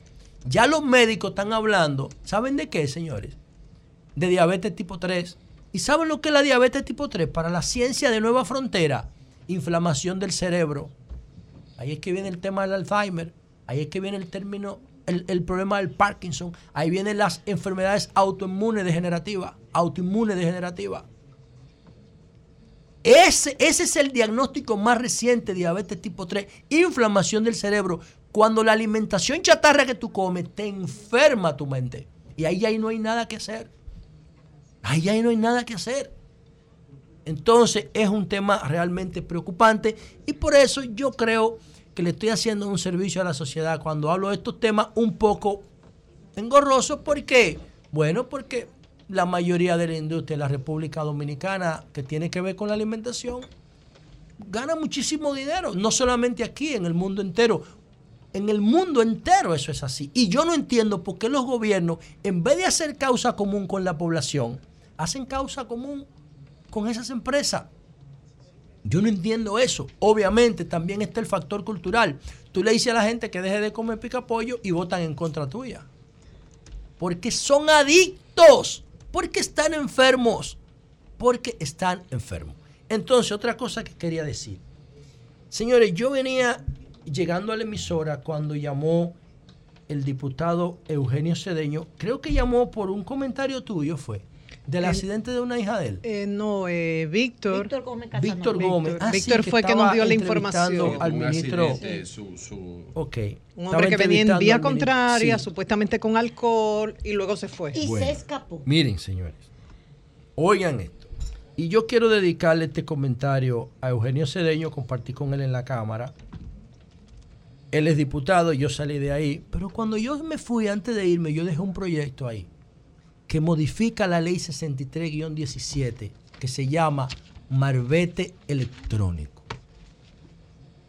Ya los médicos están hablando, ¿saben de qué, señores? De diabetes tipo 3. ¿Y saben lo que es la diabetes tipo 3? Para la ciencia de Nueva Frontera, inflamación del cerebro. Ahí es que viene el tema del Alzheimer. Ahí es que viene el término, el, el problema del Parkinson. Ahí vienen las enfermedades autoinmunes degenerativas. Autoinmunes degenerativas. Ese, ese es el diagnóstico más reciente diabetes tipo 3, inflamación del cerebro. Cuando la alimentación chatarra que tú comes te enferma tu mente. Y ahí, ahí no hay nada que hacer. Ahí, ahí no hay nada que hacer. Entonces es un tema realmente preocupante y por eso yo creo que le estoy haciendo un servicio a la sociedad cuando hablo de estos temas un poco engorrosos. ¿Por qué? Bueno, porque la mayoría de la industria de la República Dominicana que tiene que ver con la alimentación gana muchísimo dinero, no solamente aquí, en el mundo entero. En el mundo entero eso es así. Y yo no entiendo por qué los gobiernos, en vez de hacer causa común con la población, hacen causa común con esas empresas. Yo no entiendo eso. Obviamente también está el factor cultural. Tú le dices a la gente que deje de comer picapollo y votan en contra tuya. Porque son adictos. Porque están enfermos. Porque están enfermos. Entonces, otra cosa que quería decir. Señores, yo venía llegando a la emisora cuando llamó el diputado Eugenio Cedeño. Creo que llamó por un comentario tuyo, fue. Del Eh, accidente de una hija de él. Eh, no, eh, Víctor. Víctor Gómez Víctor Gómez. Ah, sí, Víctor fue que nos dio la información. Al ministro. accidente, su- su- Ok. Un hombre que venía en vía contraria, Sí. supuestamente con alcohol, y luego se fue. Y Bueno. se escapó. Miren, señores, oigan esto. Y yo quiero dedicarle este comentario a Eugenio Cedeño, compartí con él en la Cámara. Él es diputado, yo salí de ahí. Pero cuando yo me fui, antes de irme, yo dejé un proyecto ahí que modifica la ley 63-17, que se llama Marbete Electrónico.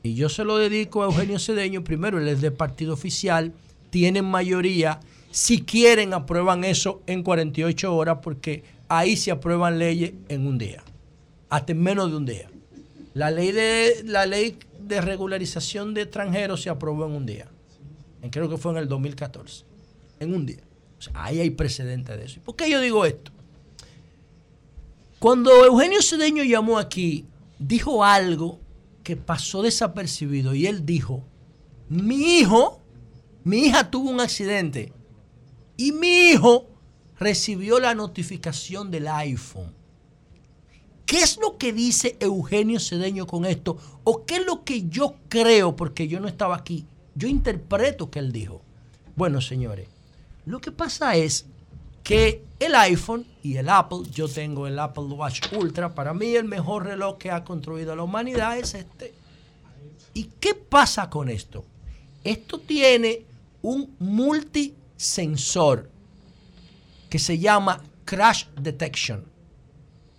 Y yo se lo dedico a Eugenio Cedeño. Primero, él es del partido oficial, tienen mayoría. Si quieren, aprueban eso en 48 horas, porque ahí se aprueban leyes en un día, hasta en menos de un día. La ley de, la ley de regularización de extranjeros se aprobó en un día. Creo que fue en el 2014. En un día. Ahí hay precedente de eso. ¿Por qué yo digo esto? Cuando Eugenio Cedeño llamó aquí, dijo algo que pasó desapercibido y él dijo, mi hijo, mi hija tuvo un accidente y mi hijo recibió la notificación del iPhone. ¿Qué es lo que dice Eugenio Cedeño con esto? ¿O qué es lo que yo creo? Porque yo no estaba aquí. Yo interpreto que él dijo. Bueno, señores, lo que pasa es que el iPhone y el Apple, yo tengo el Apple Watch Ultra, para mí el mejor reloj que ha construido la humanidad es este. ¿Y qué pasa con esto? Esto tiene un multisensor que se llama Crash Detection.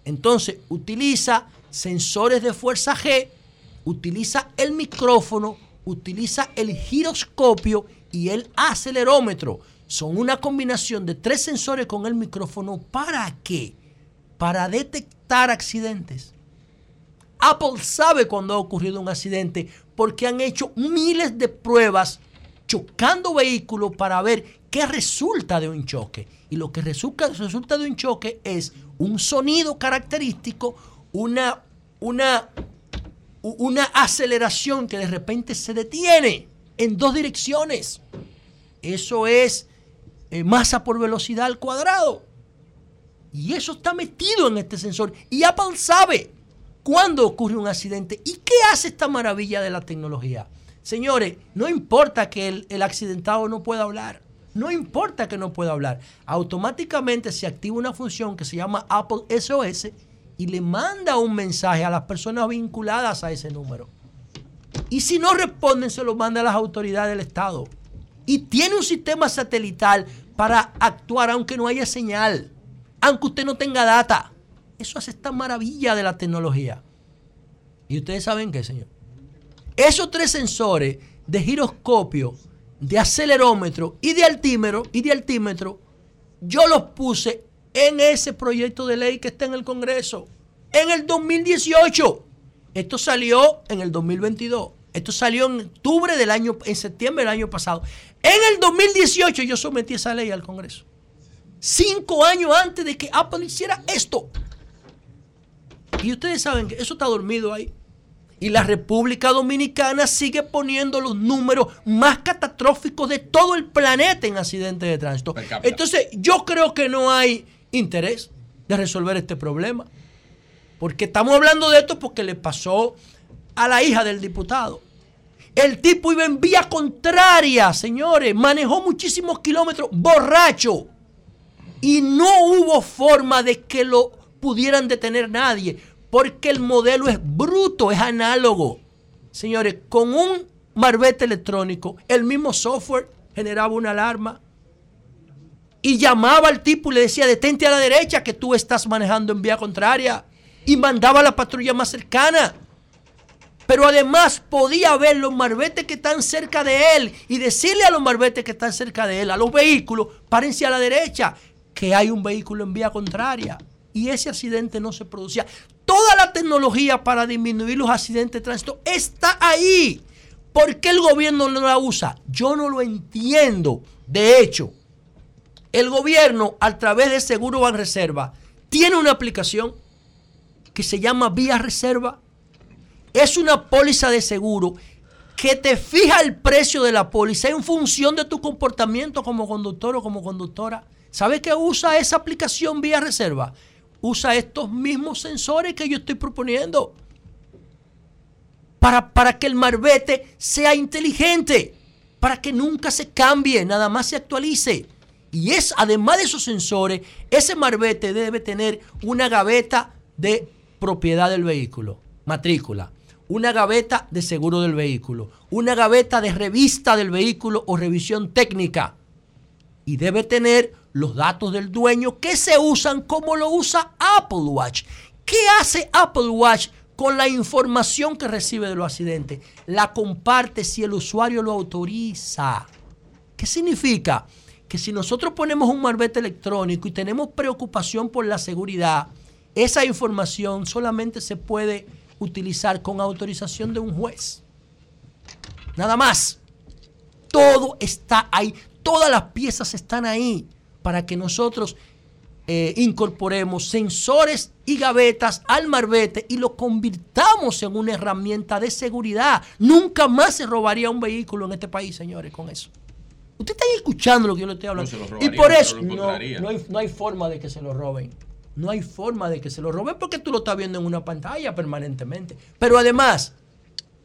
Entonces utiliza sensores de fuerza G, utiliza el micrófono, utiliza el giroscopio y el acelerómetro. Son una combinación de tres sensores con el micrófono. ¿Para qué? Para detectar accidentes. Apple sabe cuando ha ocurrido un accidente porque han hecho miles de pruebas chocando vehículos para ver qué resulta de un choque. Y lo que resulta, de un choque es un sonido característico, una, una, una aceleración que de repente se detiene en dos direcciones. Eso es eh, masa por velocidad al cuadrado. Y eso está metido en este sensor. Y Apple sabe cuándo ocurre un accidente. ¿Y qué hace esta maravilla de la tecnología? Señores, no importa que el, el accidentado no pueda hablar. No importa que no pueda hablar. Automáticamente se activa una función que se llama Apple SOS y le manda un mensaje a las personas vinculadas a ese número. Y si no responden, se lo manda a las autoridades del Estado. Y tiene un sistema satelital para actuar aunque no haya señal, aunque usted no tenga data. Eso hace esta maravilla de la tecnología. ¿Y ustedes saben qué, señor? Esos tres sensores de giroscopio, de acelerómetro y de altímetro, y de altímetro, yo los puse en ese proyecto de ley que está en el Congreso. En el 2018. Esto salió en el 2022. Esto salió en octubre del año, en septiembre del año pasado. En el 2018 yo sometí esa ley al Congreso. Cinco años antes de que Apple hiciera esto. Y ustedes saben que eso está dormido ahí. Y la República Dominicana sigue poniendo los números más catastróficos de todo el planeta en accidentes de tránsito. Entonces, yo creo que no hay interés de resolver este problema. Porque estamos hablando de esto porque le pasó a la hija del diputado. El tipo iba en vía contraria, señores. Manejó muchísimos kilómetros borracho. Y no hubo forma de que lo pudieran detener nadie. Porque el modelo es bruto, es análogo. Señores, con un marbete electrónico, el mismo software generaba una alarma. Y llamaba al tipo y le decía, detente a la derecha que tú estás manejando en vía contraria. Y mandaba a la patrulla más cercana. Pero además podía ver los marbetes que están cerca de él y decirle a los marbetes que están cerca de él, a los vehículos, párense a la derecha, que hay un vehículo en vía contraria. Y ese accidente no se producía. Toda la tecnología para disminuir los accidentes de tránsito está ahí. ¿Por qué el gobierno no la usa? Yo no lo entiendo. De hecho, el gobierno, a través de Seguro Banreserva, tiene una aplicación que se llama Vía Reserva. Es una póliza de seguro que te fija el precio de la póliza en función de tu comportamiento como conductor o como conductora. ¿Sabes qué usa esa aplicación Vía Reserva? Usa estos mismos sensores que yo estoy proponiendo para, para que el marbete sea inteligente, para que nunca se cambie, nada más se actualice. Y es, además de esos sensores, ese marbete debe tener una gaveta de propiedad del vehículo, matrícula, una gaveta de seguro del vehículo, una gaveta de revista del vehículo o revisión técnica. Y debe tener los datos del dueño que se usan como lo usa Apple Watch. ¿Qué hace Apple Watch con la información que recibe de los accidentes? La comparte si el usuario lo autoriza. ¿Qué significa? Que si nosotros ponemos un marbete electrónico y tenemos preocupación por la seguridad, esa información solamente se puede utilizar con autorización de un juez. Nada más. Todo está ahí. Todas las piezas están ahí para que nosotros eh, incorporemos sensores y gavetas al marbete y lo convirtamos en una herramienta de seguridad. Nunca más se robaría un vehículo en este país, señores, con eso. Ustedes están escuchando lo que yo le estoy hablando. se lo y robarían, por eso no, no hay, no hay forma de que se lo roben. No hay forma de que se lo roben porque tú lo estás viendo en una pantalla permanentemente. Pero además,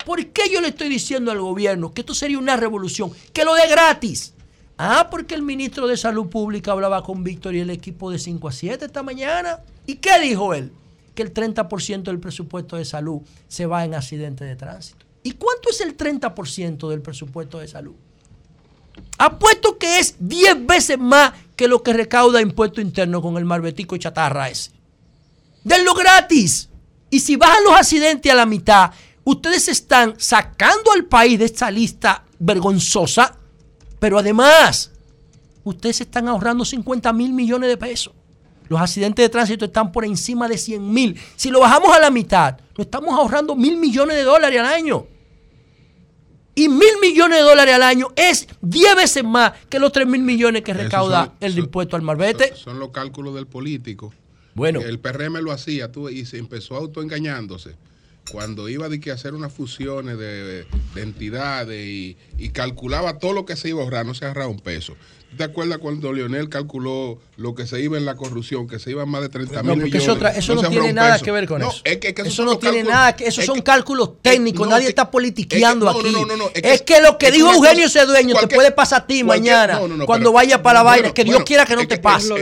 ¿por qué yo le estoy diciendo al gobierno que esto sería una revolución? Que lo dé gratis. Ah, porque el ministro de Salud Pública hablaba con Víctor y el equipo de 5 a 7 esta mañana. ¿Y qué dijo él? Que el 30% del presupuesto de salud se va en accidentes de tránsito. ¿Y cuánto es el 30% del presupuesto de salud? Apuesto que es 10 veces más que lo que recauda impuesto interno con el marbetico y chatarra ese. Denlo gratis. Y si bajan los accidentes a la mitad, ustedes están sacando al país de esta lista vergonzosa, pero además, ustedes están ahorrando 50 mil millones de pesos. Los accidentes de tránsito están por encima de 100 mil. Si lo bajamos a la mitad, nos estamos ahorrando mil millones de dólares al año. Y mil millones de dólares al año es 10 veces más que los 3 mil millones que recauda el impuesto al marbete. Son, son, los cálculos del político. Bueno. El PRM lo hacía tú, y se empezó autoengañándose. Cuando iba de que hacer unas fusiones de, entidades y, y, calculaba todo lo que se iba a ahorrar, no se ahorraba un peso te acuerdas cuando Leonel calculó lo que se iba en la corrupción, que se iban más de 30 mil millones? Eso, otra, eso no, tiene nada que ver con eso. Eso no tiene nada, que, esos es son cálculos eh, técnicos, nadie que, está politiqueando aquí. es, que, lo que dijo Eugenio cosa, Cedeño te puede pasar a ti mañana cuando vayas para la vaina, bueno, que Dios quiera que no te pase.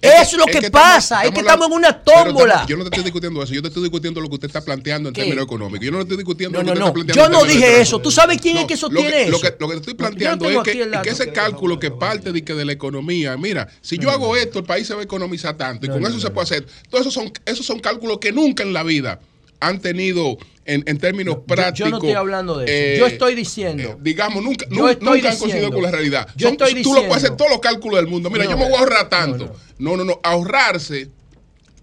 Es lo que pasa, es que estamos en una tómbola. Yo no te estoy discutiendo eso, yo te estoy discutiendo lo que usted está planteando en términos económicos. Yo no estoy discutiendo lo que está planteando. Yo no dije eso, ¿tú sabes quién es que sostiene eso? Lo que te estoy planteando es que ese cálculo que pasa parte de, que de la economía. Mira, si yo hago esto, el país se va a economizar tanto y con eso se puede hacer. Todos esos son, esos son cálculos que nunca en la vida han tenido en, en términos prácticos. Yo no estoy hablando de eso. Eh, yo estoy diciendo. Eh, digamos, nunca, nunca diciendo, han coincidido con la realidad. Yo Son, estoy tú lo puedes hacer todos los cálculos del mundo. Mira, yo me voy a ahorrar tanto. No, no, no. Ahorrarse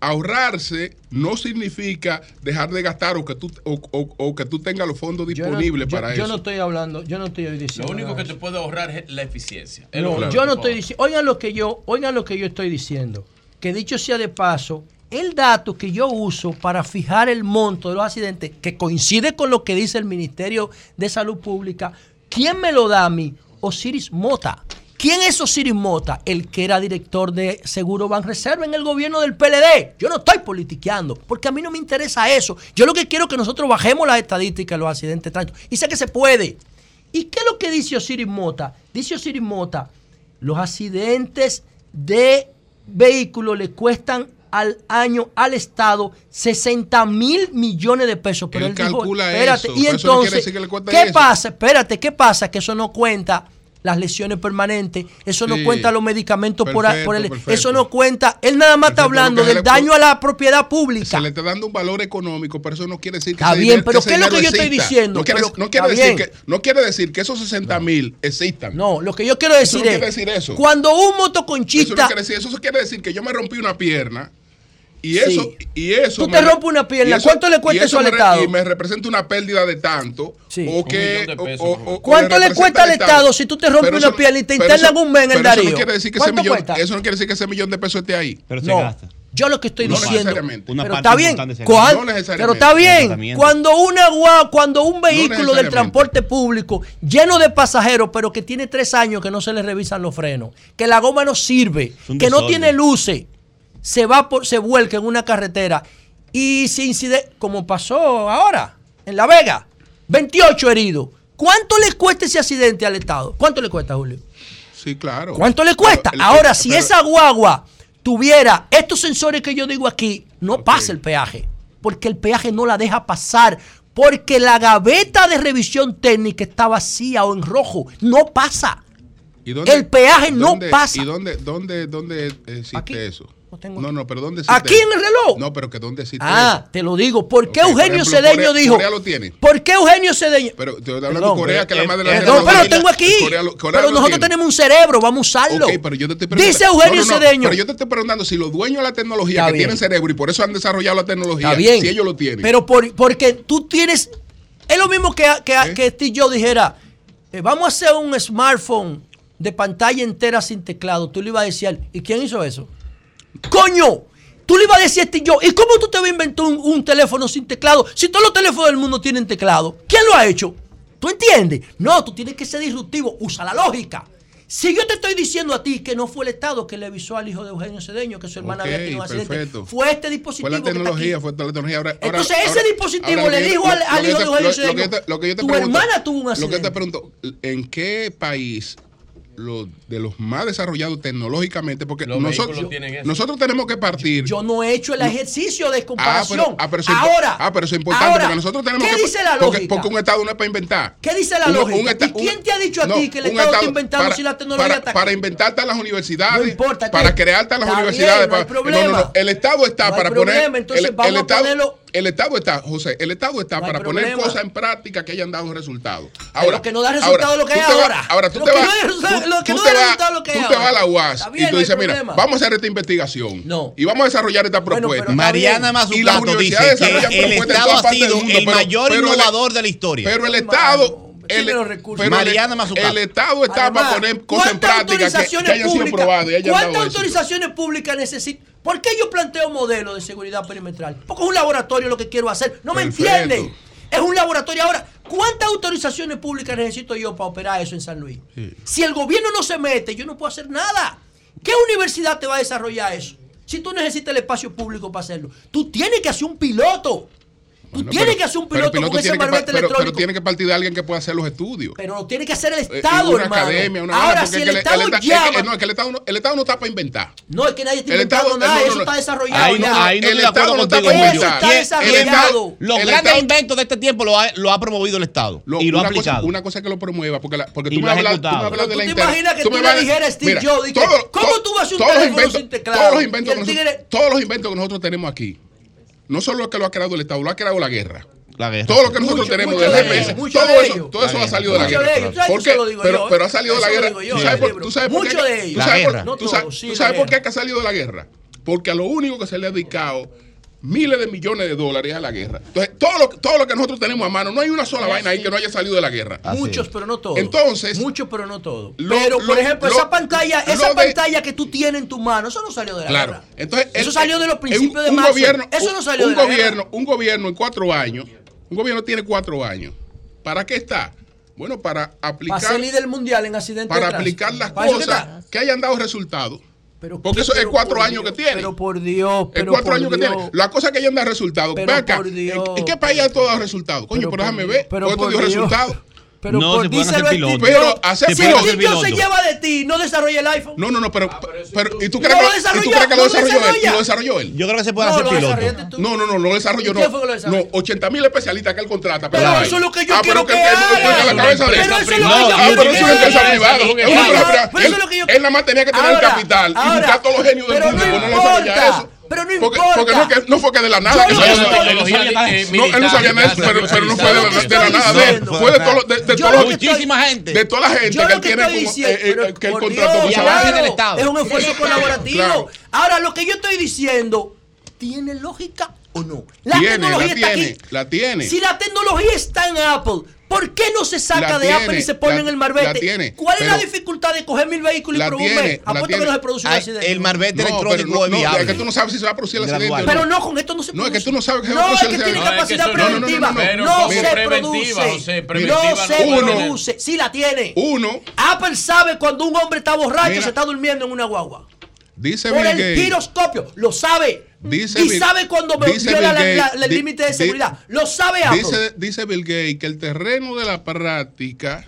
ahorrarse no significa dejar de gastar o que tú o, que tú tengas los fondos disponibles para eso. Yo no estoy hablando, yo no estoy diciendo. Lo único que te puede ahorrar es la eficiencia. Yo no estoy diciendo. Oigan lo que yo, oigan lo que yo estoy diciendo. Que dicho sea de paso, el dato que yo uso para fijar el monto de los accidentes, que coincide con lo que dice el Ministerio de Salud Pública, ¿quién me lo da a mí? Osiris Mota. ¿Quién es Osiris Mota? El que era director de Seguro Banreserva en el gobierno del PLD. Yo no estoy politiqueando, porque a mí no me interesa eso. Yo lo que quiero es que nosotros bajemos las estadísticas de los accidentes de tránsito. Y sé que se puede. ¿Y qué es lo que dice Osiris Mota? Dice Osiris Mota, los accidentes de vehículos le cuestan al año al Estado 60 mil millones de pesos. Pero él, él calcula dijo, espérate, eso, y entonces, eso ¿qué pasa? Espérate, ¿qué pasa? Que eso no cuenta las lesiones permanentes, eso no cuenta los medicamentos perfecto, por, por el, perfecto. eso no cuenta, él nada más perfecto, está hablando del daño a la propiedad pública. Se le está dando un valor económico, pero eso no quiere decir que Está bien, dinero, pero ¿qué es lo que yo exista? estoy diciendo? No quiere, pero, no quiere decir, que, no quiere decir que esos 60 mil no. existan. No, lo que yo quiero decir eso no es quiere decir eso. cuando un motoconchista eso no quiere decir, eso quiere decir que yo me rompí una pierna y eso, y eso. Tú te rompes una pierna, eso, ¿cuánto le cuesta eso, al Estado? Y me representa una pérdida de tanto. O que, ¿Cuánto le, cuesta al Estado, si tú te rompes una pierna y te internan un mes en el Darío? Eso no, quiere decir que ese millón, de pesos esté ahí. Pero se no. gasta. Yo lo que estoy no diciendo. Una pero, está bien, pero está bien. Cuando una guau, cuando un vehículo del transporte público lleno de pasajeros, pero que tiene tres años que no se le revisan los frenos, que la goma no sirve, que no tiene luces, se va por, se vuelca en una carretera y se incide, como pasó ahora, en La Vega, 28 heridos. ¿Cuánto le cuesta ese accidente al Estado? ¿Cuánto le cuesta, Julio? Sí, claro. ¿Cuánto le cuesta? Ahora, si esa guagua tuviera estos sensores que yo digo aquí, no pasa el peaje, porque el peaje no la deja pasar, porque la gaveta de revisión técnica está vacía o en rojo, no pasa. ¿Y dónde, el peaje no pasa. ¿Y dónde, dónde, dónde eh, existe eso? Pues no, no, pero ¿dónde existe? Aquí en el reloj. No, pero que ¿dónde existe? Ah, te lo digo. ¿Por qué Eugenio por Cedeño dijo? Corea lo tiene. ¿Por qué Eugenio Cedeño? Pero te estoy hablando de Corea, eh, que eh, la madre de eh, la No, pero lo tengo aquí. Pues Corea, Corea pero nosotros tenemos un cerebro, vamos a usarlo. Okay, pero yo te estoy Dice Eugenio no, no, Cedeño. Pero yo te estoy preguntando si los dueños de la tecnología Está que tienen cerebro y por eso han desarrollado la tecnología, Está bien. si ellos lo tienen. Pero por, porque tú tienes. Es lo mismo que, que, ¿Eh? que Steve Jobs dijera: eh, vamos a hacer un smartphone de pantalla entera sin teclado. Tú le ibas a decir, ¿y quién hizo eso? Coño, tú le ibas a decir este yo, ¿y cómo tú te vas a inventar un, teléfono sin teclado? Si todos los teléfonos del mundo tienen teclado, ¿quién lo ha hecho? ¿Tú entiendes? No, tú tienes que ser disruptivo, usa la lógica. Si yo te estoy diciendo a ti que no fue el Estado que le avisó al hijo de Eugenio Cedeño que su hermana había tenido un accidente, fue este dispositivo. Fue la tecnología, fue la tecnología. Entonces, ese dispositivo le dijo al, hijo de Eugenio Cedeño: Tu hermana tuvo un accidente. Lo que te pregunto, ¿en qué país lo, de los más desarrollados tecnológicamente, porque nosotros, nosotros tenemos que partir. Yo no he hecho el ejercicio de ah, comparación. Ah, ahora. Ah, pero eso es importante, porque nosotros tenemos ¿qué dice la lógica? Porque, un Estado no es para inventar. ¿Qué dice la lógica? ¿Y quién te ha dicho a ti que el Estado, estado está inventando para, si la tecnología para, está Para inventarte las universidades. No importa. Para crearte a las universidades. Bien, no problema. No, el Estado está para poner. Entonces el, vamos a estado, ponerlo el Estado está, José, el Estado está para poner cosas en práctica que hayan dado resultados. Ahora, que no da resultado ahora, lo que hay ahora. Ahora tú te vas. No tú, va, tú te vas a la UAS y tú dices, mira, vamos a hacer esta investigación. No. Y vamos a desarrollar esta propuesta. Bueno, Mariana Mazucato dice que el Estado ha sido el mundo, mayor innovador de la historia. Pero el Estado el, Mariana e- Mazucato. El Estado está para poner cosas en práctica que, ¿Cuántas autorizaciones públicas necesitan? ¿Por qué yo planteo modelo de seguridad perimetral? Porque es un laboratorio lo que quiero hacer. No me entienden. Es un laboratorio. Ahora, ¿cuántas autorizaciones públicas necesito yo para operar eso en San Luis? Si el gobierno no se mete, yo no puedo hacer nada. ¿Qué universidad te va a desarrollar eso? Si tú necesitas el espacio público para hacerlo, tú tienes que hacer un piloto. Pues bueno, tiene pero, que hacer un piloto, piloto con ese marbete que, electrónico. Pero, pero, tiene que partir de alguien que pueda hacer los estudios. Pero lo tiene que hacer el eh, Estado, una hermano. Academia, una Ahora, si el, Estado el, llama... No, es que el Estado no, el Estado no está para inventar. No, es que nadie está inventando nada. Eso está desarrollado ahí el Estado no está para inventar. Está desarrollado. Los grandes inventos de este tiempo lo ha promovido el Estado y lo ha aplicado. Una cosa es que lo promueva, porque tú me hablas de la ¿Tú te imaginas que tú le dijeras Steve Jobs? ¿Cómo tú vas a un teléfono? Todos los inventos que nosotros tenemos aquí no solo lo que lo ha creado el Estado, lo ha creado la guerra. La guerra. Todo lo que nosotros tenemos del GPS, de todo eso, todo eso ha salido de la guerra. De Pero, ha salido de la guerra. Yo, ¿Tú, sabes por, ¿Tú sabes por qué ha salido de la guerra? Porque a lo único que se le ha dedicado miles de millones de dólares a la guerra. Entonces, todo lo, todo lo que nosotros tenemos a mano, no hay una sola vaina ahí que no haya salido de la guerra. Muchos, pero no todos. Entonces. Muchos, pero no todos. pero, por ejemplo, esa pantalla, esa pantalla que tú tienes en tu mano, eso no salió de la claro. guerra. Entonces, eso salió de los principios de marzo. Gobierno, eso no salió un de la gobierno. Un gobierno en cuatro años, un gobierno tiene cuatro años. ¿Para qué está? Bueno, para aplicar. Para salir del mundial en accidente. Para aplicar las cosas que hayan dado resultados. Pero Porque eso es cuatro años Dios, que tiene. Pero por Dios. Pero es cuatro por años Dios. que tiene. La cosa que ella me ha resultado. Pero Venga, por Dios. ¿En qué país ha todo resultado? Coño, pero, pero déjame ver. Pero por dio Dios. resultado. Pero no por, se pueden hacer este pilotos. Pero hacer si pilotos. el niño se lleva de ti, no desarrolla el iPhone. No, no, no, pero, ah, pero, pero ¿y tú crees, no que, ¿y tú crees que lo desarrolló él? y ¿Lo desarrolló él? Yo creo que se puede no, hacer piloto. No, no, no, lo desarrolló no. ¿Quién fue que lo desarrolló? No, 80 mil especialistas que él contrata. Pero ah, para ah, eso es lo que yo ah, quiero que, que haga. Ah, pero eso es lo que yo Ah, pero eso es una empresa privada. Él nada más tenía que tener el capital y buscar todos los genios del mundo. No desarrolla eso. Pero no fue de la nada. Él no sabía nada, pero, no fue de, la nada. De, fue de, todo, de, de todo, muchísima gente. De toda la gente que, eh, eh, que tiene como, diciendo, que el contrato Es un esfuerzo colaborativo. Ahora, lo que yo estoy diciendo tiene lógica o no? La tiene, tecnología la está aquí. La tiene. Si la tecnología está en Apple, ¿por qué no se saca la de Apple y se pone la, en el Marbete? La tiene, ¿Cuál es la dificultad de coger mil vehículos y probar Apuesto que no se produce un accidente. El Marbete no, electrónico no, es viable. No, es que tú no sabes si se va a producir el accidente. Pero, no, con esto no se produce. No, es que tú no sabes que se va a producir el accidente. No, es que tiene capacidad preventiva. No se produce. No se produce. Sí la tiene. Uno. Apple sabe cuando un hombre está borracho se está durmiendo en una guagua. Dice Por el giroscopio. Lo sabe. Dice y Bill, sabe cuando viola Bill la, la, el límite de seguridad. Di, lo sabe Apple. Dice, dice Bill Gates que el terreno de la práctica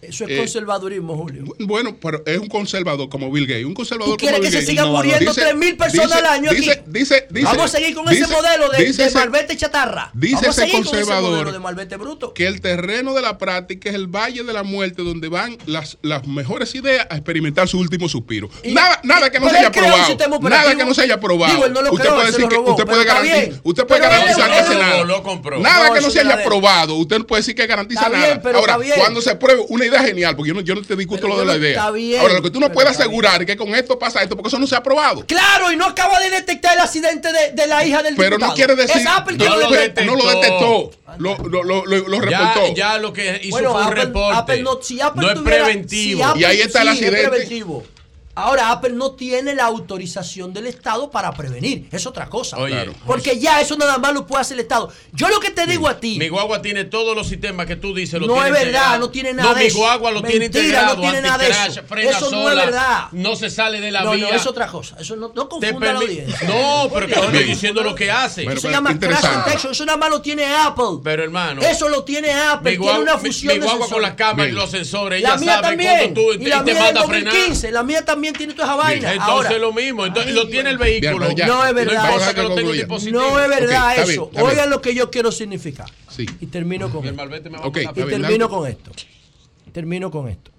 eso es eh, conservadurismo, Julio. Bueno, pero es un conservador como Bill Gates. Un conservador ¿Tú quieres que se sigan muriendo 3.000 personas al año? Aquí? Dice, Vamos a seguir con ese modelo de, de malvete chatarra. Dice Vamos ese a seguir conservador con ese modelo de malvete bruto. Que el terreno de la práctica es el valle de la muerte donde van las, las mejores ideas a experimentar su último suspiro. Nada, nada que no se haya probado. Nada que no se haya probado. Usted puede decir que usted puede garantizar, usted puede garantizar que nada. Nada que no se haya probado. Usted no puede decir que garantiza nada. Ahora, cuando se pruebe una idea genial, porque yo no, te discuto lo de la idea. Ahora, lo que tú no puedes asegurar es que con esto pasa esto, porque eso no se ha probado. Claro, y no acaba de detectar el accidente de, la hija del Pero no quiere decir. Es Apple no, que lo detectó. no, lo detectó. Lo, lo, lo, lo reportó. Ya, lo que hizo bueno, fue un Apple, reporte. No, es preventivo. Y ahí está el accidente. Es preventivo. Ahora Apple no tiene la autorización del Estado para prevenir. Es otra cosa. Oye. Porque ya eso nada más lo puede hacer el Estado. Yo lo que te digo a ti. Mi guagua tiene todos los sistemas que tú dices. Lo no tiene es verdad, integrado. no tiene nada no, de mi guagua lo Mentira, tiene integrado. No tiene nada de eso. Eso sola, no es verdad. No se sale de la no, vía. No, es otra cosa. Eso no, no confunda la audiencia. No, pero que estoy diciendo lo que hace. Pero, eso se llama Eso nada más lo tiene Apple. Pero hermano. Eso lo tiene Apple. Guagua, tiene una fusión mi, mi guagua de con las cámaras y los sensores. La ella mía sabe también. cuando tú te manda a frenar. La mía también tiene toda esa vaina. Entonces Ahora, lo mismo. Entonces lo tiene el vehículo. no es verdad eso. que. No es verdad bien, eso. bien. Oigan lo que yo quiero significar. Sí. Y termino con esto. Y bien, termino con esto. Termino con esto.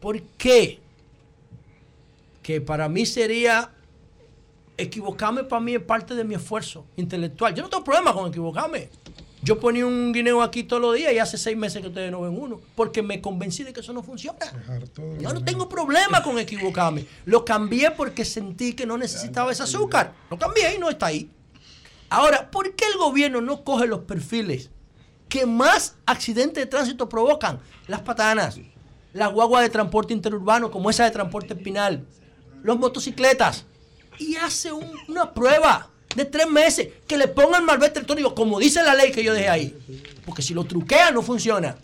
¿Por qué? Que para mí sería equivocarme para mí es parte de mi esfuerzo intelectual. Yo no tengo problema con equivocarme. Yo ponía un guineo aquí todos los días y hace seis meses que ustedes no ven uno, porque me convencí de que eso no funciona. Yo no tengo problema con equivocarme. Lo cambié porque sentí que no necesitaba ese azúcar. Lo cambié y no está ahí. Ahora, ¿por qué el gobierno no coge los perfiles que más accidentes de tránsito provocan? Las patanas, las guaguas de transporte interurbano, como esa de transporte espinal, los motocicletas. Y hace un- una prueba de tres meses que le pongan malvete electrónico, como dice la ley que yo dejé ahí. Porque si lo truquean, no funciona.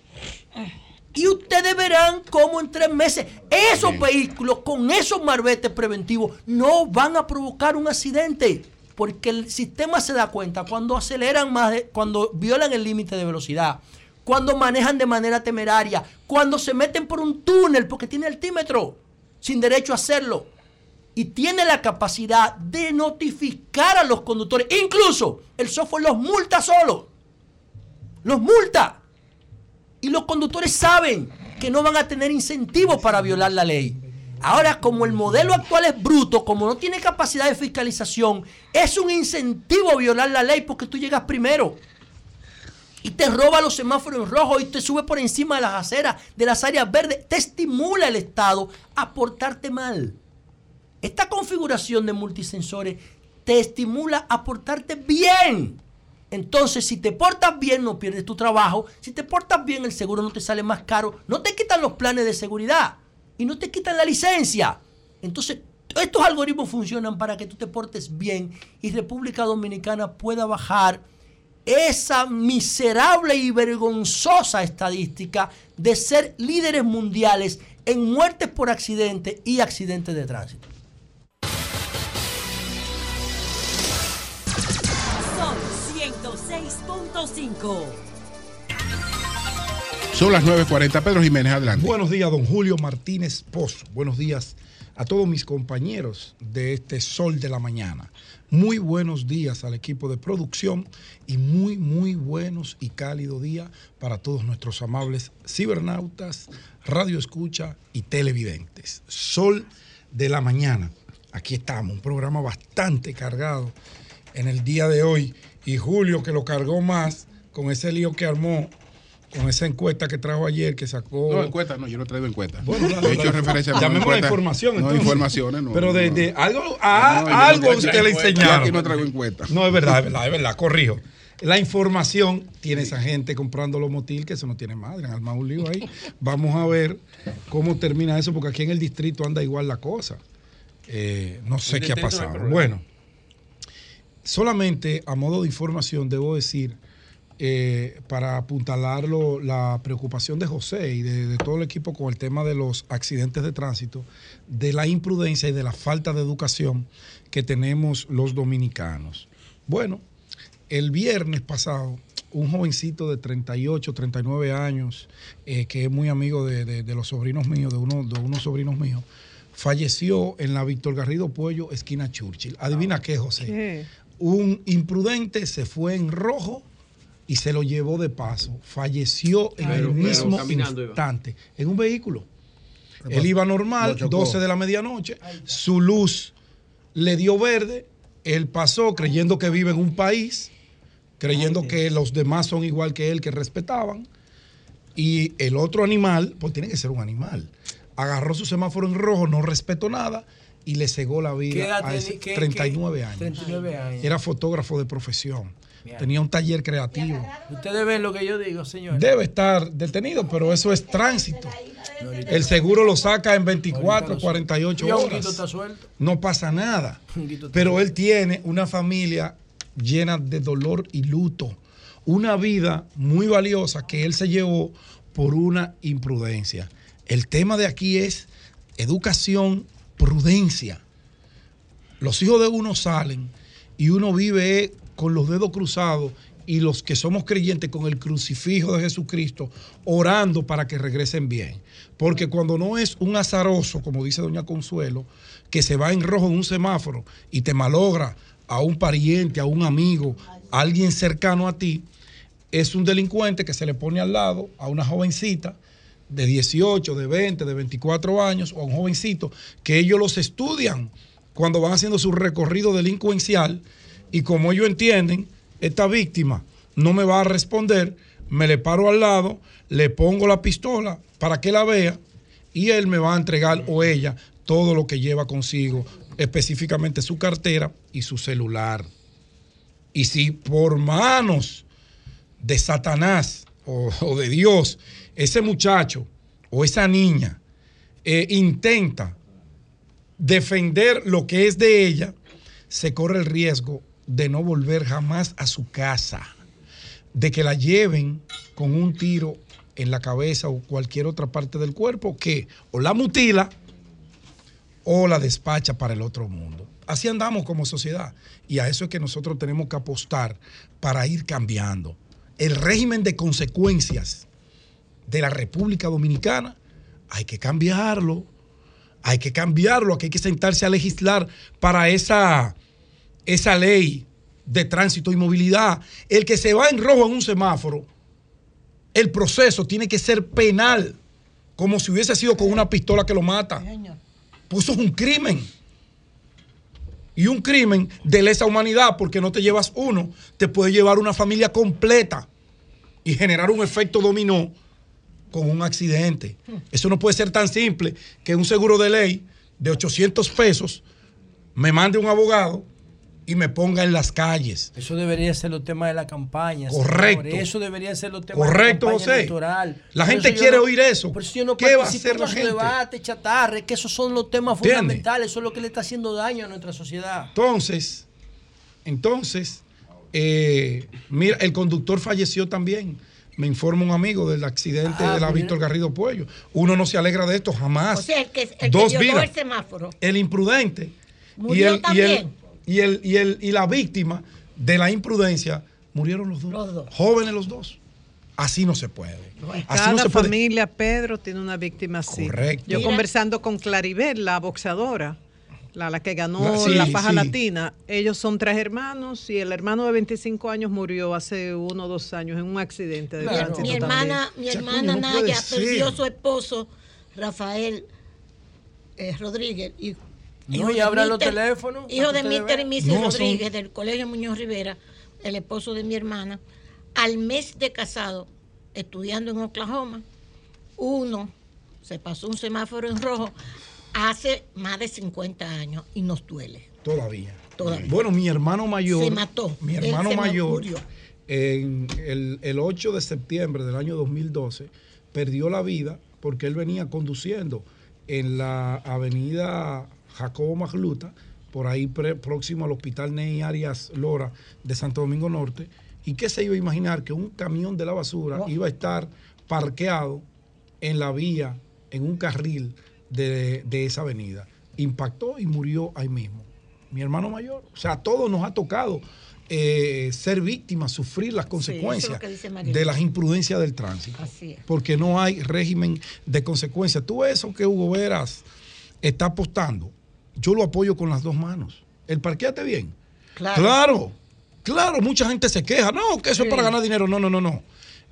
Y ustedes verán cómo en tres meses esos vehículos con esos marbetes preventivos no van a provocar un accidente. Porque el sistema se da cuenta cuando aceleran más, de- cuando violan el límite de velocidad, cuando manejan de manera temeraria, cuando se meten por un túnel porque tiene altímetro, sin derecho a hacerlo. Y tiene la capacidad de notificar a los conductores. Incluso el software los multa solo. Los multa. Y los conductores saben que no van a tener incentivos para violar la ley. Ahora, como el modelo actual es bruto, como no tiene capacidad de fiscalización, es un incentivo violar la ley porque tú llegas primero. Y te roba los semáforos en rojo y te sube por encima de las aceras, de las áreas verdes. Te estimula el Estado a portarte mal. Esta configuración de multisensores te estimula a portarte bien. Entonces, si te portas bien, no pierdes tu trabajo. Si te portas bien, el seguro no te sale más caro. No te quitan los planes de seguridad y no te quitan la licencia. Entonces, estos algoritmos funcionan para que tú te portes bien y República Dominicana pueda bajar esa miserable y vergonzosa estadística de ser líderes mundiales en muertes por accidente y accidentes de tránsito. 106.5. Son las 9.40. Pedro Jiménez, adelante. Buenos días, don Julio Martínez Pozo. Buenos días a todos mis compañeros de este Sol de la Mañana. Muy buenos días al equipo de producción y muy, muy buenos y cálidos días para todos nuestros amables cibernautas, radio escucha y televidentes. Sol de la Mañana. Aquí estamos, un programa bastante cargado en el día de hoy. Y Julio, que lo cargó más con ese lío que armó con esa encuesta que trajo ayer, que sacó. No, encuesta, no, yo no traigo encuesta. Bueno, la- He hecho la- referencia a llamemos la encuesta. información, No, informaciones, no. Pero de, no. de algo, a- No, algo usted le enseñaron. Yo aquí no traigo encuesta. No, es verdad, es verdad, es verdad, corrijo. La información tiene esa gente comprando los motil, que eso no tiene madre, han armado un lío ahí. Vamos a ver cómo termina eso, porque aquí en el distrito anda igual la cosa. Eh, no sé qué ha pasado. Bueno, solamente a modo de información debo decir, eh, para apuntalarlo, la preocupación de José y de, de todo el equipo con el tema de los accidentes de tránsito, de la imprudencia y de la falta de educación que tenemos los dominicanos. Bueno, el viernes pasado, un jovencito de 38, 39 años, eh, que es muy amigo de, de- de los sobrinos míos, de, uno, de unos sobrinos míos, falleció en la Víctor Garrido Puello, esquina Churchill. Adivina qué, José. Un imprudente se fue en rojo y se lo llevó de paso. Falleció en Pero- el pero mismo iba. instante, en un vehículo. ¿Qué Él iba normal, chocó. 12 de la medianoche, su luz le dio verde, él pasó creyendo que vive en un país, creyendo que los demás son igual que él, que respetaban, y el otro animal, pues tiene que ser un animal, agarró su semáforo en rojo, no respetó nada y le cegó la ¿Qué vida edad a ese qué- 39 qué? años. 39 años. Era fotógrafo de profesión, tenía un taller creativo. Ustedes ven lo que yo digo, señor. Debe estar detenido, pero eso es tránsito. El seguro lo saca en 24, 48 Y horas. Está suelto. No pasa nada. Pero él tiene una familia llena de dolor y luto. Una vida muy valiosa que él se llevó por una imprudencia. El tema de aquí es educación, prudencia. Los hijos de uno salen y uno vive con los dedos cruzados y los que somos creyentes con el crucifijo de Jesucristo orando para que regresen bien. Porque cuando no es un azaroso, como dice doña Consuelo, que se va en rojo en un semáforo y te malogra a un pariente, a un amigo, a alguien cercano a ti, es un delincuente que se le pone al lado a una jovencita de 18, de 20, de 24 años o a un jovencito que ellos los estudian cuando van haciendo su recorrido delincuencial y como ellos entienden, esta víctima no me va a responder, me le paro al lado, le pongo la pistola para que la vea y él me va a entregar o ella todo lo que lleva consigo, específicamente su cartera y su celular. Y si por manos de Satanás o, o de Dios, ese muchacho o esa niña eh, intenta defender lo que es de ella, se corre el riesgo de no volver jamás a su casa, de que la lleven con un tiro en la cabeza o cualquier otra parte del cuerpo que o la mutila o la despacha para el otro mundo. Así andamos como sociedad y a eso es que nosotros tenemos que apostar para ir cambiando. El régimen de consecuencias de la República Dominicana hay que cambiarlo. Hay que cambiarlo, aquí hay que sentarse a legislar para esa, esa ley de tránsito y movilidad. El que se va en rojo en un semáforo, el proceso tiene que ser penal, como si hubiese sido con una pistola que lo mata. Pues eso es un crimen. Y un crimen de lesa humanidad, porque no te llevas uno, te puede llevar una familia completa y generar un efecto dominó con un accidente. Eso no puede ser tan simple que un seguro de ley de 800 pesos me mande un abogado y me ponga en las calles. Eso debería ser los temas de la campaña. Correcto. señores. Eso debería ser los temas Correcto, de la campaña José. electoral. La Por gente quiere no- oír eso. Por eso yo no ¿Qué va a hacer la gente? debates, chatarre, que esos son los temas ¿Entiende? fundamentales. Eso es lo que le está haciendo daño a nuestra sociedad. Entonces, entonces, eh, mira, el conductor falleció también. Me informa un amigo del accidente Ah, de la mira. Víctor Garrido Puello. Uno no se alegra de esto jamás. O sea, el que, el que Dos violó vidas. el semáforo. el imprudente y Murió el, y el, también. y el y el y la víctima de la imprudencia murieron los dos, jóvenes los dos así no se puede así Cada no se puede familia, Pedro, tiene una víctima así. Correcto. Yo Mira. conversando con Claribel, la boxeadora, la, la que ganó La- sí, la faja sí. latina, ellos son tres hermanos y el hermano de 25 años murió hace uno o dos años en un accidente de tránsito Mi hermana, también. mi hermana Naya perdió a su esposo, Rafael eh, Rodríguez. Y, No, hijo y abran los teléfonos, Hijo de Mister y. Mrs. No, son- Rodríguez, del Colegio Muñoz Rivera, el esposo de mi hermana. Al mes de casado, estudiando en Oklahoma, uno se pasó un semáforo en rojo hace más de 50 años y nos duele. todavía Todavía. bueno mi hermano mayor Se mató. mi hermano mayor en el, el 8 de septiembre del año 2012 perdió la vida porque él venía conduciendo en la avenida Jacobo Magluta, por ahí pre- próximo al hospital Ney Arias Lora de Santo Domingo Norte. ¿Y qué se iba a imaginar? Que un camión de la basura iba a estar parqueado en la vía, en un carril de, de esa avenida. Impactó y murió ahí mismo. Mi hermano mayor. O sea, a todos nos ha tocado eh, ser víctimas, sufrir las consecuencias de las imprudencias del tránsito. Así es. Porque no hay régimen de consecuencias. Tú eso que Hugo Veras está apostando. Yo lo apoyo con las dos manos. El parqueate bien. Claro. Claro, claro, mucha gente se queja. No, que eso es para ganar dinero. No, no, no, no.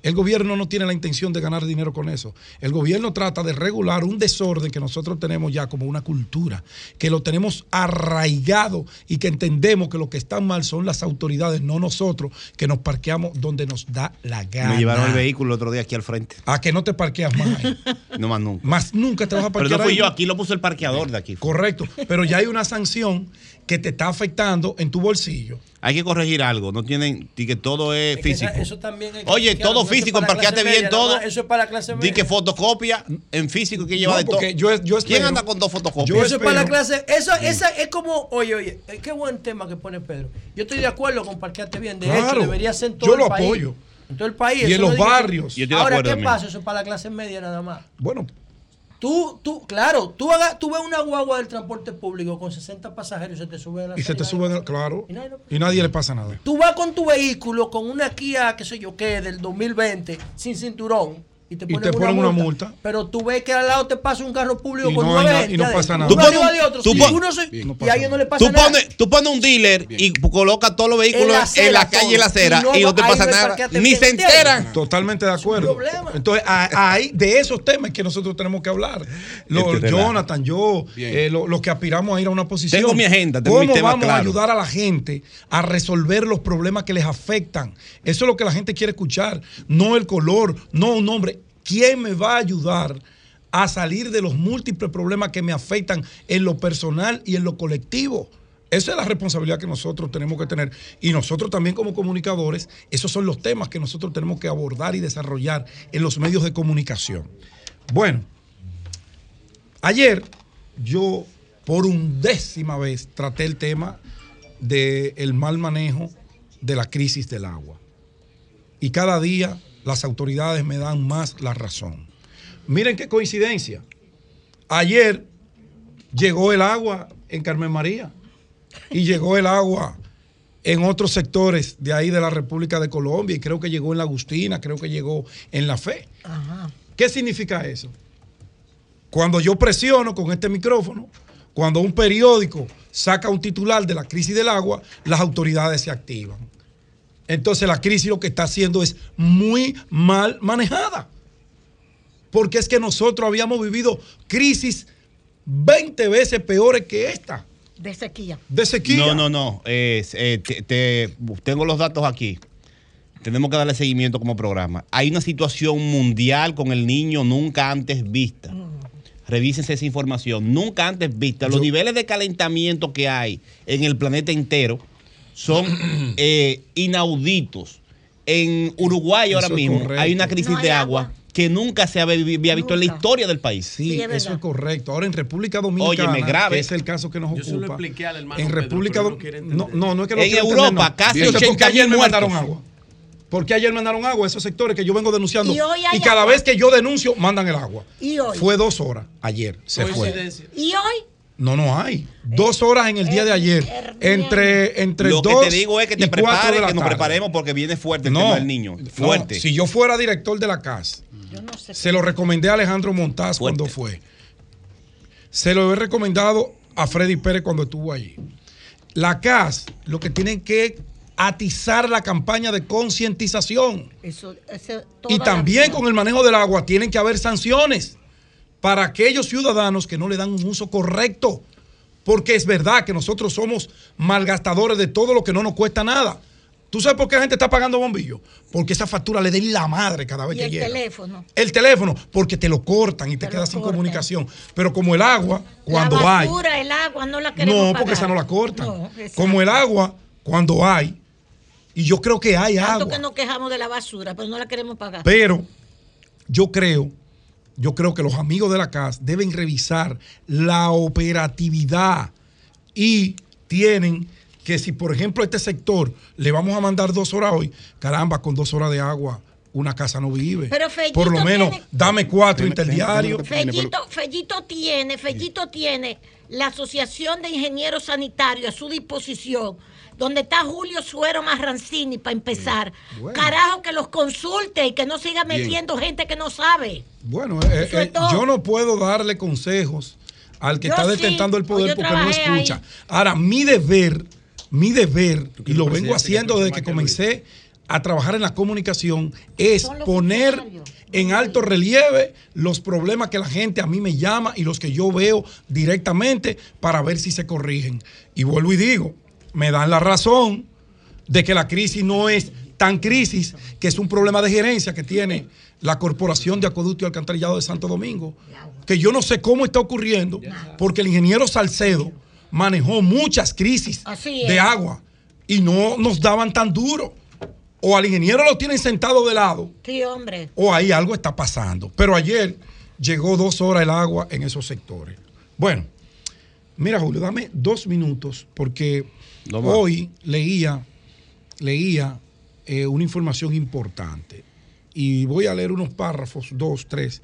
El gobierno no tiene la intención de ganar dinero con eso. El gobierno trata de regular un desorden que nosotros tenemos ya como una cultura, que lo tenemos arraigado y que entendemos que lo que está mal son las autoridades, no nosotros, que nos parqueamos donde nos da la gana. Me llevaron el vehículo el otro día aquí al frente. A que no te parqueas más. ahí. No más nunca. Más nunca te vas a Pero parquear no fui ahí. yo, aquí lo puso el parqueador de aquí. Correcto, pero ya hay una sanción que te está afectando en tu bolsillo. Hay que corregir algo, no tienen, di que todo es, Es que esa- físico. eso también hay que Oye, todo no, físico, parqueate clase bien media, todo. Eso es para la clase Di media. que fotocopia en físico que lleva No, de todo. porque yo- yo ¿Quién anda con dos fotocopias? eso es para la clase. Eso, esa es como, oye, oye, eh, qué buen tema que pone Pedro. Yo estoy de acuerdo con parquearte bien. De hecho, Claro, debería ser en todo yo el lo país. apoyo. En todo el país. Y en no los que- barrios. Yo estoy de Ahora, acuerdo ¿qué también. pasa? Eso es para la clase media nada más. Bueno. Tú, tú, claro, tú, haga, tú ves una guagua del transporte público con 60 pasajeros y se te sube a la Y se te suben, claro, Y nadie y nadie le pasa nada. Tú vas con tu vehículo, con una Kia, qué sé yo qué, del 2020, sin cinturón, y te Y ponen, te ponen una, una multa, multa. Pero tú ves que al lado te pasa un carro público Y con no nueve hay na- gente y no pasa nada. Tú pones de otro. tú Sí, pon- uno se- Bien, no y a ellos no le pasa Tú nada. pones, tú pones un dealer y coloca todos los vehículos En la en acera la calle y en la acera Y no y no va- te pasa no hay nada. Ni se enteran. Totalmente de acuerdo. Entonces, a- ahí de esos temas que nosotros tenemos que hablar. Los, Este. Jonathan, yo, eh, lo- los que aspiramos a ir a una posición. Tengo mi agenda, tengo mi ¿Cómo tema vamos a claro. ayudar a la gente a resolver los problemas que les afectan? Eso es lo que la gente quiere escuchar. No el color, no un nombre. ¿Quién me va a ayudar a salir de los múltiples problemas que me afectan en lo personal y en lo colectivo? Esa es la responsabilidad que nosotros tenemos que tener. Y nosotros también como comunicadores, esos son los temas que nosotros tenemos que abordar y desarrollar en los medios de comunicación. Bueno, ayer yo por undécima vez traté el tema del mal manejo de la crisis del agua. Y cada día las autoridades me dan más la razón. Miren qué coincidencia. Ayer llegó el agua en Carmen María y llegó el agua en otros sectores de ahí de la República de Colombia y creo que llegó en la Agustina, creo que llegó en la Fe. ¿Qué significa eso? Cuando yo presiono con este micrófono, cuando un periódico saca un titular de la crisis del agua, las autoridades se activan. Entonces la crisis lo que está haciendo es muy mal manejada. Porque es que nosotros habíamos vivido crisis 20 veces peores que esta. De sequía. De sequía. No, no, no. Eh, eh, te- te- tengo los datos aquí. Tenemos que darle seguimiento como programa. Hay una situación mundial con el niño nunca antes vista. Revísense esa información. Nunca antes vista. Los niveles de calentamiento que hay en el planeta entero son eh, inauditos. En Uruguay ahora mismo correcto. hay una crisis No hay de agua, que nunca se había, visto en la historia del país. Sí, eso es correcto. Ahora en República Dominicana, Óyeme, grave. que es el caso que nos Yo se lo ocupa. expliqué al hermano en Pedro, República pero Dom- no no, no, es que En Europa, entender, no. casi Porque 80 ayer me mandaron agua. Porque ayer mandaron agua a esos sectores que yo vengo denunciando. Y hoy hay cada agua. vez que yo denuncio, mandan el agua. Y hoy. Fue dos horas ayer. Se fue. Y hoy. No, no hay. Dos horas en el día de ayer. Entre, entre Lo que dos te digo es que te prepares, que nos preparemos porque viene fuerte el No, tema del niño. Fuerte. no, si yo fuera director de la CAS, se lo recomendé a Alejandro Montaz cuando fue. Se lo he recomendado a Freddy Pérez cuando estuvo allí. La CAS lo que tienen que atizar la campaña de concientización. Eso, ese- Y también con el manejo del agua tienen que haber sanciones para aquellos ciudadanos que no le dan un uso correcto. Porque es verdad que nosotros somos malgastadores de todo lo que no nos cuesta nada. ¿Tú sabes por qué la gente está pagando bombillos? Porque esa factura le den la madre cada vez Y que el llega. teléfono. El teléfono, porque te lo cortan y te, Te quedas sin cortan. comunicación. Pero como el agua, cuando la hay. basura, el agua, no la queremos No, porque pagar. esa no la cortan. No, como el agua, cuando hay. Y yo creo que hay Tanto agua. que nos quejamos de la basura, pero no la queremos pagar. Pero yo creo, yo creo que los amigos de la CAS deben revisar la operatividad y tienen que si por ejemplo a este sector le vamos a mandar dos horas hoy, caramba, con dos horas de agua una casa no vive. Pero Fellito por lo menos tiene- dame cuatro interdiarios. Fellito, Fellito tiene, Fellito tiene la Asociación de Ingenieros Sanitarios a su disposición, donde está Julio Suero Marrancini para empezar. Bueno. Carajo, que los consulte y que no siga Bien. metiendo gente que no sabe. Bueno, eh, eh, yo no puedo darle consejos al que Yo está sí, detentando el poder yo porque no escucha. ahí. Ahora, mi deber, mi deber, y lo vengo haciendo desde que comencé a trabajar en la comunicación, es poner en alto relieve los problemas que la gente a mí me llama y los que yo veo directamente para ver si se corrigen. Y vuelvo y digo, me dan la razón de que la crisis no es tan crisis, que es un problema de gerencia que tiene la Corporación de Acueducto y Alcantarillado de Santo Domingo, que yo no sé cómo está ocurriendo, porque el ingeniero Salcedo manejó muchas crisis de agua y no nos daban tan duro. O al ingeniero lo tienen sentado de lado, Sí, hombre. o ahí algo está pasando. Pero ayer llegó dos horas el agua en esos sectores. Bueno, mira Julio, dame dos minutos porque Hoy leía, leía eh, una información importante y voy a leer unos párrafos, dos, tres,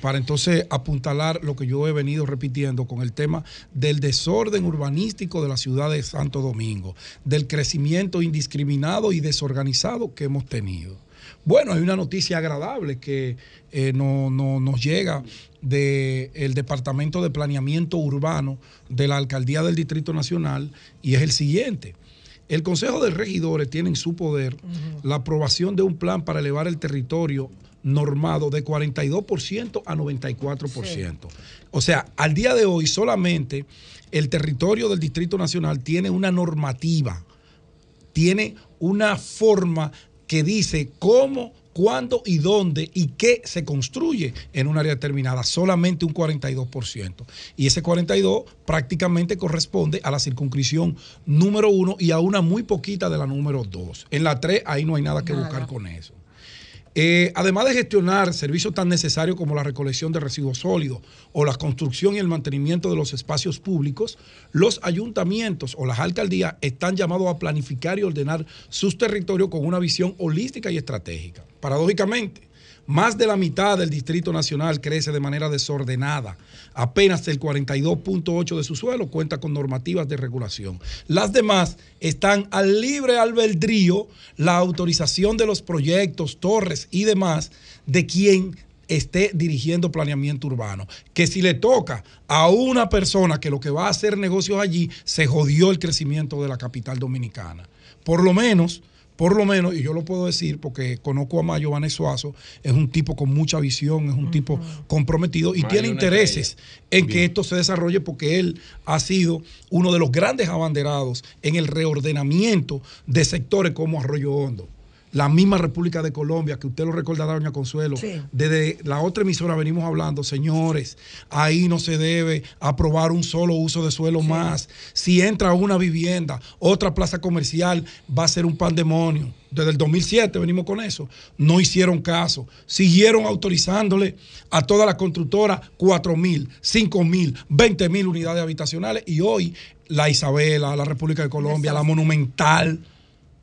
para entonces apuntalar lo que yo he venido repitiendo con el tema del desorden urbanístico de la ciudad de Santo Domingo, del crecimiento indiscriminado y desorganizado que hemos tenido. Bueno, hay una noticia agradable que eh, no- no- nos llega del Departamento de Planeamiento Urbano de la Alcaldía del Distrito Nacional y es el siguiente. El Consejo de Regidores tiene en su poder la aprobación de un plan para elevar el territorio normado de 42% a 94%. O sea, al día de hoy solamente el territorio del Distrito Nacional tiene una normativa, tiene una forma que dice cómo cuándo y dónde y qué se construye en un área determinada. Solamente un 42%. Y ese 42% prácticamente corresponde a la circunscripción número uno y a una muy poquita de la número dos. En la 3 ahí no hay nada que buscar con eso. Eh, además de gestionar servicios tan necesarios como la recolección de residuos sólidos o la construcción y el mantenimiento de los espacios públicos, los ayuntamientos o las alcaldías están llamados a planificar y ordenar sus territorios con una visión holística y estratégica. Paradójicamente, más de la mitad del Distrito Nacional crece de manera desordenada. Apenas el 42.8 de su suelo cuenta con normativas de regulación. Las demás están al libre albedrío la autorización de los proyectos, torres y demás de quien esté dirigiendo planeamiento urbano. Que si le toca a una persona que lo que va a hacer negocios allí, se jodió el crecimiento de la capital dominicana. Por lo menos por lo menos, y yo lo puedo decir porque conozco a Mayo Vanes Suazo, es un tipo con mucha visión, es un tipo comprometido y Mayo tiene intereses en que esto se desarrolle porque él ha sido uno de los grandes abanderados en el reordenamiento de sectores como Arroyo Hondo. La misma República de Colombia, que usted lo recordará, doña Consuelo, Sí. desde la otra emisora venimos hablando, señores, ahí no se debe aprobar un solo uso de suelo más. Si entra una vivienda, otra plaza comercial, va a ser un pandemonio. Desde el 2007 venimos con eso. No hicieron caso. Siguieron autorizándole a todas las constructoras 4 mil, 5 mil, 20 mil unidades habitacionales. Y hoy la Isabela, la República de Colombia, la Monumental,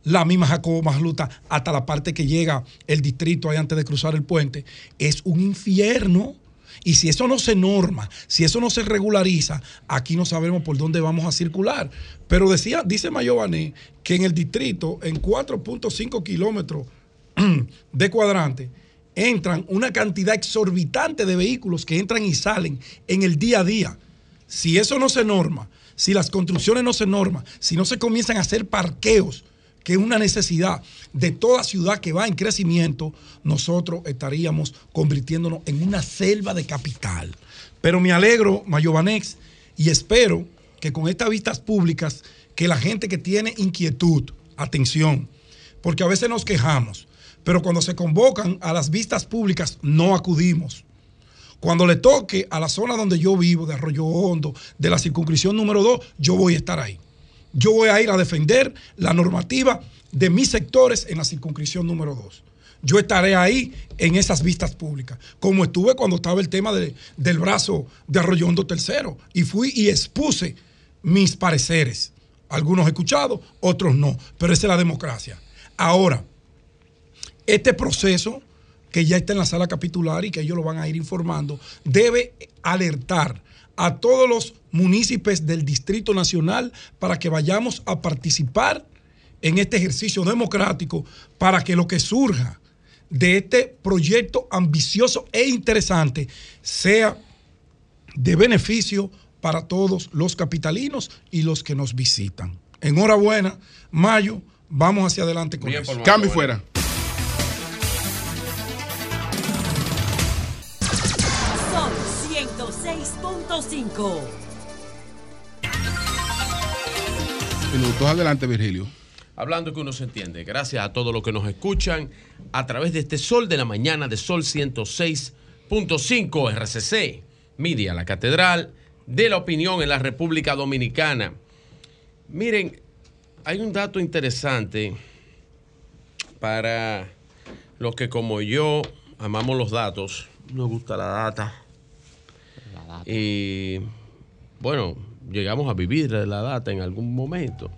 la misma Jacobo Masluta, hasta la parte que llega el distrito ahí antes de cruzar el puente, es un infierno. Y si eso no se norma, si eso no se regulariza, aquí no sabemos por dónde vamos a circular. Pero decía, dice Mayované que en el distrito, en 4.5 kilómetros de cuadrante, entran una cantidad exorbitante de vehículos que entran y salen en el día a día. Si eso no se norma, si las construcciones no se norman, si no se comienzan a hacer parqueos, que es una necesidad de toda ciudad que va en crecimiento, nosotros estaríamos convirtiéndonos en una selva de capital. Pero me alegro, Mayovanex, y espero que con estas vistas públicas, que la gente que tiene inquietud, atención, porque a veces nos quejamos, pero cuando se convocan a las vistas públicas no acudimos. Cuando le toque a la zona donde yo vivo, de Arroyo Hondo, de la circunscripción número 2, yo voy a estar ahí. Yo voy a ir a defender la normativa de mis sectores en la circunscripción número 2. Yo estaré ahí en esas vistas públicas, como estuve cuando estaba el tema de- del brazo de Arroyo Hondo tercero, y fui y expuse mis pareceres. Algunos escuchados, otros no, pero esa es la democracia. Ahora, este proceso que ya está en la sala capitular y que ellos lo van a ir informando, debe alertar a todos los municipios del Distrito Nacional para que vayamos a participar en este ejercicio democrático para que lo que surja de este proyecto ambicioso e interesante sea de beneficio para todos los capitalinos y los que nos visitan. Enhorabuena, Mayo, vamos hacia adelante con eso. Cambio fuera. 106.5. Minutos adelante, Virgilio. Hablando que uno se entiende. Gracias a todos los que nos escuchan a través de este Sol de la Mañana de Sol 106.5 RCC, Media, la Catedral de la Opinión en la República Dominicana. Miren, hay un dato interesante para los que como yo amamos los datos, nos gusta la data. Y bueno, llegamos a vivir la data en algún momento.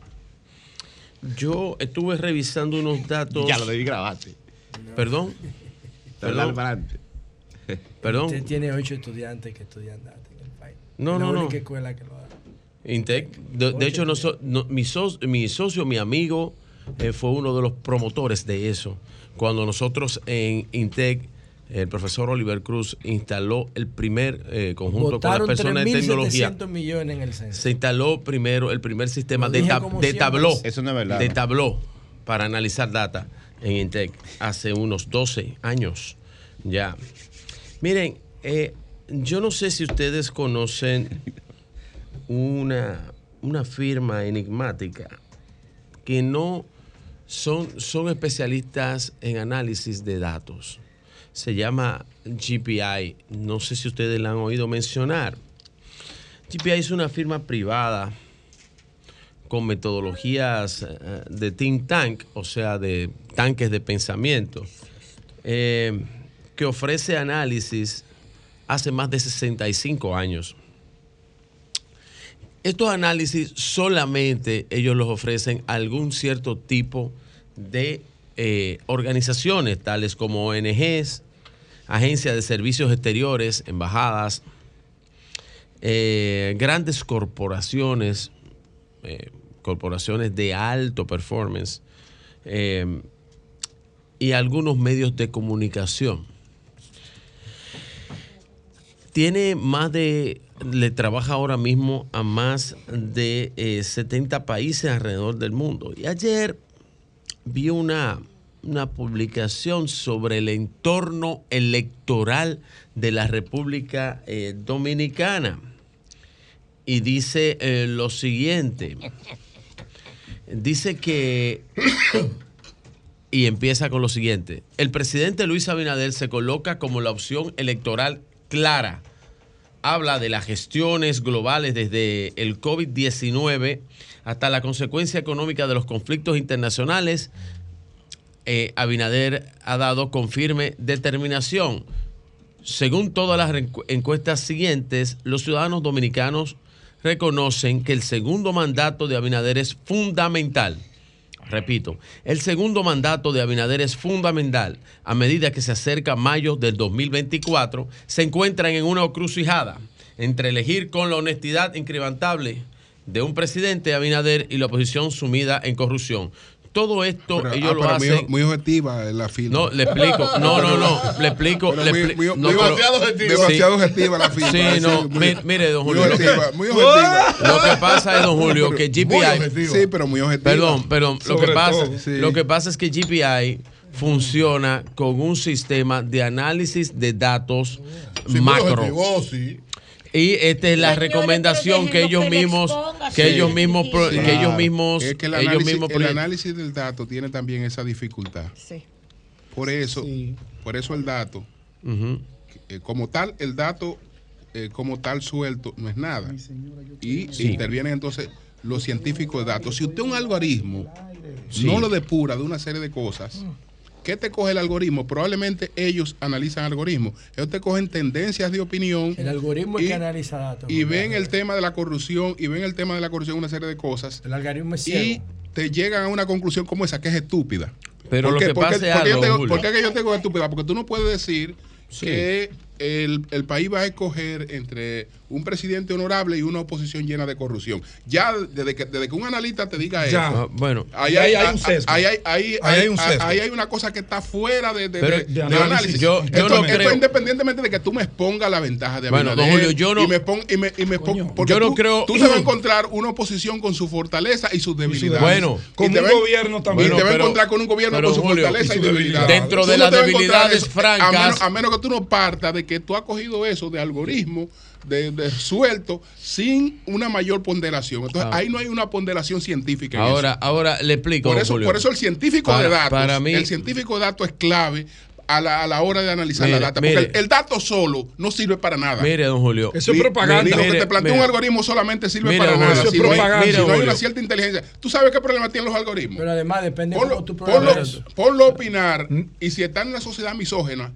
Yo estuve revisando unos datos. Ya lo debí grabarte. Perdón. Perdón. Perdón. Perdón. Usted tiene ocho estudiantes que estudian data en el país. No, la no, no. única escuela que lo da. Intec. De, de hecho, no so- no- mi, so- mi socio, mi amigo, eh, fue uno de los promotores de eso. Cuando nosotros en Intec, el profesor Oliver Cruz instaló el primer eh, conjunto con las personas de tecnología. 3.700 millones en el censo. Se instaló primero el primer sistema de, tab- de tabló. Eso no es verdad, De tabló para analizar data en Intec hace unos 12 años ya. Miren, eh, yo no sé si ustedes conocen una, una firma enigmática que no son, son especialistas en análisis de datos. Se llama GPI. No sé si ustedes la han oído mencionar. GPI es una firma privada con metodologías eh, de think tank, o sea, de tanques de pensamiento, eh, que ofrece análisis hace más de 65 años. Estos análisis solamente ellos los ofrecen a algún cierto tipo de eh, organizaciones, tales como ONGs, agencias de servicios exteriores, embajadas, eh, grandes corporaciones, eh, corporaciones de alto performance eh, y algunos medios de comunicación. Tiene más de, le trabaja ahora mismo a más de eh, 70 países alrededor del mundo. Y ayer vi una, una publicación sobre el entorno electoral de la República eh, Dominicana. Y dice eh, lo siguiente. Dice que... y empieza con lo siguiente. El presidente Luis Abinader se coloca como la opción electoral clara. Habla de las gestiones globales desde el COVID-19 hasta la consecuencia económica de los conflictos internacionales. Eh, Abinader ha dado con firme determinación. Según todas las encu- encuestas siguientes, los ciudadanos dominicanos reconocen que el segundo mandato de Abinader es fundamental. Repito, el segundo mandato de Abinader es fundamental. A medida que se acerca mayo del 2024, se encuentran en una encrucijada entre elegir con la honestidad inquebrantable de un presidente Abinader y la oposición sumida en corrupción. Todo esto Pero, ellos ah, lo pero hacen. muy, muy objetiva la firma. No, le explico. No, no, no. Le explico. Le muy- expli- muy- no, muy pero- demasiado objetiva. Demasiado objetiva la firma, Sí, sí, no. muy- mire, don muy Julio. lo que- objetiva, muy objetiva. Lo que pasa es, don Julio, que GPI. Sí, pero muy objetiva. Perdón, perdón. Lo que, pasa, todo. Sí. lo que pasa es que GPI funciona con un sistema de análisis de datos Sí, muy macro. objetivo, sí. Y esta es la recomendación que ellos mismos, que ellos mismos, que ellos mismos, Es que el ellos análisis, mismos el análisis del dato tiene también esa dificultad. Sí. Por eso, por eso el dato, eh, como tal, el dato eh, como tal suelto no es nada. Y Sí. intervienen entonces los científicos de datos. Si usted un algoritmo Sí. no lo depura de una serie de cosas, ¿qué te coge el algoritmo? Probablemente ellos analizan algoritmos. Ellos te cogen tendencias de opinión. El algoritmo es y- que analiza datos. y ven el tema de la corrupción y ven el tema de la corrupción una serie de cosas El algoritmo es y ciego. te llegan a una conclusión como esa que es estúpida. Pero ¿Por lo qué? que ¿Por qué- pasa es algo, te digo- Julio. ¿Por qué que yo tengo estúpida? Porque tú no puedes decir que el, el país va a escoger entre un presidente honorable y una oposición llena de corrupción. Ya desde que, desde que un analista te diga Ya. eso. Ah, bueno. Ahí Ahí hay, hay un sesgo. ahí hay- ahí Ahí hay hay- un sesgo. ahí hay una cosa que está fuera de, de- Pero de- de de análisis. análisis. Yo- yo esto, no esto creo- independientemente de que tú me expongas la ventaja de Bueno, don Julio, yo no- y me pon- y me- y me pon- porque yo no tú, creo- tú te vas a encontrar una oposición con su fortaleza y sus debilidades. Bueno. Con un va- gobierno también. Y te va a encontrar con un gobierno pero, con su Julio, fortaleza y debilidades. Dentro de las debilidades francas- A menos, a menos que tú no partas de que tú has cogido eso de algoritmo, de, de suelto, sin una mayor ponderación. Entonces, Ah. ahí no hay una ponderación científica. en Ahora, eso. ahora le explico. Por eso, Julio. por eso el científico Para- de datos, para mí- el científico de datos es clave a la, a la hora de analizar Mire, la data. mire. porque el, el dato solo no sirve para nada. Mire, don Julio. Eso es propaganda. Ni lo que Mire, te plantea mire. un algoritmo solamente sirve Mire, para nada. eso es Si no, hay, propaganda. si no hay una cierta inteligencia. ¿Tú sabes qué problema tienen los algoritmos? Pero además depende de cómo tú ponlo, programas. ponlo a opinar y si está en una sociedad misógena,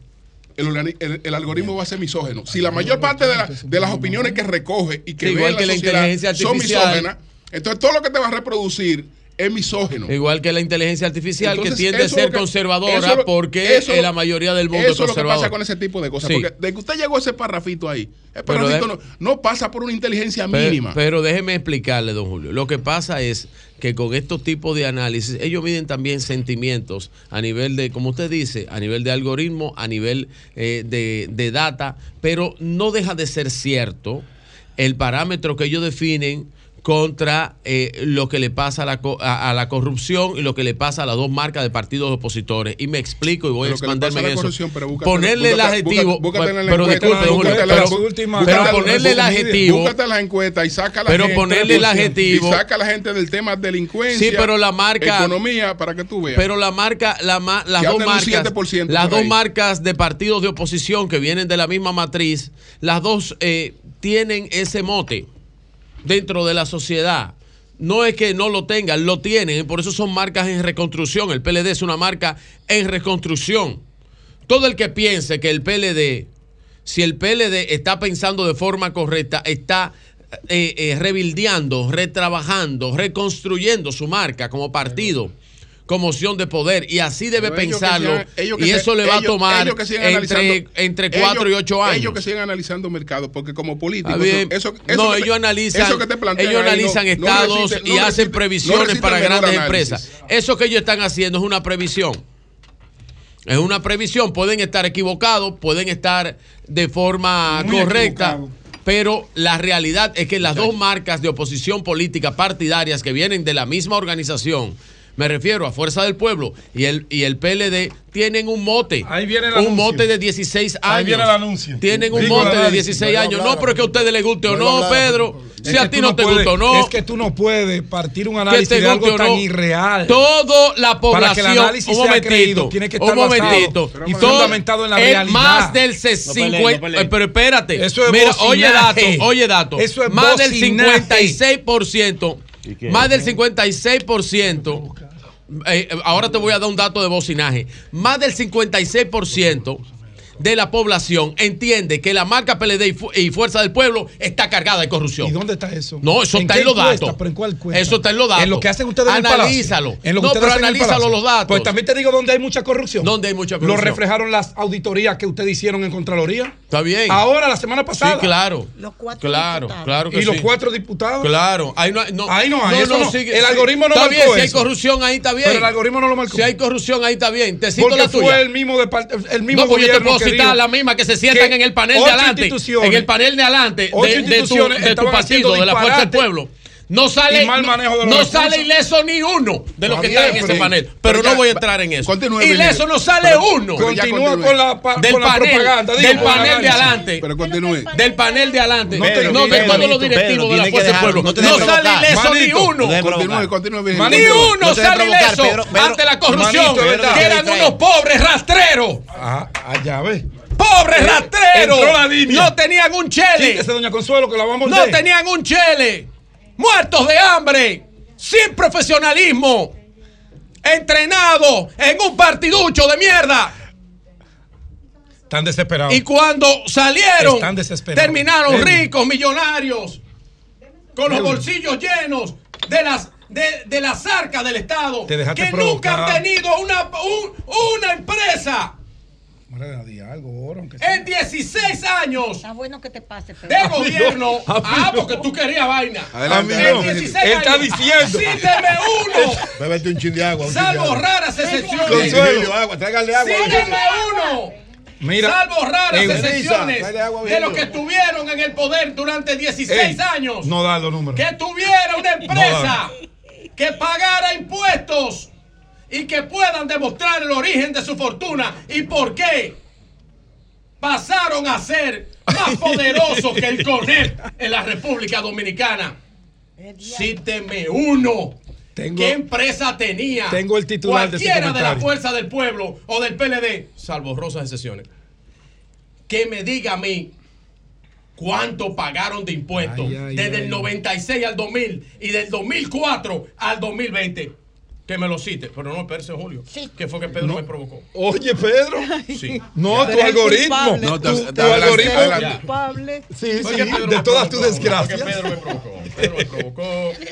el, organi- el- el algoritmo va a ser misógeno. Si la mayor parte de, la- de las opiniones que recoge y que Sí, ve igual que la sociedad inteligencia son misógenas, entonces todo lo que te va a reproducir es misógeno. Igual que la inteligencia artificial, Entonces, que tiende a ser que- conservadora eso es lo- porque eso- la mayoría del mundo Eso es es lo que conservador. pasa con ese tipo de cosas. Sí. Porque de que usted llegó ese parrafito ahí, el parrafito no, no pasa por una inteligencia mínima. Pero, déjeme explicarle, don Julio. Lo que pasa es que con estos tipos de análisis, ellos miden también sentimientos a nivel de, como usted dice, a nivel de algoritmo, a nivel eh, de, de data, pero no deja de ser cierto el parámetro que ellos definen contra eh, lo que le pasa a la, a, a la corrupción y lo que le pasa a las dos marcas de partidos opositores. Y me explico y voy a expanderme en eso. pero búscate- ponerle el adjetivo, búscate- pero disculpe, pero, ponerle el adjetivo. La encuesta y saca la Pero gente. ponerle el adjetivo. Y saca a la gente del tema delincuencia. Sí, pero la marca- Economía, para que tú veas. Pero la marca, la las dos marcas, 7% las dos marcas de partidos de oposición que vienen de la misma matriz, las dos eh, tienen ese mote dentro de la sociedad. No es que no lo tengan, lo tienen, por eso son marcas en reconstrucción. El PLD es una marca en reconstrucción. Todo el que piense que el PLD, si el PLD está pensando de forma correcta, está eh, eh, rebildeando, retrabajando, reconstruyendo su marca como partido, como opción de poder, y así debe pensarlo, sigan- ellos que y se- eso le va ellos- a tomar entre, entre 4 y ellos- 8 años. Ellos que sigan analizando mercado, porque como políticos, Está bien. eso, eso no, que te- ellos analizan, eso que te plantean ellos no- analizan no estados resiste- y no hacen resiste- previsiones para grandes análisis. empresas. Eso que ellos están haciendo es una previsión. Es una previsión. Pueden estar equivocados, pueden estar de forma Muy correcta. equivocado. Pero la realidad es que las dos marcas de oposición política partidarias que vienen de la misma organización, me refiero a Fuerza del Pueblo y el, y el PLD, tienen un mote. Ahí viene el un anuncio. mote de 16 años. Ahí viene el anuncio. Tienen un Digo mote de análisis. 16 No iba a años. hablar, No, pero que a ustedes les guste o No no, Pedro. Es Si a ti tú no te gusta o no. Es que tú no puedes partir un que análisis te de algo guste o tan no. irreal. Toda la Para que el población. análisis un sea momentito. creído, tiene que estar un momentito. basado y Todo- fundamentado en la realidad. Más del No peleen, 50. no peleen. pero espérate. Eso es Mira, oye bocinaje. dato, oye dato. Eso es más del bocinaje. 56%. Más del 56%. eh, ahora te voy a dar un dato de bocinaje. Más del 56% de la población entiende que la marca PLD y, Fu- y Fuerza del Pueblo está cargada de corrupción. ¿Y dónde está eso? No, eso ¿En está qué en los encuesta? datos. ¿Pero en cuál encuesta? Eso está en los datos. En lo que hacen ustedes en el Palacio. Analízalo. En lo que no, pero el analízalo los datos. Pues también te digo dónde hay mucha corrupción. ¿Dónde hay mucha Lo corrupción? reflejaron las auditorías que ustedes hicieron en Contraloría. Está bien. Ahora, la semana pasada. Sí, claro. Los cuatro Claro, diputados. claro que Y los cuatro diputados. Claro, ahí no, hay- no, Ahí no hay, eso no. sigue- El algoritmo no Está marcó bien, si hay corrupción ahí está bien. Pero el algoritmo no lo marcó. Si hay corrupción ahí está bien. Te cito Porque la tuya. fue el mismo, depart- el mismo no, pues yo te gobierno dijo la misma que se sientan que en el panel de adelante. En el panel de adelante de, de tu, de tu partido, de la Fuerza del Pueblo. No sale, y mal manejo de los no sale ileso ni uno de los que están en ese panel. Pero, pero no ya- voy a entrar en eso. continúe, Ileso no sale Pero- uno. Continúa continúe. con la, pa- Del con la panel, propaganda. digo, del panel de adelante. Pero continúe. Del panel de adelante. No No, de Pedro, todos los directivos Pedro, de la Fuerza del Pueblo. no No sale ileso ni uno. no Continúe, continúe. Ni uno No sale ileso ante la corrupción. Manito, ¿verdad? que eran unos pobres rastreros. Ah, allá ves. Pobres rastreros. entró la línea. No tenían un chele. Doña Consuelo, que la vamos a No tenían un chele. Muertos de hambre. Sin profesionalismo. Entrenados en un partiducho de mierda. Están desesperados. Y cuando salieron, Están desesperados. terminaron ricos, millonarios, con los bolsillos llenos de las de, de las arcas del Estado, que nunca han tenido una, un- una empresa algo, sea. en 16 años Está bueno que te pase, Pedro. de gobierno. Ah, no. porque tú querías vaina. Adelante, En no. 16 Él está años. diciendo. Cíteme uno, Bébete un chin de agua. un chin de salvo agua. raras excepciones. Consuelo. Agua, tráigale agua. Cíteme uno. Mira, Salvo raras excepciones de los que estuvieron en el poder durante 16 Ey, años, No da los números. que tuviera una empresa que pagara impuestos y que puedan demostrar el origen de su fortuna y por qué pasaron a ser más poderosos que el CONEP en la República Dominicana. Cíteme uno. Tengo- ¿Qué empresa tenía? Tengo el titular de ese Cualquiera de, la. Fuerza del Pueblo o del PLD, salvo rosas excepciones. Que me diga a mí cuánto pagaron de impuestos Ay, ay, desde ay. el 96 al 2000 y del 2004 al 2020. Que me lo cite, pero no, espérese, Julio. Que fue que Pedro me provocó. Oye, Pedro. Sí. No, tu algoritmo. No, te- tu, tu adelante, algoritmo. adelante. culpable. Sí, sí, Pedro de todas tus desgracias. Pedro me provocó. Pedro me provocó.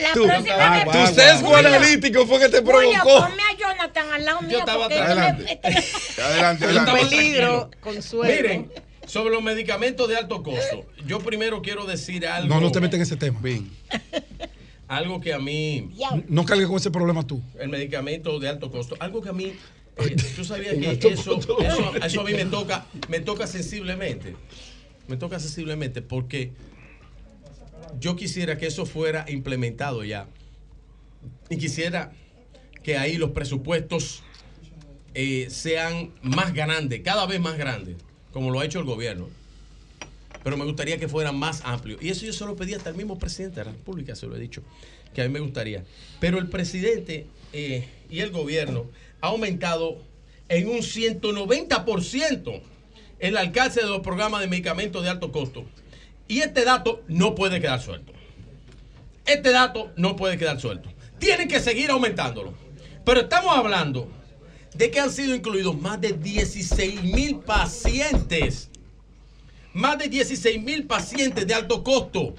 La Tú, próxima vez. agua, Tu agua, sesgo Julio. analítico fue que te Julio, provocó. ponme a Jonathan al lado mío. Yo estaba este Adelante. este Adelante, adelante. Peligro, consuelo. Miren, sobre los medicamentos de alto costo, yo primero quiero decir algo. No, no te metes en ese tema. Bien. Algo que a mí. No cargues con ese problema tú. el medicamento de alto costo, algo que a mí, eh, tú sabías En que eso, eso a mí me toca, me toca sensiblemente. Me toca sensiblemente porque yo quisiera que eso fuera implementado ya. Y quisiera que ahí los presupuestos eh, sean más grandes, cada vez más grandes, como lo ha hecho el gobierno. Pero me gustaría que fueran más amplios. Y eso yo se lo pedí hasta el mismo presidente de la República, se lo he dicho, que a mí me gustaría. Pero el presidente eh, y el gobierno ha aumentado en un 190% el alcance de los programas de medicamentos de alto costo. Y este dato no puede quedar suelto. Este dato no puede quedar suelto. Tienen que seguir aumentándolo. Pero estamos hablando de que han sido incluidos más de 16 mil pacientes. Más de 16 mil pacientes de alto costo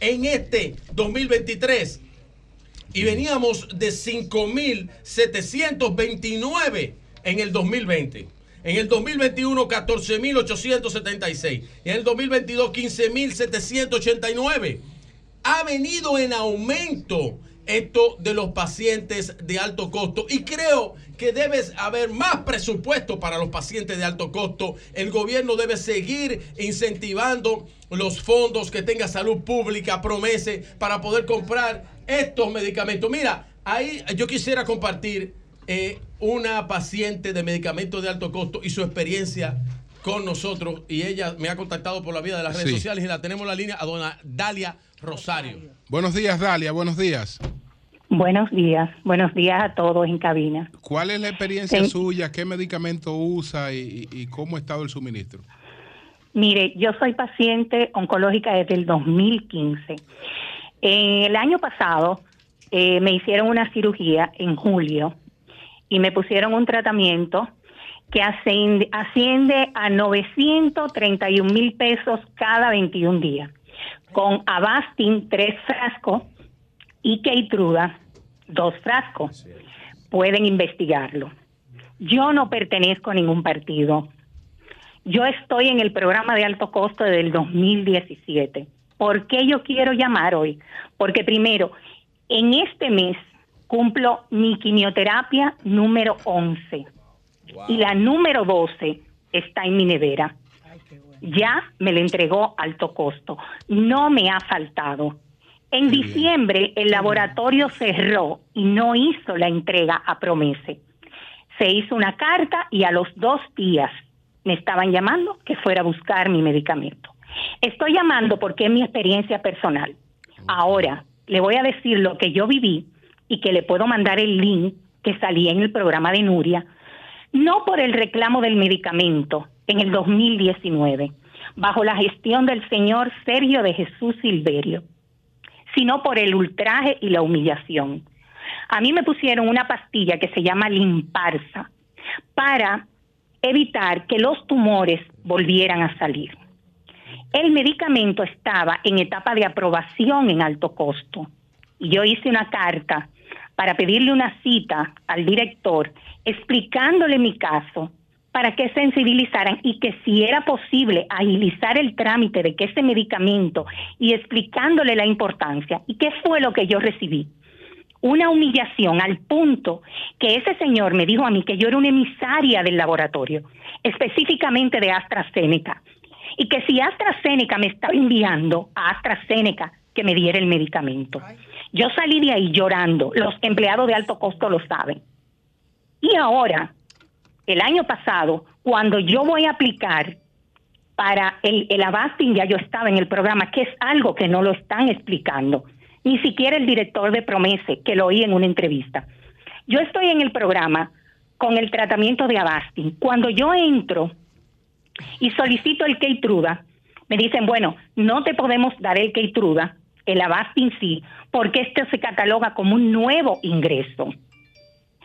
en este 2023. Y veníamos de 5.729 en el 2020. En el 2021, 14.876. Y en el 2022, 15.789. Ha venido en aumento esto de los pacientes de alto costo. Y creo que debe haber más presupuesto para los pacientes de alto costo. El gobierno debe seguir incentivando los fondos que tenga salud pública, promese, para poder comprar estos medicamentos. Mira, ahí yo quisiera compartir eh, una paciente de medicamentos de alto costo y su experiencia con nosotros. Y ella me ha contactado por la vía de las redes Sí. sociales y la tenemos en la línea a dona Dalia Rosario. Buenos días, Dalia, buenos días. Buenos días, buenos días a todos en cabina. ¿Cuál es la experiencia Sí. suya? ¿Qué medicamento usa y, cómo ha estado el suministro? Mire, yo soy paciente oncológica desde el 2015. Eh, el año pasado eh, me hicieron una cirugía en julio y me pusieron un tratamiento que asciende, asciende a 931 mil pesos cada 21 días, con Avastin tres frascos y Keytruda dos frascos. Pueden investigarlo. Yo no pertenezco a ningún partido. Yo estoy en el programa de alto costo del 2017. ¿Por qué yo quiero llamar hoy? Porque primero, en este mes cumplo mi quimioterapia número 11 y la número 12 está en mi nevera. Ya me la entregó alto costo. No me ha faltado. En diciembre el laboratorio cerró y no hizo la entrega a Promese. Se hizo una carta y a los dos días me estaban llamando que fuera a buscar mi medicamento. Estoy llamando porque es mi experiencia personal. Ahora, le voy a decir lo que yo viví y que le puedo mandar el link que salía en el programa de Nuria, no por el reclamo del medicamento en el 2019, bajo la gestión del señor Sergio de Jesús Silverio, sino por el ultraje y la humillación. A mí me pusieron una pastilla que se llama Limparsa para evitar que los tumores volvieran a salir. El medicamento estaba en etapa de aprobación en alto costo y yo hice una carta para pedirle una cita al director explicándole mi caso para que sensibilizaran y que si era posible agilizar el trámite de que ese medicamento y explicándole la importancia. ¿Y qué fue lo que yo recibí? Una humillación al punto que ese señor me dijo a mí que yo era una emisaria del laboratorio, específicamente de AstraZeneca, y que si AstraZeneca me estaba enviando a AstraZeneca que me diera el medicamento. Yo salí de ahí llorando, los empleados de alto costo lo saben. Y ahora, el año pasado, cuando yo voy a aplicar para el, el Avastin, ya yo estaba en el programa, que es algo que no lo están explicando. Ni siquiera el director de Promese, que lo oí en una entrevista. Yo estoy en el programa con el tratamiento de Avastin. Cuando yo entro y solicito el Keytruda, me dicen, bueno, no te podemos dar el Keytruda, el Avastin sí, porque este se cataloga como un nuevo ingreso.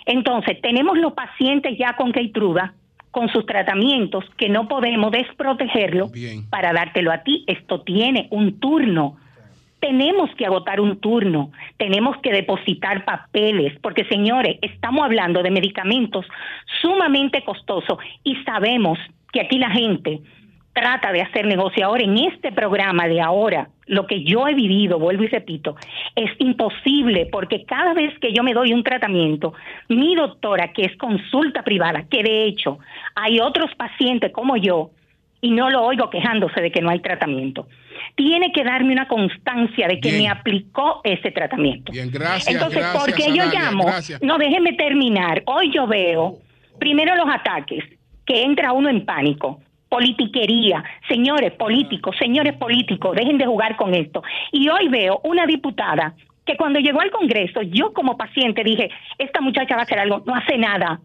Entonces, tenemos los pacientes ya con Keytruda, con sus tratamientos, que no podemos desprotegerlo para dártelo a ti. Esto tiene un turno. Tenemos que agotar un turno, tenemos que depositar papeles, porque señores, estamos hablando de medicamentos sumamente costosos y sabemos que aquí la gente trata de hacer negocio. Ahora, en este programa de ahora, lo que yo he vivido, vuelvo y repito, es imposible porque cada vez que yo me doy un tratamiento, mi doctora, que es consulta privada, que de hecho hay otros pacientes como yo, y no lo oigo quejándose de que no hay tratamiento. tiene que darme una constancia de que Bien. me aplicó ese tratamiento. Bien, gracias, Entonces, gracias, porque yo llamo, gracias. no déjeme terminar. Hoy yo veo primero los ataques, que entra uno en pánico. Politiquería, señores políticos, señores políticos, dejen de jugar con esto. Y hoy veo una diputada que cuando llegó al Congreso, yo como paciente dije, esta muchacha va a hacer algo, no hace nada,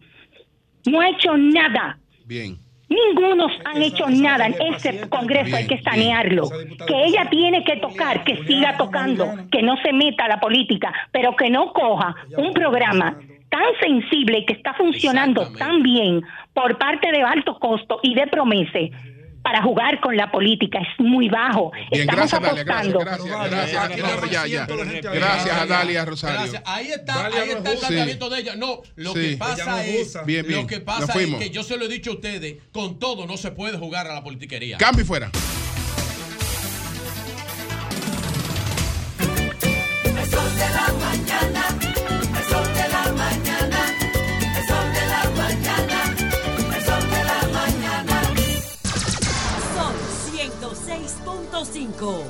no ha hecho nada. Bien. Ninguno han hecho nada. en este Congreso, hay que sanearlo. Que ella tiene que tocar, que siga tocando, que no se meta a la política, pero que no coja un programa tan sensible y que está funcionando tan bien por parte de alto costo y de promese para jugar con la política es muy bajo. Bien, Estamos gracias, gracias, apostando. gracias, gracias. No, ya, ya. Gracias a Dalia Rosario. Gracias. Ahí está, Dalia ahí nos está el tratamiento de ella. No, lo Sí. que pasa es. Bien, bien. lo que pasa es que yo se lo he dicho a ustedes, con todo no se puede jugar a la politiquería. Cambio y fuera. El sol de la mañana, 106.5.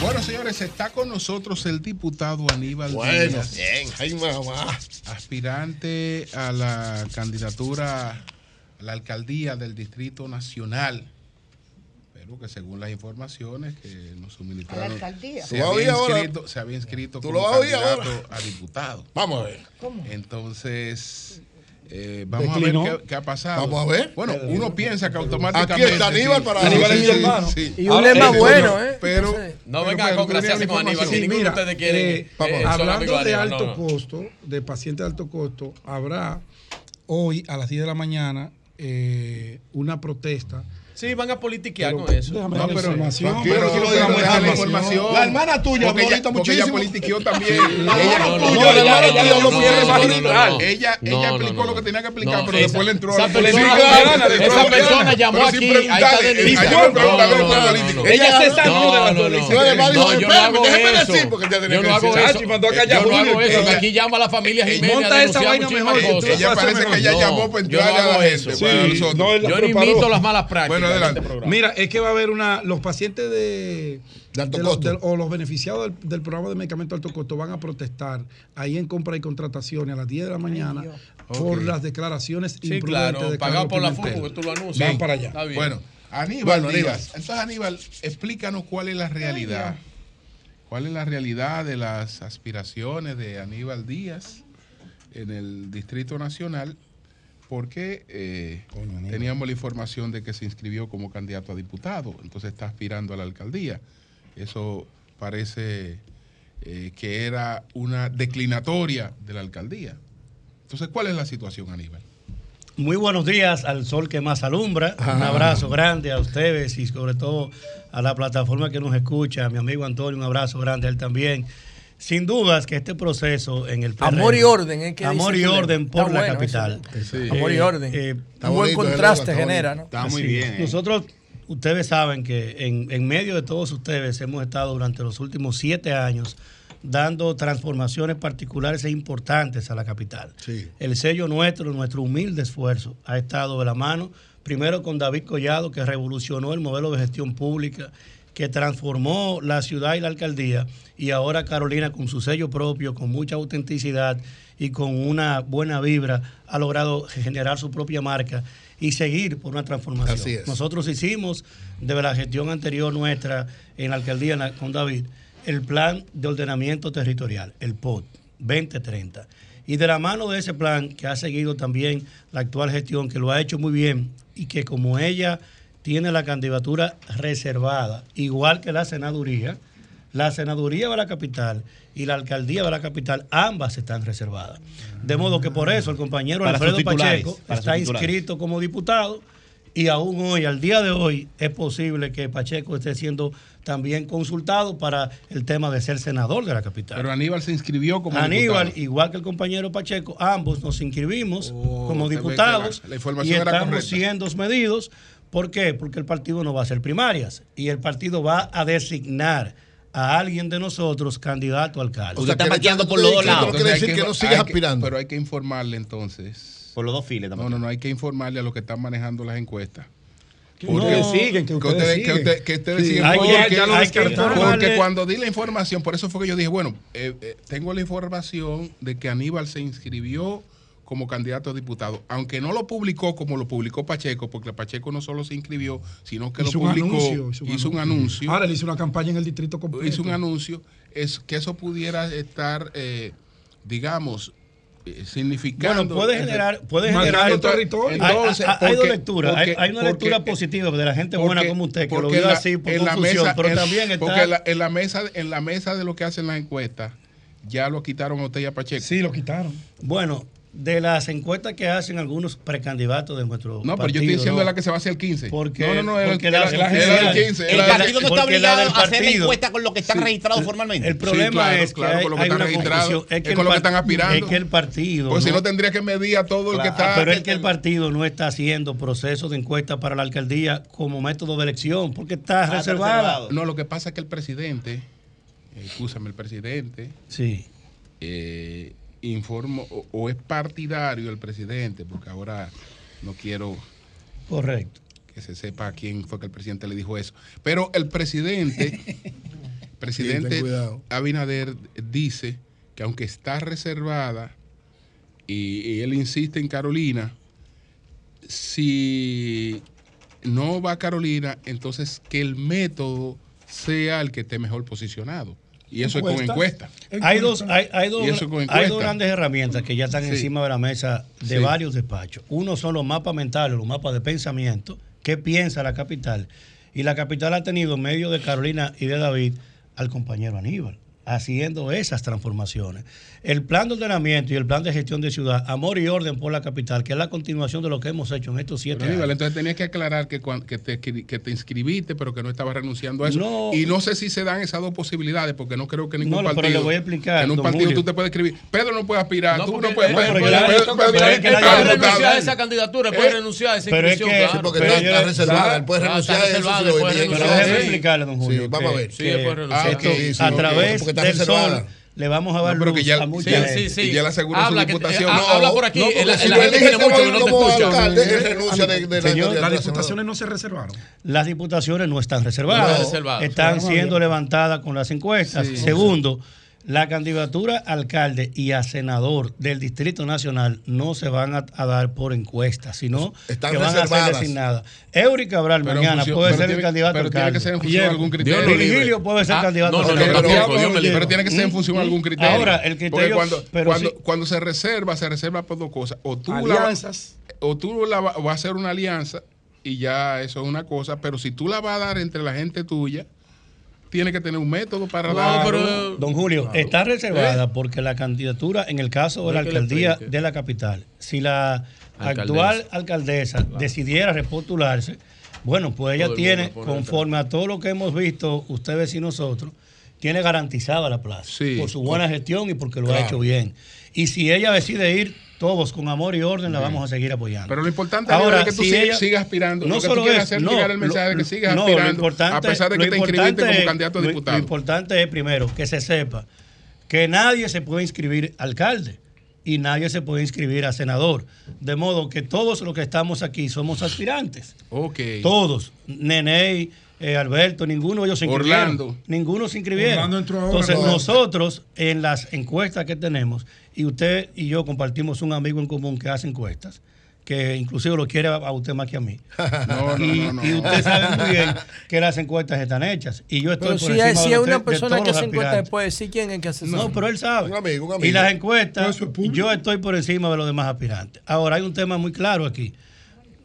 Bueno, señores, está con nosotros el diputado Aníbal Bueno, Díaz. bien, ay mamá. Aspirante a la candidatura a la alcaldía del Distrito Nacional. Pero que según las informaciones que nos suministraron, ¿A la alcaldía? se, ¿Tú vas a había oír ahora? inscrito, se había inscrito ¿Tú como candidato ahora? a diputado. Vamos a ver. ¿Cómo? Entonces, eh, vamos Declinó. a ver qué, qué ha pasado. Vamos a ver. Bueno, uno piensa que automáticamente. Aquí está Aníbal para- Sí, Aníbal es sí, mi sí, hermano. sí. Y un lema Ahora, bueno, pero- ¿eh? Pero. No venga congraciarse tú con Aníbal, ninguno de ustedes quiere. Eh, eh, hablando de de Aníbal, alto no, no. costo, de pacientes de alto costo, habrá hoy a las 10 de la mañana eh, una protesta. Sí, van a politiquear Pero con eso. déjame No, la pero, información. pero, Pero pero déjame dar deja la la información. La hermana tuya porque ahorita porque ella muchísimo. politiqueó también. Ella, No, no, ella- no, ella- no, magistral. no, no. Ella explicó lo que tenía que explicar, No, pero esa- después le entró a esa la esa a la persona llamó aquí, ahí está preguntarle, Denise. ella la se salió No, de la no, no. yo no hago eso. Yo que no hago eso. A Yo no hago eso. Aquí llama a la familia Jiménez Monta a esa vaina mejor. Ella parece que ella llamó para entrarle a hago la eso. gente. la Yo no imito las malas prácticas. Bueno, adelante. este programa. Mira, es que va a haber una. Los pacientes de. De alto de los- costo. del- o los beneficiados del, del programa de medicamentos de alto costo van a protestar ahí en compra y contrataciones a las 10 de la mañana por las declaraciones Sí, imprudentes claro, de pagado por la Pimentel. FUBU, que tú lo anuncias. Van para allá. Está bien. Bueno, Aníbal Bueno, Díaz. Aníbal. Entonces, Aníbal, explícanos cuál es la realidad. ¿Cuál es la realidad de las aspiraciones de Aníbal Díaz en el Distrito Nacional? Porque eh, teníamos la información de que se inscribió como candidato a diputado, entonces está aspirando a la alcaldía. Eso parece eh, que era una declinatoria de la alcaldía. Entonces, ¿cuál es la situación, Aníbal? Muy buenos días al sol que más alumbra. Un Ajá. abrazo grande a ustedes y sobre todo a la plataforma que nos escucha, a mi amigo Antonio, un abrazo grande a él también. Sin dudas que este proceso en el Amor y orden, ¿eh? ¿Qué Amor dice y orden por la capital. eso. Sí. Amor y orden. Un buen bonito, ¿eh, contraste genera, ¿no? Está muy Así bien. Nosotros, ustedes saben que en, en medio de todos ustedes hemos estado durante los últimos siete años dando transformaciones particulares e importantes a la capital. El sello nuestro, nuestro humilde esfuerzo, ha estado de la mano, primero con David Collado, que revolucionó el modelo de gestión pública, que transformó la ciudad y la alcaldía, y ahora Carolina con su sello propio, con mucha autenticidad y con una buena vibra, ha logrado generar su propia marca y seguir por una transformación. Así es. Nosotros hicimos de la gestión anterior nuestra en la alcaldía con David el plan de ordenamiento territorial, el POT 2030. Y de la mano de ese plan que ha seguido también la actual gestión, que lo ha hecho muy bien y que como ella tiene la candidatura reservada, igual que la senaduría, la senaduría de la capital y la alcaldía de la capital, ambas están reservadas. De modo que por eso el compañero Para Alfredo Pacheco está inscrito como diputado y aún hoy, al día de hoy, es posible que Pacheco esté siendo también consultado para el tema de ser senador de la capital. Pero Aníbal se inscribió como Aníbal, diputado. igual que el compañero Pacheco, ambos nos inscribimos como ve que diputados la- la y información era estamos siendo medidos. ¿Por qué? Porque el partido no va a hacer primarias y el partido va a designar a alguien de nosotros candidato a alcalde. Usted está marqueando por los dos lados. Entonces decir que no que-. Pero hay que informarle entonces. Por los dos files No, no, no, hay que informarle a los que están manejando las encuestas Porque siguen, que ustedes siguen. usted- que ustedes Sí. siguen Hay- porque, ya lo hay que- porque cuando di la información, por eso fue que yo dije, bueno, eh, eh, tengo la información de que Aníbal se inscribió como candidato a diputado, aunque no lo publicó como lo publicó Pacheco, porque Pacheco no solo se inscribió, sino que Hizo lo un publicó, anuncio, hizo un anuncio Ahora le hizo una campaña en el distrito completo. hizo un anuncio, es que eso pudiera estar, eh, digamos, eh, significando. Bueno, puede generar, puede generar territorio. Hay- Entonces, hay, hay dos porque- lecturas. Hay, porque- hay una porque- lectura positiva de la gente buena porque- como usted, que lo porque vio en la- así por confusión, mesa- pero en- también está. Porque la, en la mesa, en la mesa de lo que hacen las encuestas, ya lo quitaron a usted y a Pacheco. Sí, lo quitaron. Bueno, de las encuestas que hacen algunos precandidatos de nuestro No, pero yo estoy partido, diciendo ¿no? de la que se va a hacer el 15. Porque, no, no, no, era, porque era- la- era la el general- 15. el era- partido no está obligado a hacer la partido- encuesta con lo que están Sí. registrados formalmente. El problema Sí, claro, es que claro, hay, con lo que están registrados, es que el con lo que están aspirando. Es que el partido. Porque si no tendría que medir a todo el que está. Pero es que el partido no está haciendo procesos de encuesta para la alcaldía como método de elección, porque está reservada. No, lo que pasa es que el presidente, eh, escúchame, el presidente. Sí. Eh, informo, o, o es partidario el presidente, porque ahora no quiero. Correcto. Que se sepa a quién fue que el presidente le dijo eso. Pero el presidente, presidente. Abinader dice que aunque está reservada y, y él insiste en Carolina, si no va Carolina, entonces que el método sea el que esté mejor posicionado. Y eso es con encuesta. Hay dos, hay, hay dos, hay dos grandes herramientas que ya están Sí. encima de la mesa de Sí. varios despachos. Uno son los mapas mentales, los mapas de pensamiento, qué piensa la capital. Y la capital ha tenido en medio de Carolina y de David al compañero Aníbal, haciendo esas transformaciones. El plan de ordenamiento y el plan de gestión de ciudad, amor y orden por la capital, que es la continuación de lo que hemos hecho en estos siete Pero, Aníbal, años. entonces tenías que aclarar que, que, te, que te inscribiste, pero que no estabas renunciando a eso. No. y no sé si se dan esas dos posibilidades, porque no creo que ningún No, no, pero partido. le voy a explicar, En un partido Julio. tú te puedes escribir. Pedro no puede aspirar. No, tú porque- no puedes. Pedro- es que puede Pedro- renunciar a esa candidatura, puede Eh, renunciar a esa pero es inscripción, que- claro. porque pero está, reservada. claro, Él puede renunciar a eso puede Pero déjeme Sí. explicarle, don Julio. Sí, vamos a ver. Sí, que después renunciar. sí, a través del reservada. sol le vamos a dar No, luz ya- a mucha sí, gente. Sí, sí. Y ya le aseguró su habla, diputación. eh, No, habla por aquí. No, porque la, si la lo gente elige tiene mucho que no te como escucha. alcalde, él renuncia de, de la Señor, candidatura Las a diputaciones no se reservaron. Las diputaciones no están reservadas, No están reservadas. están Sí. siendo levantadas con las encuestas. Sí. Segundo, la candidatura a alcalde y a senador del Distrito Nacional no se van a, a dar por encuestas, sino Están que van a ser designadas. Eury Cabral Pero mañana función- puede ser tiene- el candidato Pero tiene que ser en función de algún criterio. Virgilio puede ser Ah, candidato no, no, no, alcalde. tampoco, pero, Dios me libre. pero tiene que ser en función de algún criterio. Ahora, el criterio- Porque cuando, pero cuando, sí. cuando se reserva, se reserva por dos cosas. O tú, la, Alianzas. o tú la va- vas a hacer una alianza y ya eso es una cosa, pero si tú la vas a dar entre la gente tuya, tiene que tener un método para No, dar. pero- Don Julio, está reservada porque la candidatura, en el caso de la alcaldía de la capital, si la Alcaldesa. actual alcaldesa decidiera repostularse, bueno, pues ella tiene, conforme a todo lo que hemos visto, ustedes y nosotros, tiene garantizada la plaza Sí. por su buena gestión y porque lo ha hecho bien. Y si ella decide ir, todos con amor y orden la vamos a seguir apoyando. Pero lo importante Ahora, es que tú si sigas, ella- sigas aspirando. no lo que solo tú eso, hacer no, llegar el lo- mensaje de que sigas no, lo aspirando, importante- a pesar de que lo te inscribiste como es- candidato a lo- diputado. Lo importante es, primero, que se sepa que nadie se puede inscribir alcalde y nadie se puede inscribir a senador. De modo que todos los que estamos aquí somos aspirantes. ok. Todos. Neney, eh, Alberto, ninguno de ellos se inscribieron. Orlando. Ninguno se inscribieron. Orlando entró ahora. Entonces, No. nosotros, en las encuestas que tenemos, y usted y yo compartimos un amigo en común que hace encuestas, que inclusive lo quiere a usted más que a mí. No, no, y, no, no. y usted sabe muy bien que las encuestas están hechas. Y yo estoy Pero por si de si una persona todos que los hace encuesta, aspirantes. puede decir quién es que hace No, pero él sabe. Un amigo, un amigo. Y las encuestas, es yo estoy por encima de los demás aspirantes. Ahora, hay un tema muy claro aquí.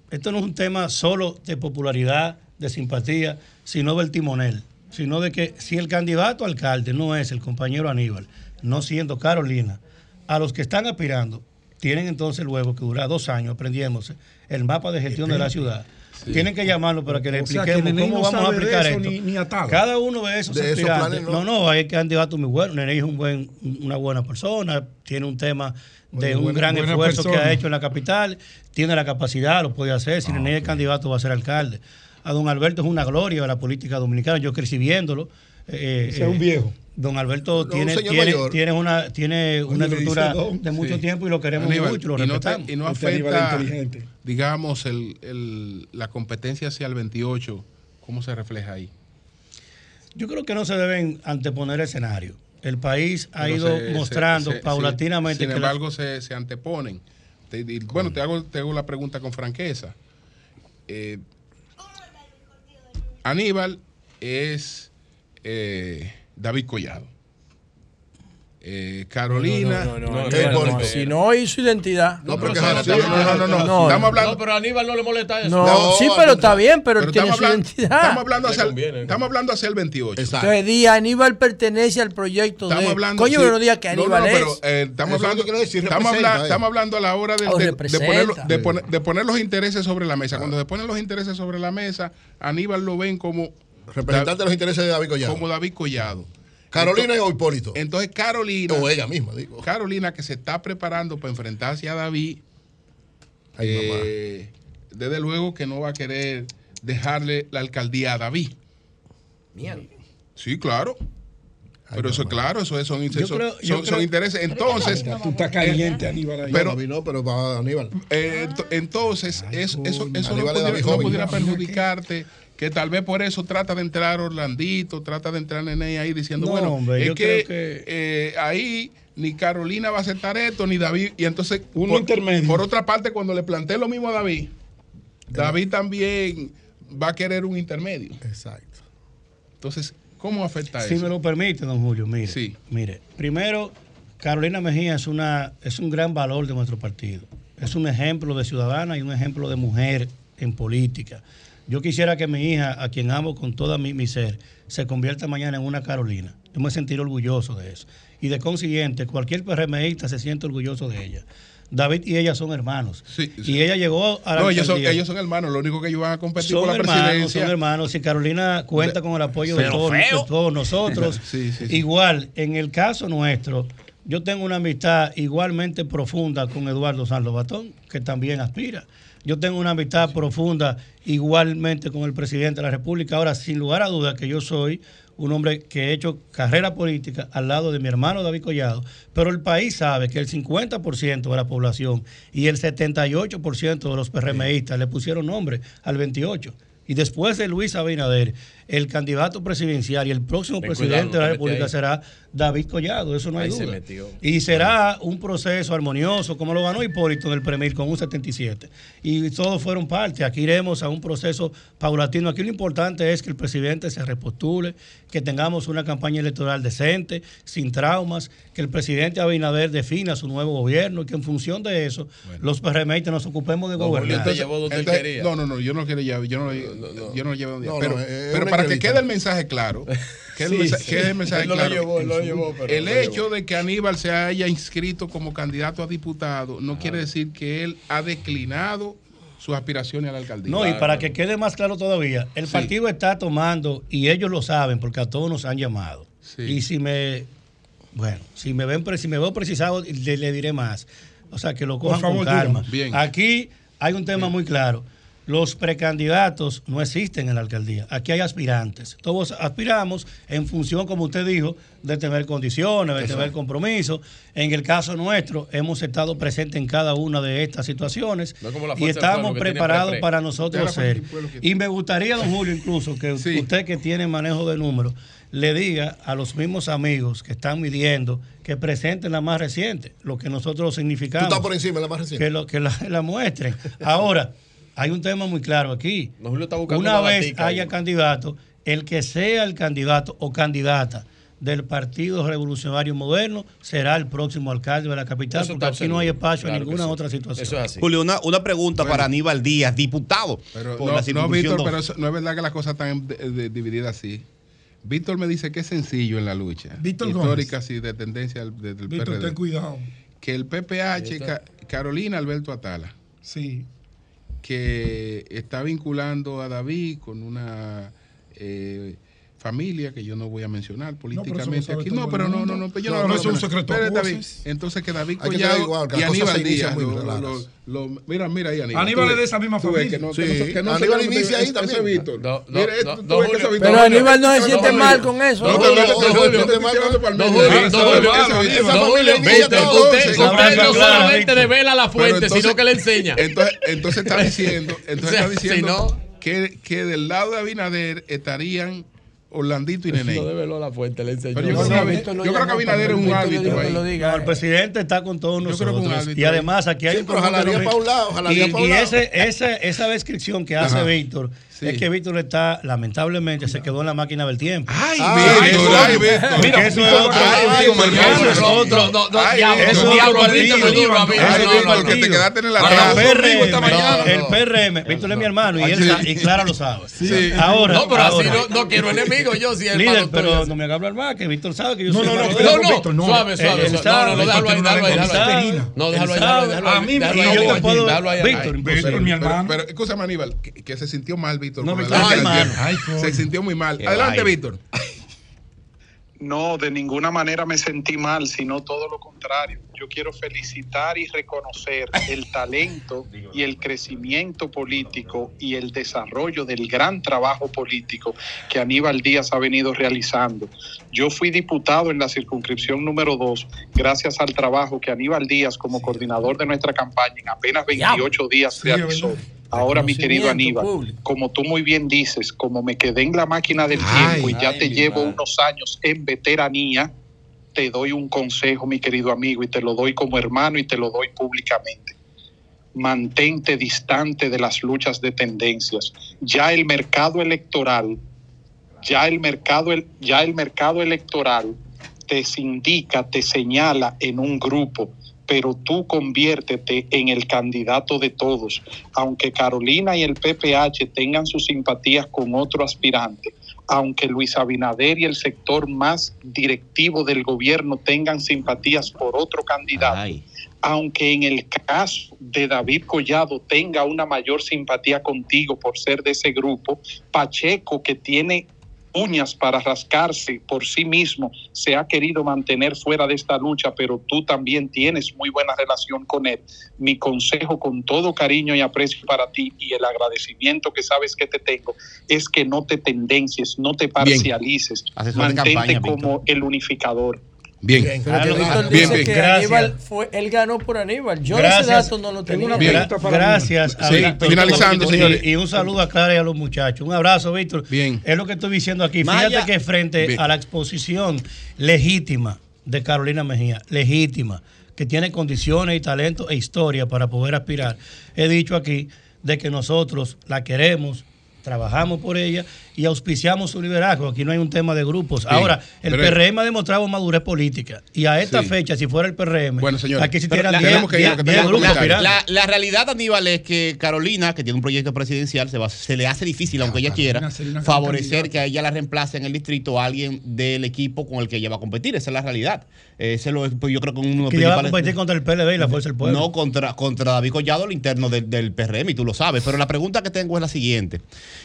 Esto no es un tema solo de popularidad, de simpatía, sino del timonel. Sino de que si el candidato alcalde no es el compañero Aníbal, no siendo Carolina, a los que están aspirando, tienen entonces luego que durar dos años aprendiéndose el mapa de gestión de la ciudad. Tienen que llamarlo para que le que expliquemos cómo no vamos a aplicar eso esto. ni- ni. Cada uno de esos De aspirantes. no. no. no, hay candidatos muy buenos. Neney es un buen, una buena persona, tiene un tema de un buena- gran buena esfuerzo que ha hecho en la capital, tiene la capacidad, lo puede hacer. Si Neney es candidato, va a ser alcalde. A don Alberto es una gloria de la política dominicana. Yo crecí viéndolo. Eh, Ese es un viejo. Don Alberto No, tiene, un tiene, una, tiene una estructura don. de mucho Sí. tiempo y lo queremos Aníbal, mucho, lo y no te- respetamos. y no Aníbal es afecta, inteligente. digamos, el, el- la competencia hacia el 28, ¿cómo se refleja ahí? Yo creo que no se deben anteponer escenarios. El país ha Pero ido se- mostrando se- se- paulatinamente Sin que la- embargo, se, se anteponen. Te- y, bueno, te hago, te hago la pregunta con franqueza. Eh, Aníbal es eh, David Collado. Eh, Carolina. No, no, no, no, no, no, no. Si no su identidad. No, pero no, no, no, no, no. Estamos hablando. No, pero a Aníbal no le molesta eso. No, sí, pero está bien, pero, él tiene estamos su hablando, identidad. estamos hablando hacia el, conviene, estamos hablando hacia el 28. Entonces, di Aníbal pertenece al proyecto Estamos de. hablando. Coño, sí. pero no diga que Aníbal no, es. pero, eh, estamos, hablando, estamos, eh. hablando a la hora de, O de- de representa. ponerlo- de poner, de poner los intereses sobre la mesa. Cuando se ponen los intereses sobre la mesa, Aníbal lo ven como Representante de los intereses de David Collado. Como David Collado. Carolina Entonces- o Hipólito. Entonces Carolina. O ella misma, digo. Carolina que se está preparando para enfrentarse a David. eh, desde luego que no va a querer dejarle la alcaldía a David. Mierda. Sí, claro. Pero eso es claro, eso es- son, Yo son- creo- yo son- creo- son intereses. Entonces, Tú estás caliente, Aníbal. ahí. pero- no, pero para Aníbal. eh, ento- entonces, eso, eso, eso no, Aníbal es pudiera, no pudiera perjudicarte. Que tal vez por eso trata de entrar Orlandito, trata de entrar Nene ahí diciendo, No, bueno, hombre, es yo que, creo que- eh, ahí ni Carolina va a aceptar esto, ni David. Y entonces, Uno por, intermedio. por otra parte, cuando le planteé lo mismo a David, David también va a querer un intermedio. Exacto. Entonces, ¿cómo afecta Si eso? me lo permite, don Julio, mire. Mire, primero, Carolina Mejía es, una, es un gran valor de nuestro partido. Es un ejemplo de ciudadana y un ejemplo de mujer en política. Yo quisiera que mi hija, a quien amo con toda mi, mi ser, se convierta mañana en una Carolina. Yo me sentiré orgulloso de eso. Y de consiguiente, cualquier PRMista se siente orgulloso de ella. David y ella son hermanos. Y ella llegó a la No, ellos son, ellos son hermanos, lo único que ellos van a competir Son por la hermanos, presidencia. son hermanos. Si Carolina cuenta con el apoyo de todos, de todos nosotros. Sí, sí, sí. Igual, en el caso nuestro, yo tengo una amistad igualmente profunda con Eduardo San Lobatón, que también aspira. Yo tengo una amistad profunda igualmente con el presidente de la República. Ahora, sin lugar a dudas que yo soy un hombre que he hecho carrera política al lado de mi hermano David Collado, pero el país sabe que el 50% de la población y el 78% de los PRMistas le pusieron nombre al 28. Y después de Luis Abinader, el candidato presidencial y el próximo Ten presidente cuidado, de la República será David Collado, eso no hay Ahí se duda. metió. Y será un proceso armonioso, como lo ganó Hipólito en el Premier con un 77. Y todos fueron parte. Aquí iremos a un proceso paulatino. Aquí lo importante es que el presidente se repostule, que tengamos una campaña electoral decente, sin traumas, que el presidente Abinader defina su nuevo gobierno y que en función de eso los PRMistas nos ocupemos de No, gobernar. entonces- entonces- No, no, no, yo no quiero llevar, yo no, yo no lo llevo donde- No, pero, no, pero para que quede el mensaje claro, Sí, el, mensaje, sí. quede el mensaje Él no lo claro. llevó, él no lo llevó, pero el lo hecho llevó. de que Aníbal se haya inscrito como candidato a diputado no quiere decir que él ha declinado sus aspiraciones a la alcaldía. No, y para que quede más claro todavía, el Sí. partido está tomando, y ellos lo saben, porque a todos nos han llamado. Y si me, bueno, si me ven, si me veo precisado, le, le diré más. O sea, que lo cojan favor, con calma. Bien. Aquí hay un tema muy claro. Los precandidatos no existen en la alcaldía. Aquí hay aspirantes. Todos aspiramos en función, como usted dijo, de tener condiciones, de tener compromiso. En el caso nuestro, hemos estado presentes en cada una de estas situaciones No y estamos preparados para nosotros ser. que- Y me gustaría, don Julio, incluso que usted que tiene manejo de números, le diga a los mismos amigos que están midiendo que presenten la más reciente, lo que nosotros Tú significamos. estás por encima de la más reciente. Que, lo, que la, la muestren. Ahora, hay un tema muy claro aquí. Don Julio está buscando Una una vez haya ahí. candidato, el que sea el candidato o candidata del Partido Revolucionario Moderno será el próximo alcalde de la capital, Eso porque aquí no hay espacio Claro en ninguna sí. otra situación. Julio, una, una pregunta Bueno. para Aníbal Díaz, diputado. Pero por no, la no, Víctor, pero eso- no es verdad que la cosa está dividida así. Víctor me dice que es sencillo en la lucha. Víctor Histórica, sí, de tendencia al- de- del Víctor, PRD. ten cuidado. Que el PPH, Ca- Carolina Alberto Atala, Sí. Que está vinculando a David con una eh, familia que yo no voy a mencionar políticamente aquí. No, pero no, no, no, pero yo No, no, no hablo es un secreto Pero, David. Entonces que David Collado igual, que y Aníbal se inician Díaz, muy lo- claras. lo- lo- mira, mira ahí Aníbal. Aníbal tú es de esa misma familia. que no- Sí. que no se- que no se Aníbal inicia ahí también. Víctor. No, no, Mira, no, tú no, ves que ese Julio. Víctor- Pero Aníbal no se siente mal con eso. No, No, usted- no solamente devela la fuente, sino que le enseña. Entonces, está diciendo, que del lado de Abinader estarían Orlandito y Nene. No develó la fuente, le enseñó. Pero yo creo que- yo creo que Abinader es un árbitro ahí. No, el presidente está con todos Yo creo que un nosotros. Y además aquí hay Sí, un pero jalaría un lado, jalaría y, un ese, esa, esa descripción que hace. Víctor Sí. es que Víctor está, lamentablemente, se quedó en la máquina del tiempo. Ay, Porque Víctor, ay, Víctor. Mira, eso es otro- ay, eso es otro- No, no, no, Ay, diablo, eso es otro. Víctor, que te quedaste en el Ahora, atraso. el PRM, el PRM, Víctor es mi hermano y, él y Clara lo sabe. Sí. Ahora, No, pero así no, no quiero enemigos yo, si es Líder, pero no me haga hablar más, que Víctor sabe que yo No, soy no, no, no. Suave, suave. No, no, déjalo ahí, Víctor déjalo ahí, No, déjalo ahí, A mí, yo te puedo-. Víctor, mi hermano. Pero, escúchame, Aníbal, que, que se sintió mal, Víctor. No, Víctor. Ay, coño. se sintió muy mal. Qué Adelante. Víctor. No, de ninguna manera me sentí mal, sino todo lo contrario. Yo quiero felicitar y reconocer el talento y el crecimiento político y el desarrollo del gran trabajo político que Aníbal Díaz ha venido realizando. Yo fui diputado en la circunscripción número 2 gracias al trabajo que Aníbal Díaz como coordinador de nuestra campaña en apenas 28 días realizó. Ahora, mi querido Aníbal, como tú muy bien dices, como me quedé en la máquina del tiempo y ya ay, te llevo madre. unos años en veteranía, te doy un consejo, mi querido amigo, y te lo doy como hermano y te lo doy públicamente. Mantente distante de las luchas de tendencias. Ya el mercado electoral, ya el mercado, ya el mercado electoral te indica, te señala en un grupo, pero tú conviértete en el candidato de todos. Aunque Carolina y el PPH tengan sus simpatías con otro aspirante, aunque Luis Abinader y el sector más directivo del gobierno tengan simpatías por otro candidato, aunque en el caso de David Collado tenga una mayor simpatía contigo por ser de ese grupo, Pacheco que tiene uñas para rascarse por sí mismo, se ha querido mantener fuera de esta lucha, pero tú también tienes muy buena relación con él. Mi consejo con todo cariño y aprecio para ti y el agradecimiento que sabes que te tengo es que no te tendencies, no te parcialices, mantente campaña, como el unificador. Bien. Bien, dice bien. que Gracias. Aníbal fue, él ganó por Aníbal. Yo Gracias. ese dato no lo Tengo una pregunta para Gracias. a Sí, Víctor. finalizando, Y- señores. Y un saludo a Clara y a los muchachos. Un abrazo, Víctor. Bien. Es lo que estoy diciendo aquí. Maya. Fíjate que frente Bien. a la exposición legítima de Carolina Mejía, legítima, que tiene condiciones y talento e historia para poder aspirar, he dicho aquí de que nosotros la queremos, trabajamos por ella y auspiciamos su liderazgo. Aquí no hay un tema de grupos. Ahora, el PRM ha demostrado madurez política. Y a esta Sí. fecha, si fuera el PRM, Bueno, señores, aquí la- 10 tenemos que ir, 10 porque 10 tenemos grupos comentarios. aspirantes. La, la realidad, Aníbal, es que Carolina, que tiene un proyecto presidencial, se, va, se le hace difícil, aunque ella quiera, favorecer que a ella la reemplace en el distrito a alguien del equipo con el que ella va a competir. Esa es la realidad. Ese lo, pues, yo creo que uno de los que va a competir contra el PLD y la Fuerza del Pueblo. No, contra, contra David Collado, el interno del, del PRM, y tú lo sabes. Pero la pregunta que tengo es la siguiente.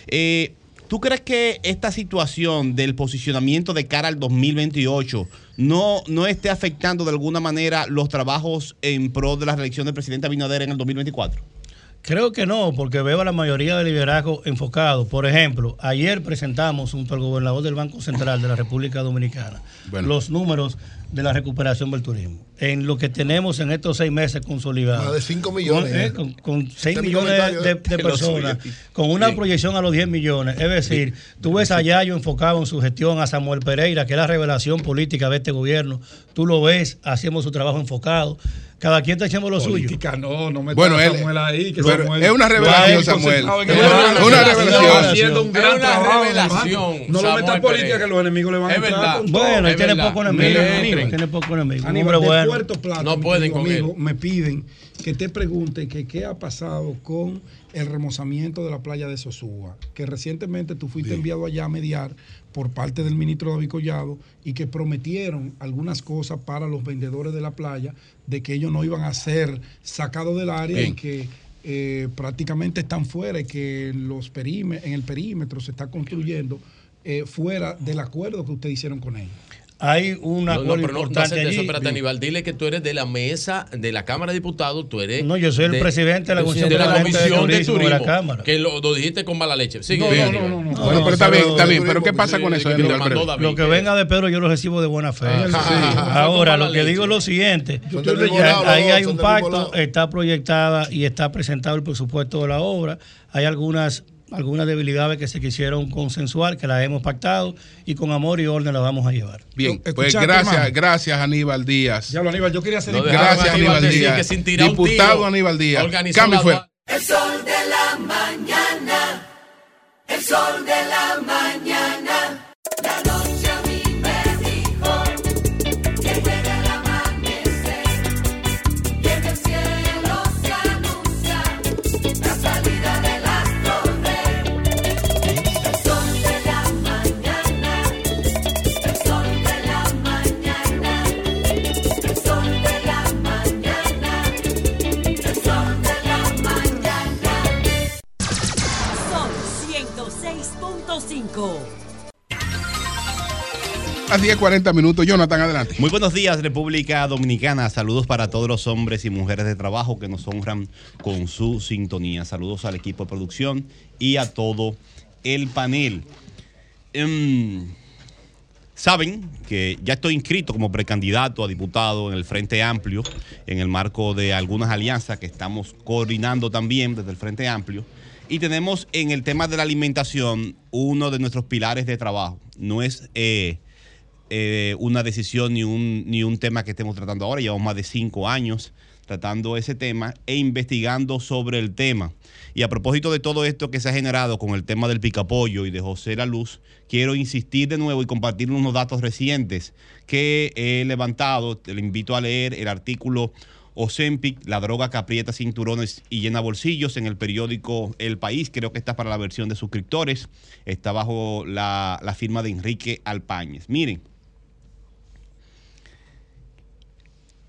Eh, ¿Tú crees que esta situación del posicionamiento de cara al 2028 no, no esté afectando de alguna manera los trabajos en pro de la reelección del presidente Abinader en el 2024? Creo que no, porque veo a la mayoría del liderazgo enfocado. Por ejemplo, ayer presentamos junto al gobernador del Banco Central de la República Dominicana Bueno. los números de la recuperación del turismo. En lo que tenemos en estos seis meses consolidados. Más de 5 millones, Con, eh, eh. con- con seis Este es mi millones de, eh. de personas, suyo. con una Bien. proyección a los 10 millones. Es decir, tú ves a Yayo enfocado en su gestión, a Samuel Pereira, que es la revelación política de este gobierno. Tú lo ves haciendo su trabajo enfocado. Cada quien está echando lo suyo. Política, no, no me Bueno, él- Samuel ahí. Que Samuel- es una revelación, Samuel. Es una- revelación. Haciendo un Es gran trabajo. revelación. No lo metas política que los enemigos le van a Es entrar. Bueno, él tiene poco enemigo. Tiene poco enemigo. Hombre bueno. Puerto Plata, No pueden querido con él. amigo, me piden que te pregunte que qué ha pasado con el remozamiento de la playa de Sosúa, que recientemente tú fuiste enviado allá a mediar por parte del ministro David Collado y que prometieron algunas cosas para los vendedores de la playa de que ellos no iban a ser sacados del área Bien. y que eh, prácticamente están fuera y que en los períme- en el perímetro se está construyendo eh, fuera del acuerdo que ustedes hicieron con ellos. Hay un No, pero no, importante aceptes eso, allí. espérate, Aníbal. Dile que tú eres de la mesa de la Cámara de Diputados, tú eres. No, yo soy el presidente de la Comisión de la Comisión de Turismo de la. Cámara. Que lo, lo dijiste con mala leche. Sigue, No, no, Aníbal. no, no, no. Bueno, pero está bien, está bien. Pero ¿qué pasa con eso, lo que venga de Pedro yo lo recibo de buena fe. Ah, sí. Ahora, lo que digo es lo siguiente. Ahí hay un pacto, está proyectada y está presentado el presupuesto de la obra. Hay algunas algunas debilidades que se quisieron consensuar, que las hemos pactado y con amor y orden las vamos a llevar. Bien, pues gracias, hermano. gracias Aníbal Díaz. Ya lo Aníbal, yo quería hacer No, gracias Aníbal Díaz. que sin tirar un Diputado tiro, Aníbal Díaz. Cambio la fue. gua- El sol de la mañana, el sol de la mañana, 106.5. A 10, 40 minutos. Jonathan, adelante. Muy buenos días, República Dominicana. Saludos para todos los hombres y mujeres de trabajo que nos honran con su sintonía. Saludos al equipo de producción y a todo el panel. Em, Saben que ya estoy inscrito como precandidato a diputado en el Frente Amplio, en el marco de algunas alianzas que estamos coordinando también desde el Frente Amplio. Y tenemos en el tema de la alimentación uno de nuestros pilares de trabajo. No es eh, eh, una decisión ni un, ni un tema que estemos tratando ahora. Llevamos más de cinco años tratando ese tema e investigando sobre el tema. Y a propósito de todo esto que se ha generado con el tema del picapollo y de José La Luz, quiero insistir de nuevo y compartir unos datos recientes que he levantado. Te invito a leer el artículo Ozempic, la droga que aprieta cinturones y llena bolsillos en el periódico El País. Creo que está para la versión de suscriptores. Está bajo la, firma de Enrique Alpáñez. Miren,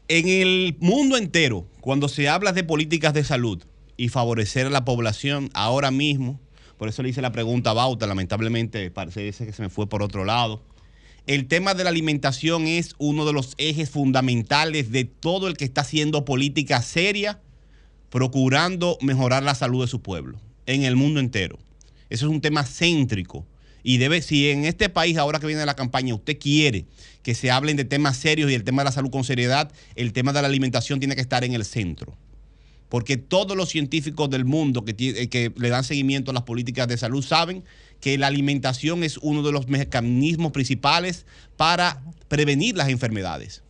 en el mundo entero, cuando se habla de políticas de salud y favorecer a la población ahora mismo, por eso le hice la pregunta a Bauta, lamentablemente parece que se me fue por otro lado. El tema de la alimentación es uno de los ejes fundamentales de todo el que está haciendo política seria, procurando mejorar la salud de su pueblo en el mundo entero. Eso es un tema céntrico. Y debe, si en este país, ahora que viene la campaña, usted quiere que se hablen de temas serios y el tema de la salud con seriedad, el tema de la alimentación tiene que estar en el centro. Porque todos los científicos del mundo eh, que le dan seguimiento a las políticas de salud saben que la alimentación es uno de los mecanismos principales para prevenir las enfermedades.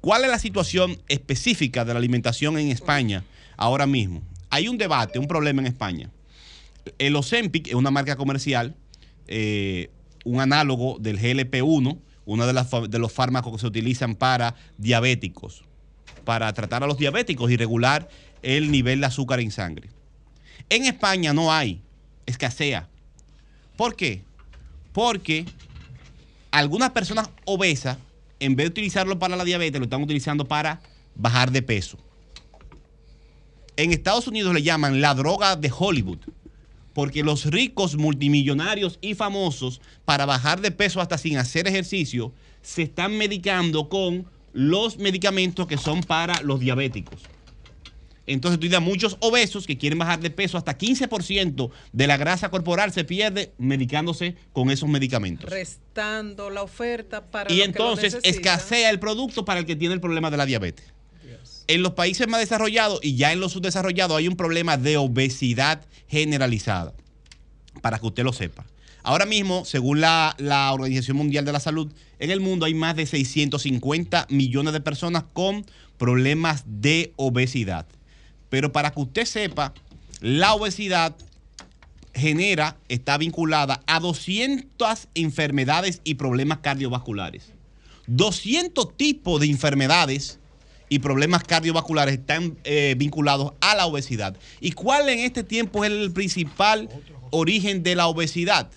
¿Cuál es la situación específica de la alimentación en España ahora mismo? Hay un debate, un problema en España. El Ozempic es una marca comercial, eh, un análogo del GLP-1, uno de los fármacos que se utilizan para diabéticos, para tratar a los diabéticos y regular el nivel de azúcar en sangre. En España no hay, escasea. ¿Por qué? Porque algunas personas obesas, en vez de utilizarlo para la diabetes, lo están utilizando para bajar de peso. En Estados Unidos le llaman la droga de Hollywood, porque los ricos multimillonarios y famosos, para bajar de peso hasta sin hacer ejercicio, se están medicando con los medicamentos que son para los diabéticos. Entonces tú tienes muchos obesos que quieren bajar de peso, hasta 15% de la grasa corporal se pierde medicándose con esos medicamentos. Restando la oferta para Y los que lo entonces escasea el producto para el que tiene el problema de la diabetes. En los países más desarrollados y ya en los subdesarrollados hay un problema de obesidad generalizada, para que usted lo sepa. Ahora mismo, según la, la Organización Mundial de la Salud, en el mundo hay más de 650 millones de personas con problemas de obesidad. Pero para que usted sepa, la obesidad genera, está vinculada a 200 enfermedades y problemas cardiovasculares. 200 tipos de enfermedades y problemas cardiovasculares están eh, vinculados a la obesidad. ¿Y cuál en este tiempo es el principal origen de la obesidad?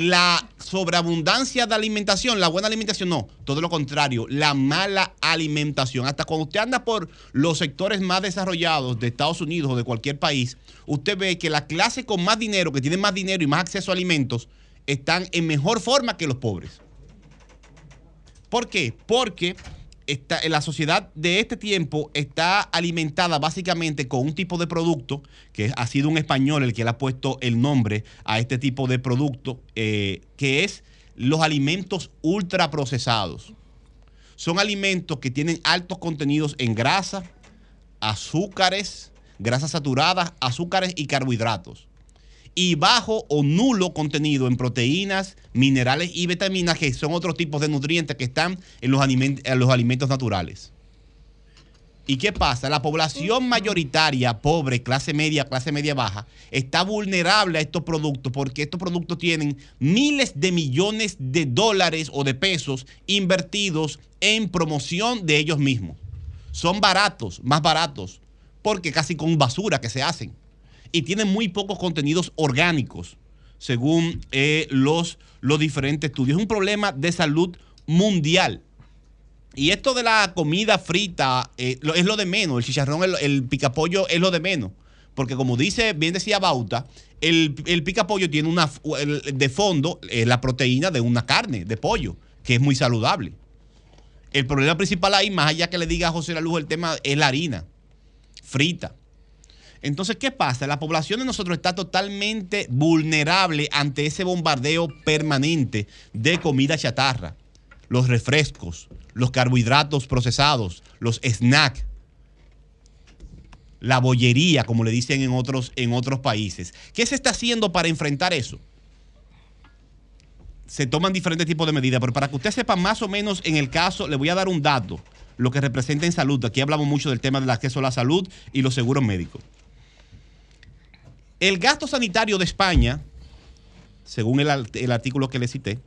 La sobreabundancia de alimentación, la buena alimentación, no, todo lo contrario, la mala alimentación. Hasta cuando usted anda por los sectores más desarrollados de Estados Unidos o de cualquier país, usted ve que la clase con más dinero, que tiene más dinero y más acceso a alimentos, están en mejor forma que los pobres. ¿Por qué? Porque la sociedad de este tiempo está alimentada básicamente con un tipo de producto, que ha sido un español el que le ha puesto el nombre a este tipo de producto, eh, que es los alimentos ultraprocesados. Son alimentos que tienen altos contenidos en grasa, azúcares, grasas saturadas, azúcares y carbohidratos y bajo o nulo contenido en proteínas, minerales y vitaminas, que son otros tipos de nutrientes que están en los, aliment- en los alimentos naturales. ¿Y qué pasa? La población mayoritaria, pobre, clase media, clase media baja, está vulnerable a estos productos porque estos productos tienen miles de millones de dólares o de pesos invertidos en promoción de ellos mismos. Son baratos, más baratos, porque casi con basura que se hacen y tienen muy pocos contenidos orgánicos, según eh, los, los diferentes estudios. Es un problema de salud mundial. Y esto de la comida frita eh, es lo de menos, el chicharrón, el, picapollo es lo de menos. Porque como dice, bien decía Bauta, el, el picapollo tiene una, de fondo eh, la proteína de una carne, de pollo, que es muy saludable. El problema principal ahí, más allá que le diga a José La Luz el tema, es la harina frita. Entonces, ¿qué pasa? La población de nosotros está totalmente vulnerable ante ese bombardeo permanente de comida chatarra, los refrescos, los carbohidratos procesados, los snacks, la bollería, como le dicen en otros, en otros países. ¿Qué se está haciendo para enfrentar eso? Se toman diferentes tipos de medidas, pero para que usted sepa más o menos en el caso, le voy a dar un dato, lo que representa en salud. Aquí hablamos mucho del tema del acceso a la salud y los seguros médicos. El gasto sanitario de España, según el, artículo que le cité,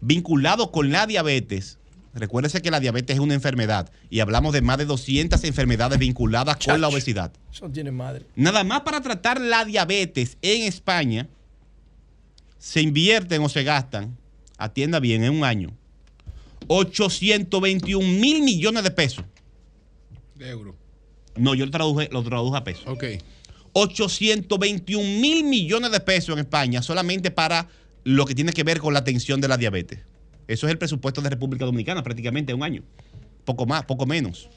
vinculado con la diabetes, recuérdese que la diabetes es una enfermedad y hablamos de más de 200 enfermedades vinculadas con la obesidad. Eso tiene madre. Nada más para tratar la diabetes en España, se invierten o se gastan, atienda bien, en un año, 821 mil millones de pesos. De euro. No, yo lo traduje, lo traduje a pesos. Ok. 821 mil millones de pesos en España solamente para lo que tiene que ver con la atención de la diabetes. Eso es el presupuesto de República Dominicana prácticamente en un año. Poco más, poco menos.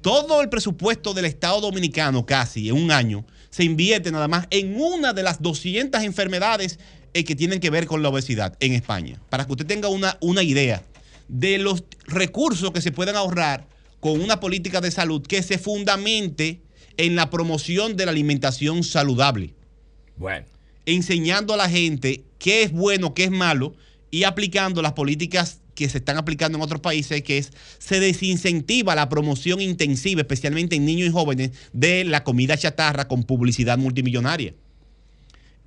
Todo el presupuesto del Estado Dominicano casi en un año se invierte nada más en una de las 200 enfermedades eh, que tienen que ver con la obesidad en España. Para que usted tenga una, una idea de los recursos que se pueden ahorrar con una política de salud que se fundamente en la promoción de la alimentación saludable. Bueno. Enseñando a la gente qué es bueno, qué es malo y aplicando las políticas que se están aplicando en otros países, que es se desincentiva la promoción intensiva, especialmente en niños y jóvenes, de la comida chatarra con publicidad multimillonaria.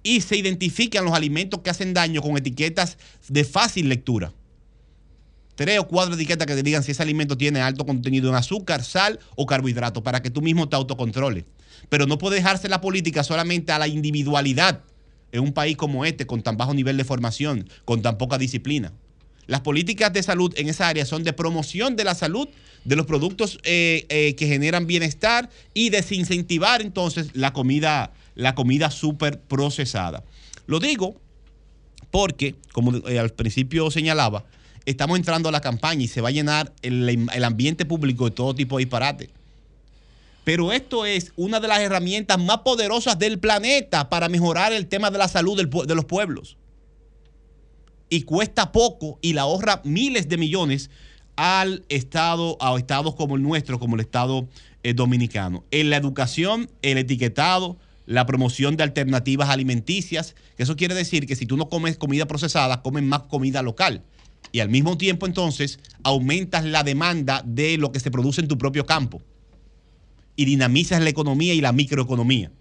Y se identifican los alimentos que hacen daño con etiquetas de fácil lectura tres o cuatro etiquetas que te digan si ese alimento tiene alto contenido en azúcar, sal o carbohidratos para que tú mismo te autocontroles. Pero no puede dejarse la política solamente a la individualidad en un país como este, con tan bajo nivel de formación, con tan poca disciplina. Las políticas de salud en esa área son de promoción de la salud, de los productos eh, eh, que generan bienestar y desincentivar entonces la comida, la comida súper procesada. Lo digo porque, como eh, al principio señalaba, estamos entrando a la campaña y se va a llenar el, ambiente público de todo tipo de disparate. Pero esto es una de las herramientas más poderosas del planeta para mejorar el tema de la salud de los pueblos. Y cuesta poco y la ahorra miles de millones al Estado, a estados como el nuestro, como el Estado eh, dominicano. En la educación, el etiquetado, la promoción de alternativas alimenticias, que eso quiere decir que si tú no comes comida procesada, comes más comida local. Y al mismo tiempo entonces aumentas la demanda de lo que se produce en tu propio campo. Y dinamizas la economía y la microeconomía.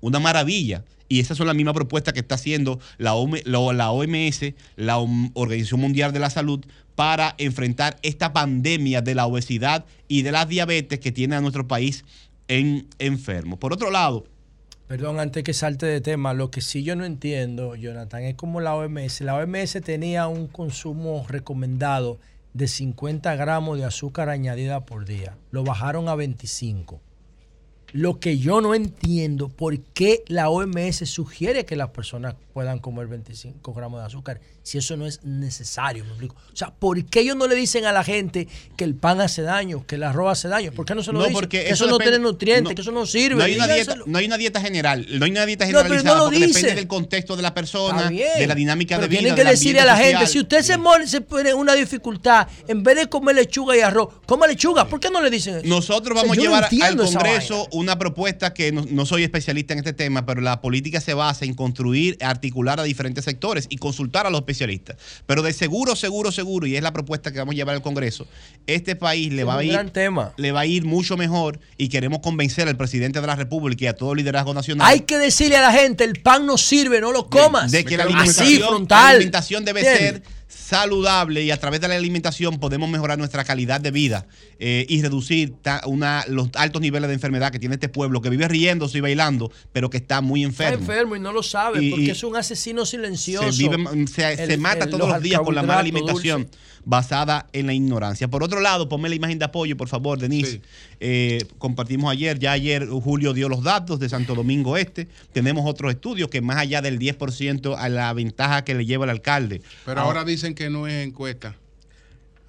Una maravilla. Y esas son las mismas propuestas que está haciendo la, OMS, la Organización Mundial de la Salud, para enfrentar esta pandemia de la obesidad y de la diabetes que tiene a nuestro país en enfermo. Por otro lado, Perdón, antes que salte de tema, lo que sí yo no entiendo, Jonathan, es como la OMS. La OMS tenía un consumo recomendado de 50 gramos de azúcar añadida por día. Lo bajaron a 25. Lo que yo no entiendo, ¿por qué la OMS sugiere que las personas puedan comer 25 gramos de azúcar si eso no es necesario? ¿Me explico? O sea, ¿por qué ellos no le dicen a la gente que el pan hace daño, que el arroz hace daño? ¿Por qué no se lo No, dicen? porque que eso no depende- tiene nutrientes, no- que eso no sirve. No hay, una dieta, no hay una dieta general, no hay una dieta No, no generalizada lo porque dice. depende del contexto de la persona, de la dinámica pero de vida. Tienen que decirle a la gente, si usted se, mole, se pone una dificultad, en vez de comer lechuga y arroz, coma lechuga. ¿Por qué no le dicen eso? Nosotros O sea, vamos a no llevar al Congreso una propuesta que no, no soy especialista en este tema, pero la política se basa en construir, articular a diferentes sectores y consultar a los especialistas. Pero de seguro, seguro, seguro, y es la propuesta que vamos a llevar al Congreso, este país le Es va a ir tema. le va a ir mucho mejor y queremos convencer al presidente de la República y a todo liderazgo nacional Hay que decirle a la gente, el pan no sirve, no lo comas. de que la Así, alimentación, la frontal. alimentación debe ser saludable y a través de la alimentación podemos mejorar nuestra calidad de vida eh, y reducir una, los altos niveles de enfermedad que tiene este pueblo que vive riéndose y bailando, pero que está muy Está enfermo. enfermo y no lo sabe Y- porque y es un asesino silencioso. Se, vive- se, se mata el- todos los días por la mala alimentación basada en la ignorancia. Por otro lado, ponme la imagen de apoyo, por favor, Denise. Eh, compartimos ayer, ya ayer Julio dio los datos de Santo Domingo Este. Tenemos otros estudios que más allá del 10% a la ventaja que le lleva el alcalde. Pero ahora dicen que no es encuesta.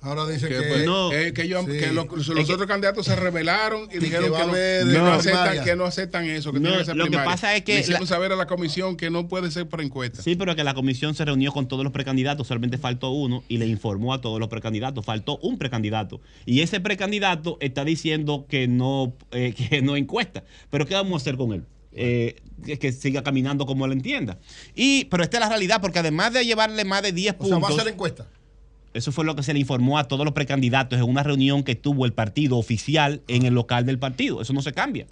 Ahora dicen que, que- pues, No. eh, que ellos- Sí. que los, los Es que- otros candidatos se rebelaron y, dijeron que que, va a no, haber que no primaria. aceptan, que no aceptan eso, que No, tiene que ser lo que pasa es que Le hicieron la- saber a la comisión que no puede ser por encuesta. Sí, pero que la comisión se reunió con todos los precandidatos, solamente faltó uno y le informó a todos los precandidatos, faltó un precandidato. Y ese precandidato está diciendo que no, eh, que no encuesta. Pero ¿qué vamos a hacer con él? Eh, que, que siga caminando como él entienda. Y, pero esta es la realidad, porque además de llevarle más de 10 O sea, puntos. va a ser encuesta. Eso fue lo que se le informó a todos los precandidatos en una reunión que tuvo el partido oficial en el local del partido. Eso no se cambia.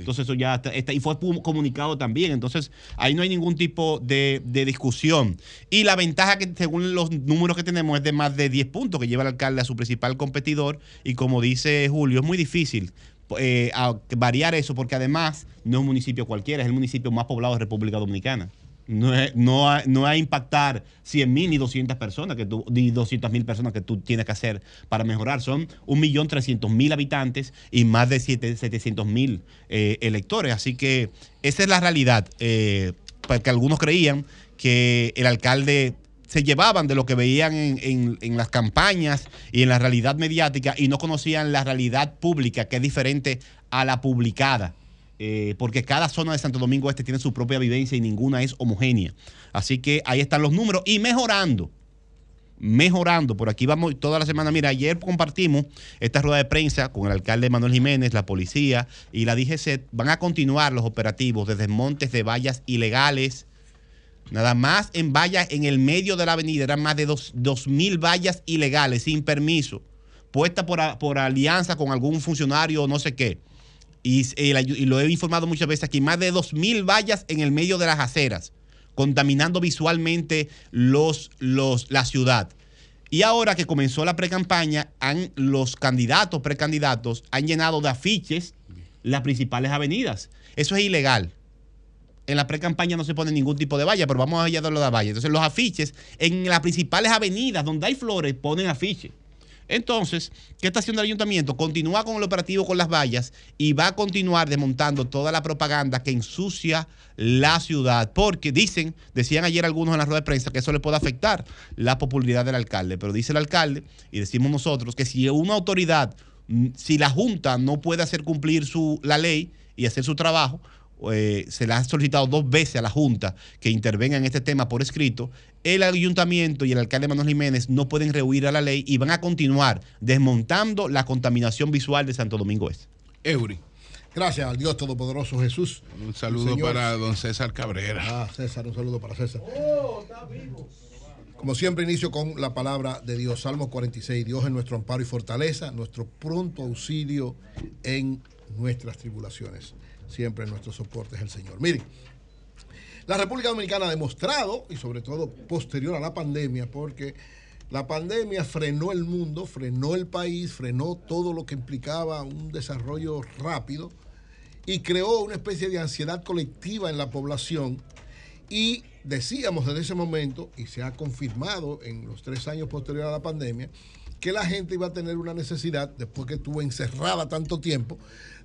Entonces eso ya está, está- y fue comunicado también. Entonces ahí no hay ningún tipo de, de discusión. Y la ventaja que según los números que tenemos es de más de 10 puntos que lleva el alcalde a su principal competidor. Y como dice Julio, es muy difícil eh, a- variar eso porque además no es un municipio cualquiera, es el municipio más poblado de República Dominicana. No no, no a impactar 100 mil ni 200 personas, que tú, ni 200 mil personas que tú tienes que hacer para mejorar. Son 1.300.000 habitantes y más de 700.000 eh, electores. Así que esa es la realidad. Eh, porque algunos creían que el alcalde se llevaban de lo que veían en las campañas y en la realidad mediática y no conocían la realidad pública, que es diferente a la publicada. Eh, porque cada zona de Santo Domingo Este tiene su propia vivencia y ninguna es homogénea. Así que ahí están los números y mejorando. Mejorando. Por aquí vamos toda la semana. Mira, ayer compartimos esta rueda de prensa con el alcalde Manuel Jiménez, la policía y la DGC. Van a continuar los operativos de desmontes de vallas ilegales. Nada más en vallas en el medio de la avenida. Eran más de dos, dos mil vallas ilegales sin permiso. Puestas por, por alianza con algún funcionario o no sé qué y, y lo he informado muchas veces aquí, más de 2.000 vallas en el medio de las aceras, contaminando visualmente los, los, la ciudad. Y ahora que comenzó la precampaña, los candidatos, precandidatos, han llenado de afiches las principales avenidas. Eso es ilegal. En la pre-campaña no se pone ningún tipo de valla, pero vamos allá de lo de la valla. Entonces, los afiches en las principales avenidas donde hay flores ponen afiches. Entonces, ¿qué está haciendo el ayuntamiento? Continúa con el operativo con las vallas y va a continuar desmontando toda la propaganda que ensucia la ciudad. Porque dicen, decían ayer algunos en la rueda de prensa, que eso le puede afectar la popularidad del alcalde. Pero dice el alcalde, y decimos nosotros, que si una autoridad, mm, si la Junta no puede hacer cumplir su, la ley y hacer su trabajo, eh, se le ha solicitado dos veces a la Junta que intervenga en este tema por escrito, el ayuntamiento y el alcalde Manuel Jiménez no pueden rehuir a la ley y van a continuar desmontando la contaminación visual de Santo Domingo Este. Eury. Gracias al Dios Todopoderoso Jesús. Un saludo Señor. para don César Cabrera. Ah, César, un saludo para César. Como siempre, inicio con la palabra de Dios. Salmo 46. Dios es nuestro amparo y fortaleza, nuestro pronto auxilio en nuestras tribulaciones. Siempre nuestro soporte es el Señor. Miren, la República Dominicana ha demostrado, y sobre todo posterior a la pandemia, porque la pandemia frenó el mundo, frenó el país, frenó todo lo que implicaba un desarrollo rápido. y creó una especie de ansiedad colectiva en la población y decíamos desde ese momento, y se ha confirmado en los tres años posteriores a la pandemia, que la gente iba a tener una necesidad, después que estuvo encerrada tanto tiempo,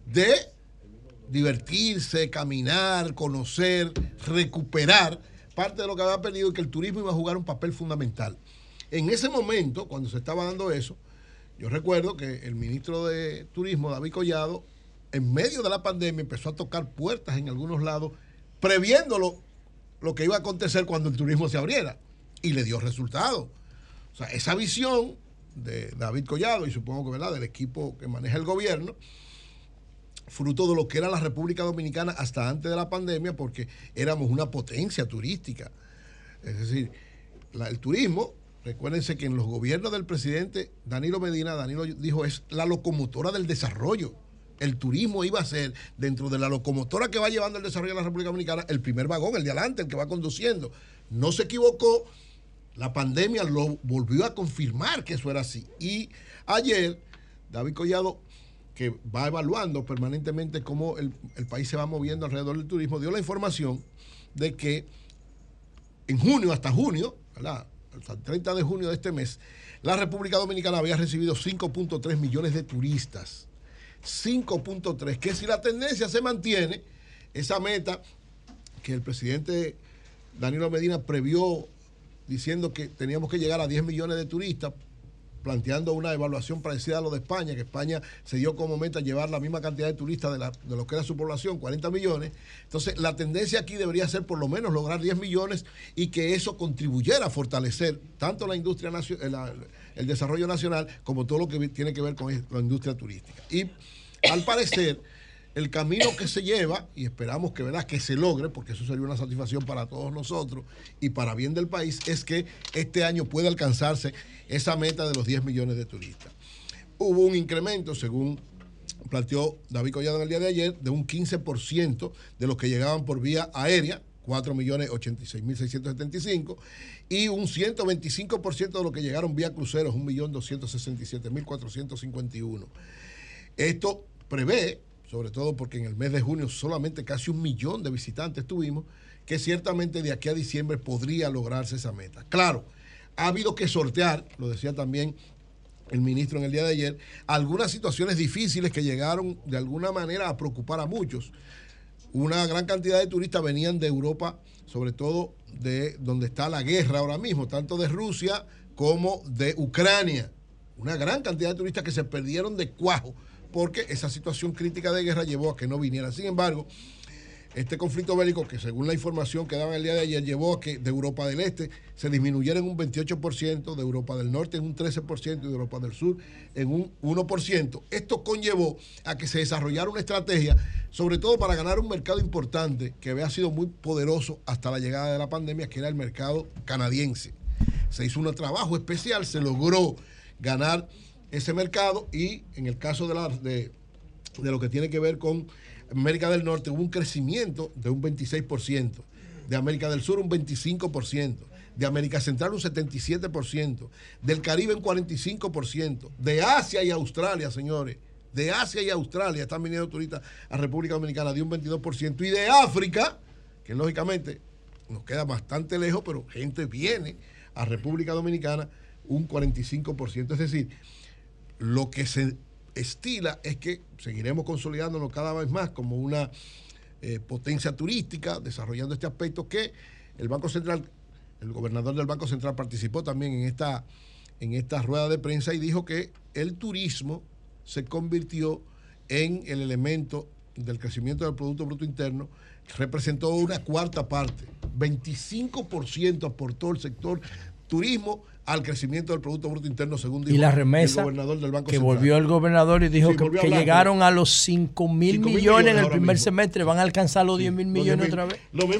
de divertirse, caminar, conocer, recuperar parte de lo que había perdido y que el turismo iba a jugar un papel fundamental. En ese momento, cuando se estaba dando eso, yo recuerdo que el ministro de Turismo, David Collado, en medio de la pandemia empezó a tocar puertas en algunos lados, previéndolo lo que iba a acontecer cuando el turismo se abriera. Y le dio resultado. O sea, esa visión de David Collado y supongo que ¿verdad? del equipo que maneja el gobierno, fruto de lo que era la República Dominicana hasta antes de la pandemia, porque éramos una potencia turística. Es decir, el turismo, recuérdense que en los gobiernos del presidente Danilo Medina, Danilo dijo, es la locomotora del desarrollo. El turismo iba a ser, dentro de la locomotora que va llevando el desarrollo de la República Dominicana, el primer vagón, el de adelante, el que va conduciendo. No se equivocó, la pandemia lo volvió a confirmar que eso era así. Y ayer, David Collado, que va evaluando permanentemente cómo el, el país se va moviendo alrededor del turismo, dio la información de que en junio, hasta junio, ¿verdad? hasta el 30 de junio de este mes, la República Dominicana había recibido 5.3 millones de turistas. 5.3, que si la tendencia se mantiene, esa meta que el presidente Danilo Medina previó diciendo que teníamos que llegar a 10 millones de turistas, planteando una evaluación parecida a lo de España, que España se dio como meta llevar la misma cantidad de turistas de, la- lo que era su población, 40 millones. Entonces, la tendencia aquí debería ser por lo menos lograr 10 millones y que eso contribuyera a fortalecer tanto la industria nacio- eh, el desarrollo nacional como todo lo que tiene que ver con la industria turística. Y al parecer, el camino que se lleva, y esperamos que, ¿verdad? que se logre, porque eso sería una satisfacción para todos nosotros y para bien del país, es que este año pueda alcanzarse esa meta de los 10 millones de turistas. Hubo un incremento, según planteó David Collado en el día de ayer, de un 15% de los que llegaban por vía aérea, 4.086.675, y un 125% de los que llegaron vía cruceros, 1.267.451. Esto prevé, sobre todo porque en el mes de junio solamente casi un millón de visitantes tuvimos, que ciertamente de aquí a diciembre podría lograrse esa meta. Claro, ha habido que sortear, lo decía también el ministro en el día de ayer, algunas situaciones difíciles que llegaron de alguna manera a preocupar a muchos. Una gran cantidad de turistas venían de Europa, sobre todo de donde está la guerra ahora mismo, tanto de Rusia como de Ucrania. Una gran cantidad de turistas que se perdieron de cuajo porque esa situación crítica de guerra llevó a que no vinieran. Sin embargo, este conflicto bélico, que según la información que daban el día de ayer, llevó a que de Europa del Este se disminuyera en un 28%, de Europa del Norte en un 13% y de Europa del Sur en un 1%. Esto conllevó a que se desarrollara una estrategia, sobre todo para ganar un mercado importante que había sido muy poderoso hasta la llegada de la pandemia, que era el mercado canadiense. Se hizo un trabajo especial, se logró ganar ese mercado y en el caso de, la, de, de lo que tiene que ver con América del Norte hubo un crecimiento de un 26%, de América del Sur un 25%, de América Central un 77%, del Caribe un 45%, de Asia y Australia, señores, de Asia y Australia están viniendo turistas a República Dominicana de un 22%, y de África, que lógicamente nos queda bastante lejos, pero gente viene a República Dominicana un 45%. Es decir, lo que se estila es que seguiremos consolidándonos cada vez más como una eh, potencia turística, desarrollando este aspecto que el Banco Central, el gobernador del Banco Central participó también en esta, en esta rueda de prensa y dijo que el turismo se convirtió en el elemento del crecimiento del Producto Bruto Interno, representó una cuarta parte, 25% aportó el sector turismo al crecimiento del Producto Bruto Interno, según dijo Y la el remesa gobernador del Banco que Central. volvió el gobernador y dijo Sí, que, llegaron a los 5 mil 5.000 millones, millones en el primer mismo. semestre, van a alcanzar los 10 mil millones 10.000. otra vez.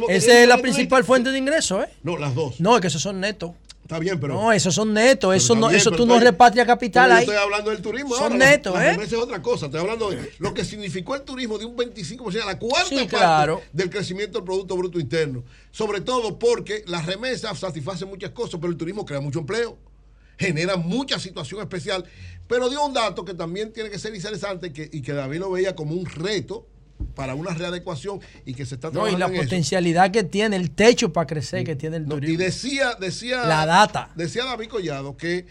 Esa es la el principal fuente de ingresos, ¿eh? No, las dos. No, es que esos son netos. Está bien, pero. No, esos son netos. Eso, no, bien, eso tú no estoy- repatrias capital ahí. Estoy hablando del turismo. Son ahora, netos, ¿eh? es otra cosa. Estoy hablando de lo que significó el turismo de un 25%, a la cuarta Sí, parte claro. del crecimiento del Producto Bruto Interno. Sobre todo porque las remesas satisfacen muchas cosas, pero el turismo crea mucho empleo, genera mucha situación especial. Pero dio un dato que también tiene que ser interesante que, y que David lo veía como un reto para una readecuación y que se está No, y trabajando la en eso. potencialidad que tiene, el techo para crecer que tiene el No, turismo. y decía, decía, La data. Decía David Collado que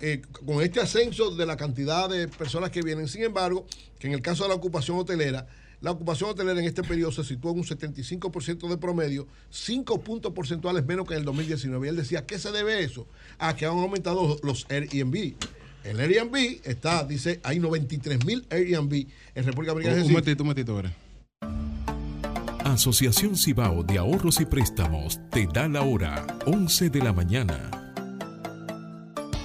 eh, con este ascenso de la cantidad de personas que vienen, sin embargo, que en el caso de la ocupación hotelera, la ocupación hotelera en este periodo se sitúa en un 75% de promedio, 5 puntos porcentuales menos que en el 2019. Y él decía, ¿qué se debe eso? A que han aumentado los Airbnb. El Airbnb está, dice, hay 93 mil Airbnb en República Dominicana. Un decir, momentito, un momentito, verá. Asociación Cibao de Ahorros y Préstamos te da la hora 11 de la mañana.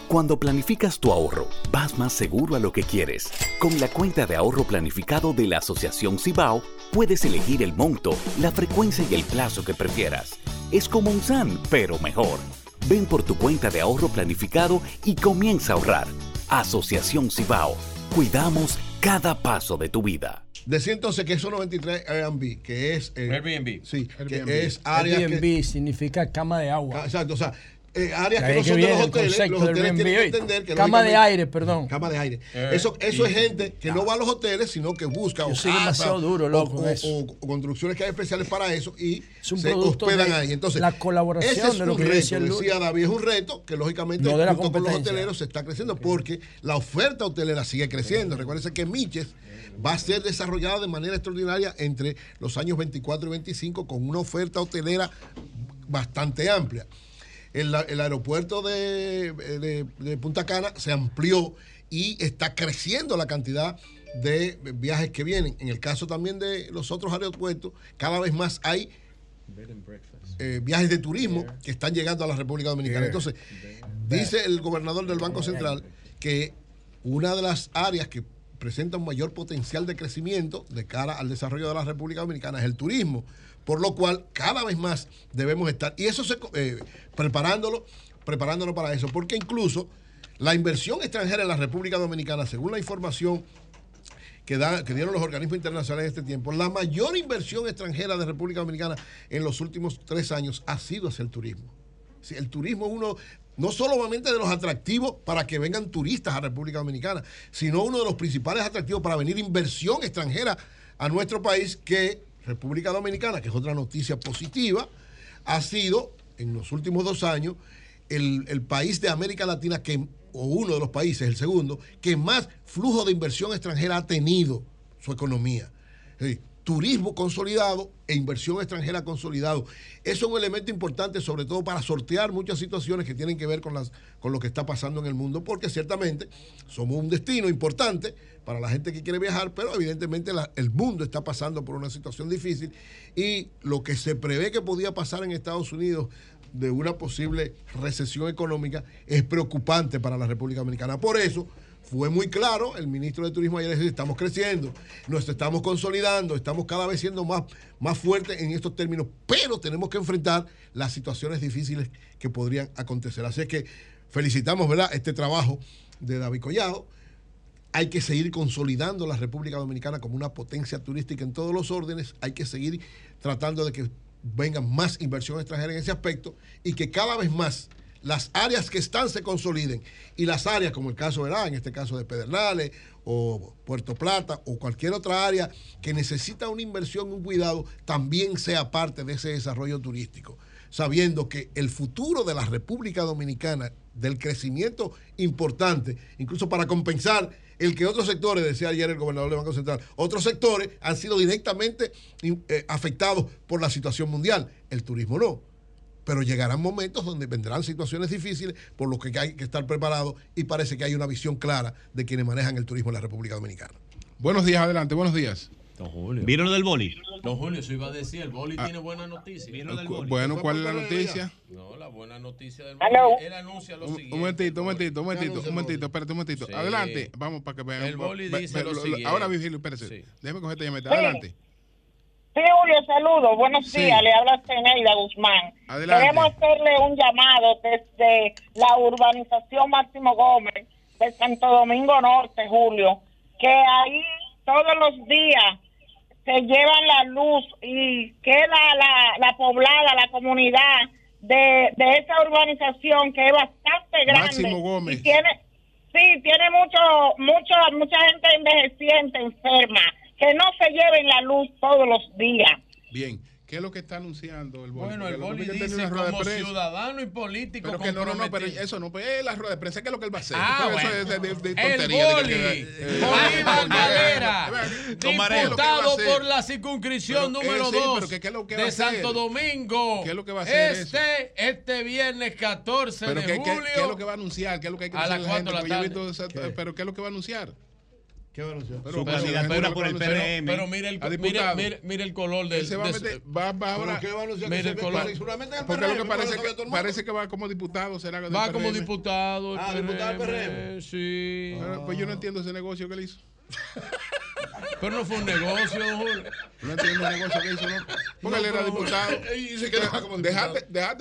Cuando planificas tu ahorro, vas más seguro a lo que quieres. Con la cuenta de ahorro planificado de la Asociación Cibao, puedes elegir el monto, la frecuencia y el plazo que prefieras. Es como un SAN, pero mejor. Ven por tu cuenta de ahorro planificado y comienza a ahorrar. Asociación Cibao. Cuidamos cada paso de tu vida. Decía entonces que esos 93 Airbnb, que es... eh, Airbnb. Sí, Airbnb. que es áreas que... Airbnb significa cama de agua. Ah, Exacto, o sea, eh, áreas que no son de los el hoteles, los hoteles tienen que entender que Cama de aire, perdón. Cama de aire. Eh, eso eso y- es gente que no va a los hoteles, sino que busca o casa, duro, loco, o, o- o construcciones que hay especiales para eso y Es un se hospedan ahí. Entonces, la colaboración ese es de lo un que reto, decía decía. David, es un reto que lógicamente No junto con los hoteleros se está creciendo porque la oferta hotelera sigue creciendo. Recuérdense que Miches va a ser desarrollada de manera extraordinaria entre los años 24 y 25 con una oferta hotelera bastante amplia. El, el aeropuerto de, de- de Punta Cana se amplió y está creciendo la cantidad de viajes que vienen. En el caso también de los otros aeropuertos, cada vez más hay eh, viajes de turismo que están llegando a la República Dominicana. Entonces, dice el gobernador del Banco Central que una de las áreas que presenta un mayor potencial de crecimiento de cara al desarrollo de la República Dominicana es el turismo, por lo cual cada vez más debemos estar, y eso se, eh, preparándolo, preparándolo para eso, porque incluso la inversión extranjera en la República Dominicana, según la información que, da- que dieron los organismos internacionales en este tiempo, la mayor inversión extranjera de República Dominicana en los últimos tres años ha sido hacia el turismo. Sí, el turismo es uno, no solamente de los atractivos para que vengan turistas a República Dominicana, sino uno de los principales atractivos para venir inversión extranjera a nuestro país, que República Dominicana, que es otra noticia positiva, ha sido en los últimos dos años el, país de América Latina que, o uno de los países, el segundo, que más flujo de inversión extranjera ha tenido su economía. Turismo consolidado e inversión extranjera consolidado. Eso es un elemento importante, sobre todo para sortear muchas situaciones que tienen que ver con, las, con lo que está pasando en el mundo, porque ciertamente somos un destino importante para la gente que quiere viajar, pero evidentemente el mundo está pasando por una situación difícil y lo que se prevé que podía pasar en Estados Unidos de una posible recesión económica es preocupante para la República Dominicana. Por eso fue muy claro el ministro de Turismo ayer decir, estamos creciendo, nos estamos consolidando, estamos cada vez siendo más, más fuertes en estos términos, pero tenemos que enfrentar las situaciones difíciles que podrían acontecer. Así es que felicitamos ¿verdad? este trabajo de David Collado. Hay que seguir consolidando la República Dominicana como una potencia turística en todos los órdenes. Hay que seguir tratando de que venga más inversión extranjera en ese aspecto y que cada vez más las áreas que están se consoliden y las áreas como el caso de en este caso de Pedernales o Puerto Plata o cualquier otra área que necesita una inversión, un cuidado, también sea parte de ese desarrollo turístico, sabiendo que el futuro de la República Dominicana, del crecimiento importante, incluso para compensar el que otros sectores, decía ayer el gobernador del Banco Central, otros sectores han sido directamente eh, afectados por la situación mundial, el turismo no pero llegarán momentos donde vendrán situaciones difíciles por lo que hay que estar preparados y parece que hay una visión clara de quienes manejan el turismo en la República Dominicana. Buenos días, adelante, buenos días. Don Julio. ¿Vieron lo del boli? Don Julio, eso iba a decir, el boli Ah. tiene buena noticia. Cu- Bueno, ¿cuál es la noticia? No, la buena noticia del boli. Él anuncia lo Un, siguiente. un momentito, un momentito, un momentito, un momentito, espérate un momentito. Sí. Adelante, vamos para que vean. El boli dice ve- lo lo- siguiente. Ahora, Virgilio, espérese. Déjeme coger esta llamada. Sí. Adelante. Sí, Julio, saludos. Buenos Sí. días. Le habla Zeneida Guzmán. Adelante. Queremos hacerle un llamado desde la urbanización Máximo Gómez de Santo Domingo Norte, Julio, que ahí todos los días se llevan la luz y queda la, la poblada, la comunidad de, de esa urbanización que es bastante grande. Máximo Gómez. Y tiene, sí, tiene mucho, mucho, mucha gente envejeciente, enferma que no se lleven la luz todos los días. Bien. ¿Qué es lo que está anunciando el Boli? Bueno, el Boli dice como ciudadano y político pero que no, no, no, pero eso no, es la rueda de prensa, ¿qué es lo que él va a hacer? Ah, bueno. Eso es de, de, de el eh, Boli, eh, Bolívar Madera, eh, eh, diputado por la circunscripción número 2 de Santo Domingo. ¿Qué es lo que va a hacer Este, este viernes 14 pero de julio. ¿qué, ¿Qué es lo que va a anunciar? ¿Qué es lo que hay que a hacer la gente? Yo he visto, pero ¿qué es lo que va a anunciar? ¿Qué? Pero, Su pero, candidatura por el PRM. Pero, mira, el, mira, el color del. Se va a meter, ¿Qué evolución? El color. Porque lo que parece, que, parece que va como diputado. Será va como diputado. Ah, diputado del PRM. Sí. Pues yo no entiendo ese negocio que le hizo. Pero no fue un negocio, don Julio. No entiendo el negocio que hizo, ¿no? Porque no, él era diputado. Eh, eh, y se quedó como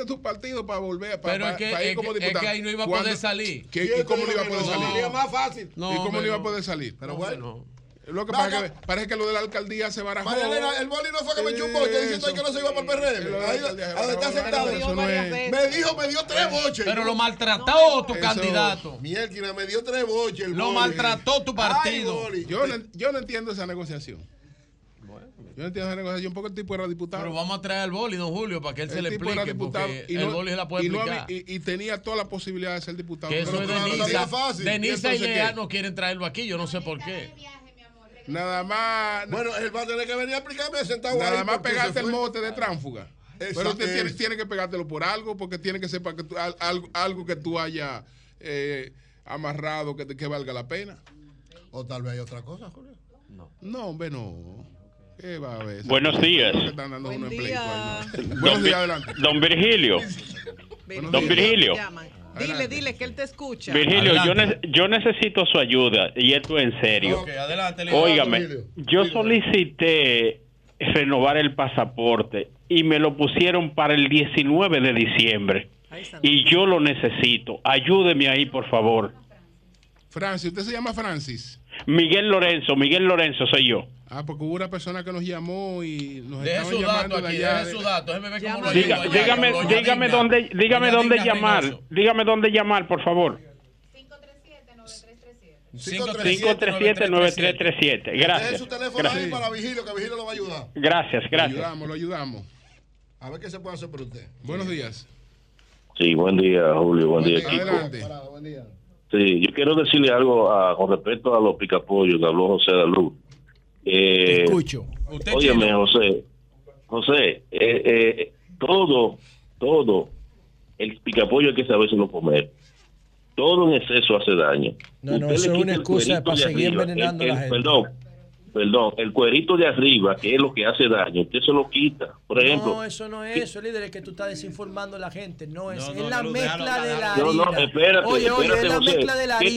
tu partido para volver, para, pero que, para ir como diputado. Es que ahí no iba a poder salir. ¿Y cómo no iba a poder salir? Sería más fácil. ¿Y cómo no iba a poder salir? Pero bueno. Lo que pasa que parece que lo de la alcaldía se barajó. María Elena, el boli no fue que me chupó, diciendo que no se iba para el PRM. Ahí, donde está sentado. Me dijo, me dio tres boches. Pero lo maltrató tu candidato. Mierda, me dio tres boches. Lo maltrató tu partido. Yo no, entiendo esa negociación. Yo no entiendo esa negociación porque el tipo era diputado. Pero vamos a traer al boli, don Julio, para que él se le explique. Y el boli se la puede y. Y, tenía toda la posibilidad de ser diputado. Que eso pero es Denisa. Denisa y Lea no quieren traerlo aquí, yo no sé por qué. Nada más. Bueno, él va a tener que venir a explicarme sentado Nada más pegarte el mote de tránfuga. Pero usted tiene, tiene, que pegártelo por algo, porque tiene que ser para que tú, algo, algo, que tú hayas eh, amarrado que, que valga la pena. O tal vez hay otra cosa, No. No, hombre, no. Buenos días. Buenos días, adelante. Don Virgilio. Don Virgilio. Dile, dile, que él te escucha. Virgilio, yo, necesito su ayuda y esto en serio. Okay, adelante, Óigame, yo solicité renovar el pasaporte y me lo pusieron para el 19 de diciembre. Y yo lo necesito. Ayúdeme ahí, por favor. Francis, ¿usted se llama Francis? Miguel Lorenzo, Miguel Lorenzo soy yo. Ah, porque hubo una persona que nos llamó y nos deje estaban llamando dato aquí, de allá. Deje su dato, déjeme ver cómo lo Diga, allá, dígame, dígame dónde, dígame dónde llamar, Reynoso. dígame dónde llamar, por favor. 537-9337. Gracias. Deje su teléfono gracias. ahí para Vigilo, que Vigilo lo va a ayudar. Gracias, gracias. Lo ayudamos, lo ayudamos. A ver qué se puede hacer por usted. Buenos días. Sí, buen día, Julio. Buen, buen día, día, Kiko. Adelante. Sí, yo quiero decirle algo a, con respecto a los picapollos que habló José Dalú. Eh, escucho. Usted óyeme. José. José, eh, eh, todo, todo, el picapollo hay que sabérselo comer. Todo en exceso hace daño. No, no, eso es una excusa para seguir envenenando a la gente. Perdón perdón, el cuerito de arriba, que es lo que hace daño, usted se lo quita. Por ejemplo. No, eso no es eso, líder, es que tú estás desinformando a la gente. No, es, no, no, es la no, mezcla de la harina. No, no, espérate, oye, oye, espérate, la José. mezcla de la harina. ¿Qué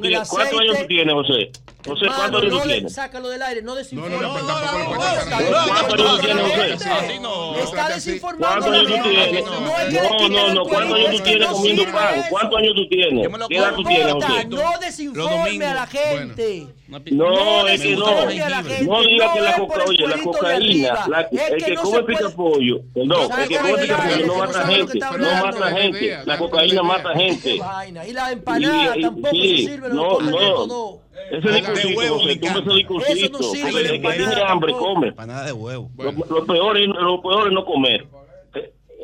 tienes? ¿Cuántos años tú tienes, José? José, ¿cuántos años tú tienes? Sácalo del aire, no desinforma. No, no, no, ¿Cuántos años tú tienes, José? Está desinformando. ¿Cuántos años tú tienes? No, no, no, ¿cuántos años tú tienes comiendo pan? ¿Cuántos años tú tienes? ¿Qué edad tú tienes, José? No desinforme a la gente. No, es que no. No diga que la coca, oye, la cocaína, la, es que come pica pollo, perdón, es que come pica pollo no mata gente, no mata gente, la cocaína mata gente. Y la empanada tampoco sirve, no, no. Ese discursito, José, tú ese discursito. Eso no sirve, el que tiene hambre come. Empanada de huevo. Lo, peor es, lo peor es no comer.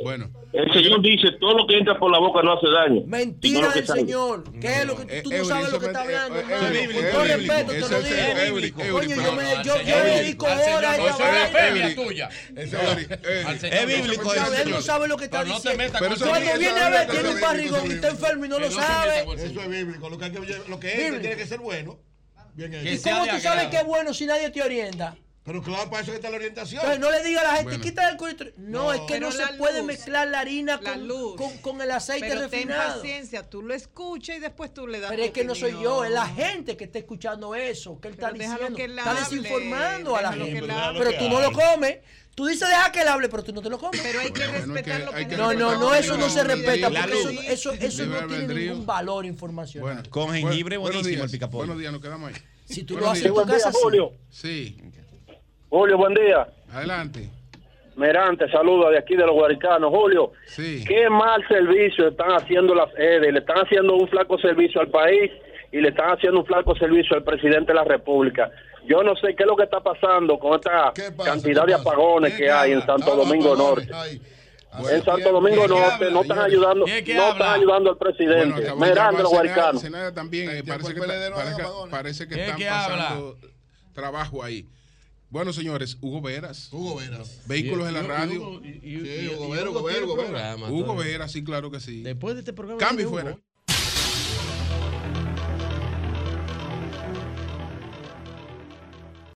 Bueno. El Señor dice, todo lo que entra por la boca no hace daño. Mentira del Señor. ¿Qué es lo que tú no sabes lo que está hablando, hermano? Con todo respeto, te lo digo. Coño, yo me dedico horas a esta tuya. Eh, eh, es bíblico Él no sabe lo que está diciendo. Cuando viene a ver, tiene un barrigón y está enfermo y no lo sabe. Eso es bíblico. Lo que es tiene que ser bueno. ¿Y cómo tú sabes que es bueno si nadie te orienta? Pero claro, para eso está la orientación. Entonces, no le diga a la gente, bueno. quita el culito. No, es que no se puede mezclar la harina con, el aceite pero refinado. Ten paciencia, tú lo escuchas y después tú le das Pero es que no soy yo, es la gente que está escuchando eso, que él está diciendo. Está desinformando a la gente. Pero tú no lo comes. Tú dices deja que él hable, pero tú no te lo comes. Pero hay que respetar lo que, No, no, no, eso no se respeta porque eso, eso, no tiene ningún valor informacional. Bueno, con jengibre buenísimo el picaporte. Buenos días, nos quedamos ahí. Si tú lo haces en tu casa, sí. Julio. Buen día. adelante. Merante, saludos de aquí de los Guaricanos. Julio, Sí. qué mal servicio están haciendo las EDE. Le están haciendo un flaco servicio al país y le están haciendo un flaco servicio al presidente de la República. Yo no sé qué es lo que está pasando con esta cantidad de apagones que hay en Santo Domingo Norte. En Santo Domingo Norte no están ayudando, no están ayudando al presidente. Mirando los guaricanos. También eh, parece, que, parece, parece que ¿Qué- están pasando trabajo ahí. Bueno, señores, Hugo Veras. Hugo Veras. Vehículos Y- en la radio. y- y- Sí, y- Hugo Veras, Hugo Hugo Veras, Hugo Veras. sí, claro que sí. Después de este programa. Cambio y fuera.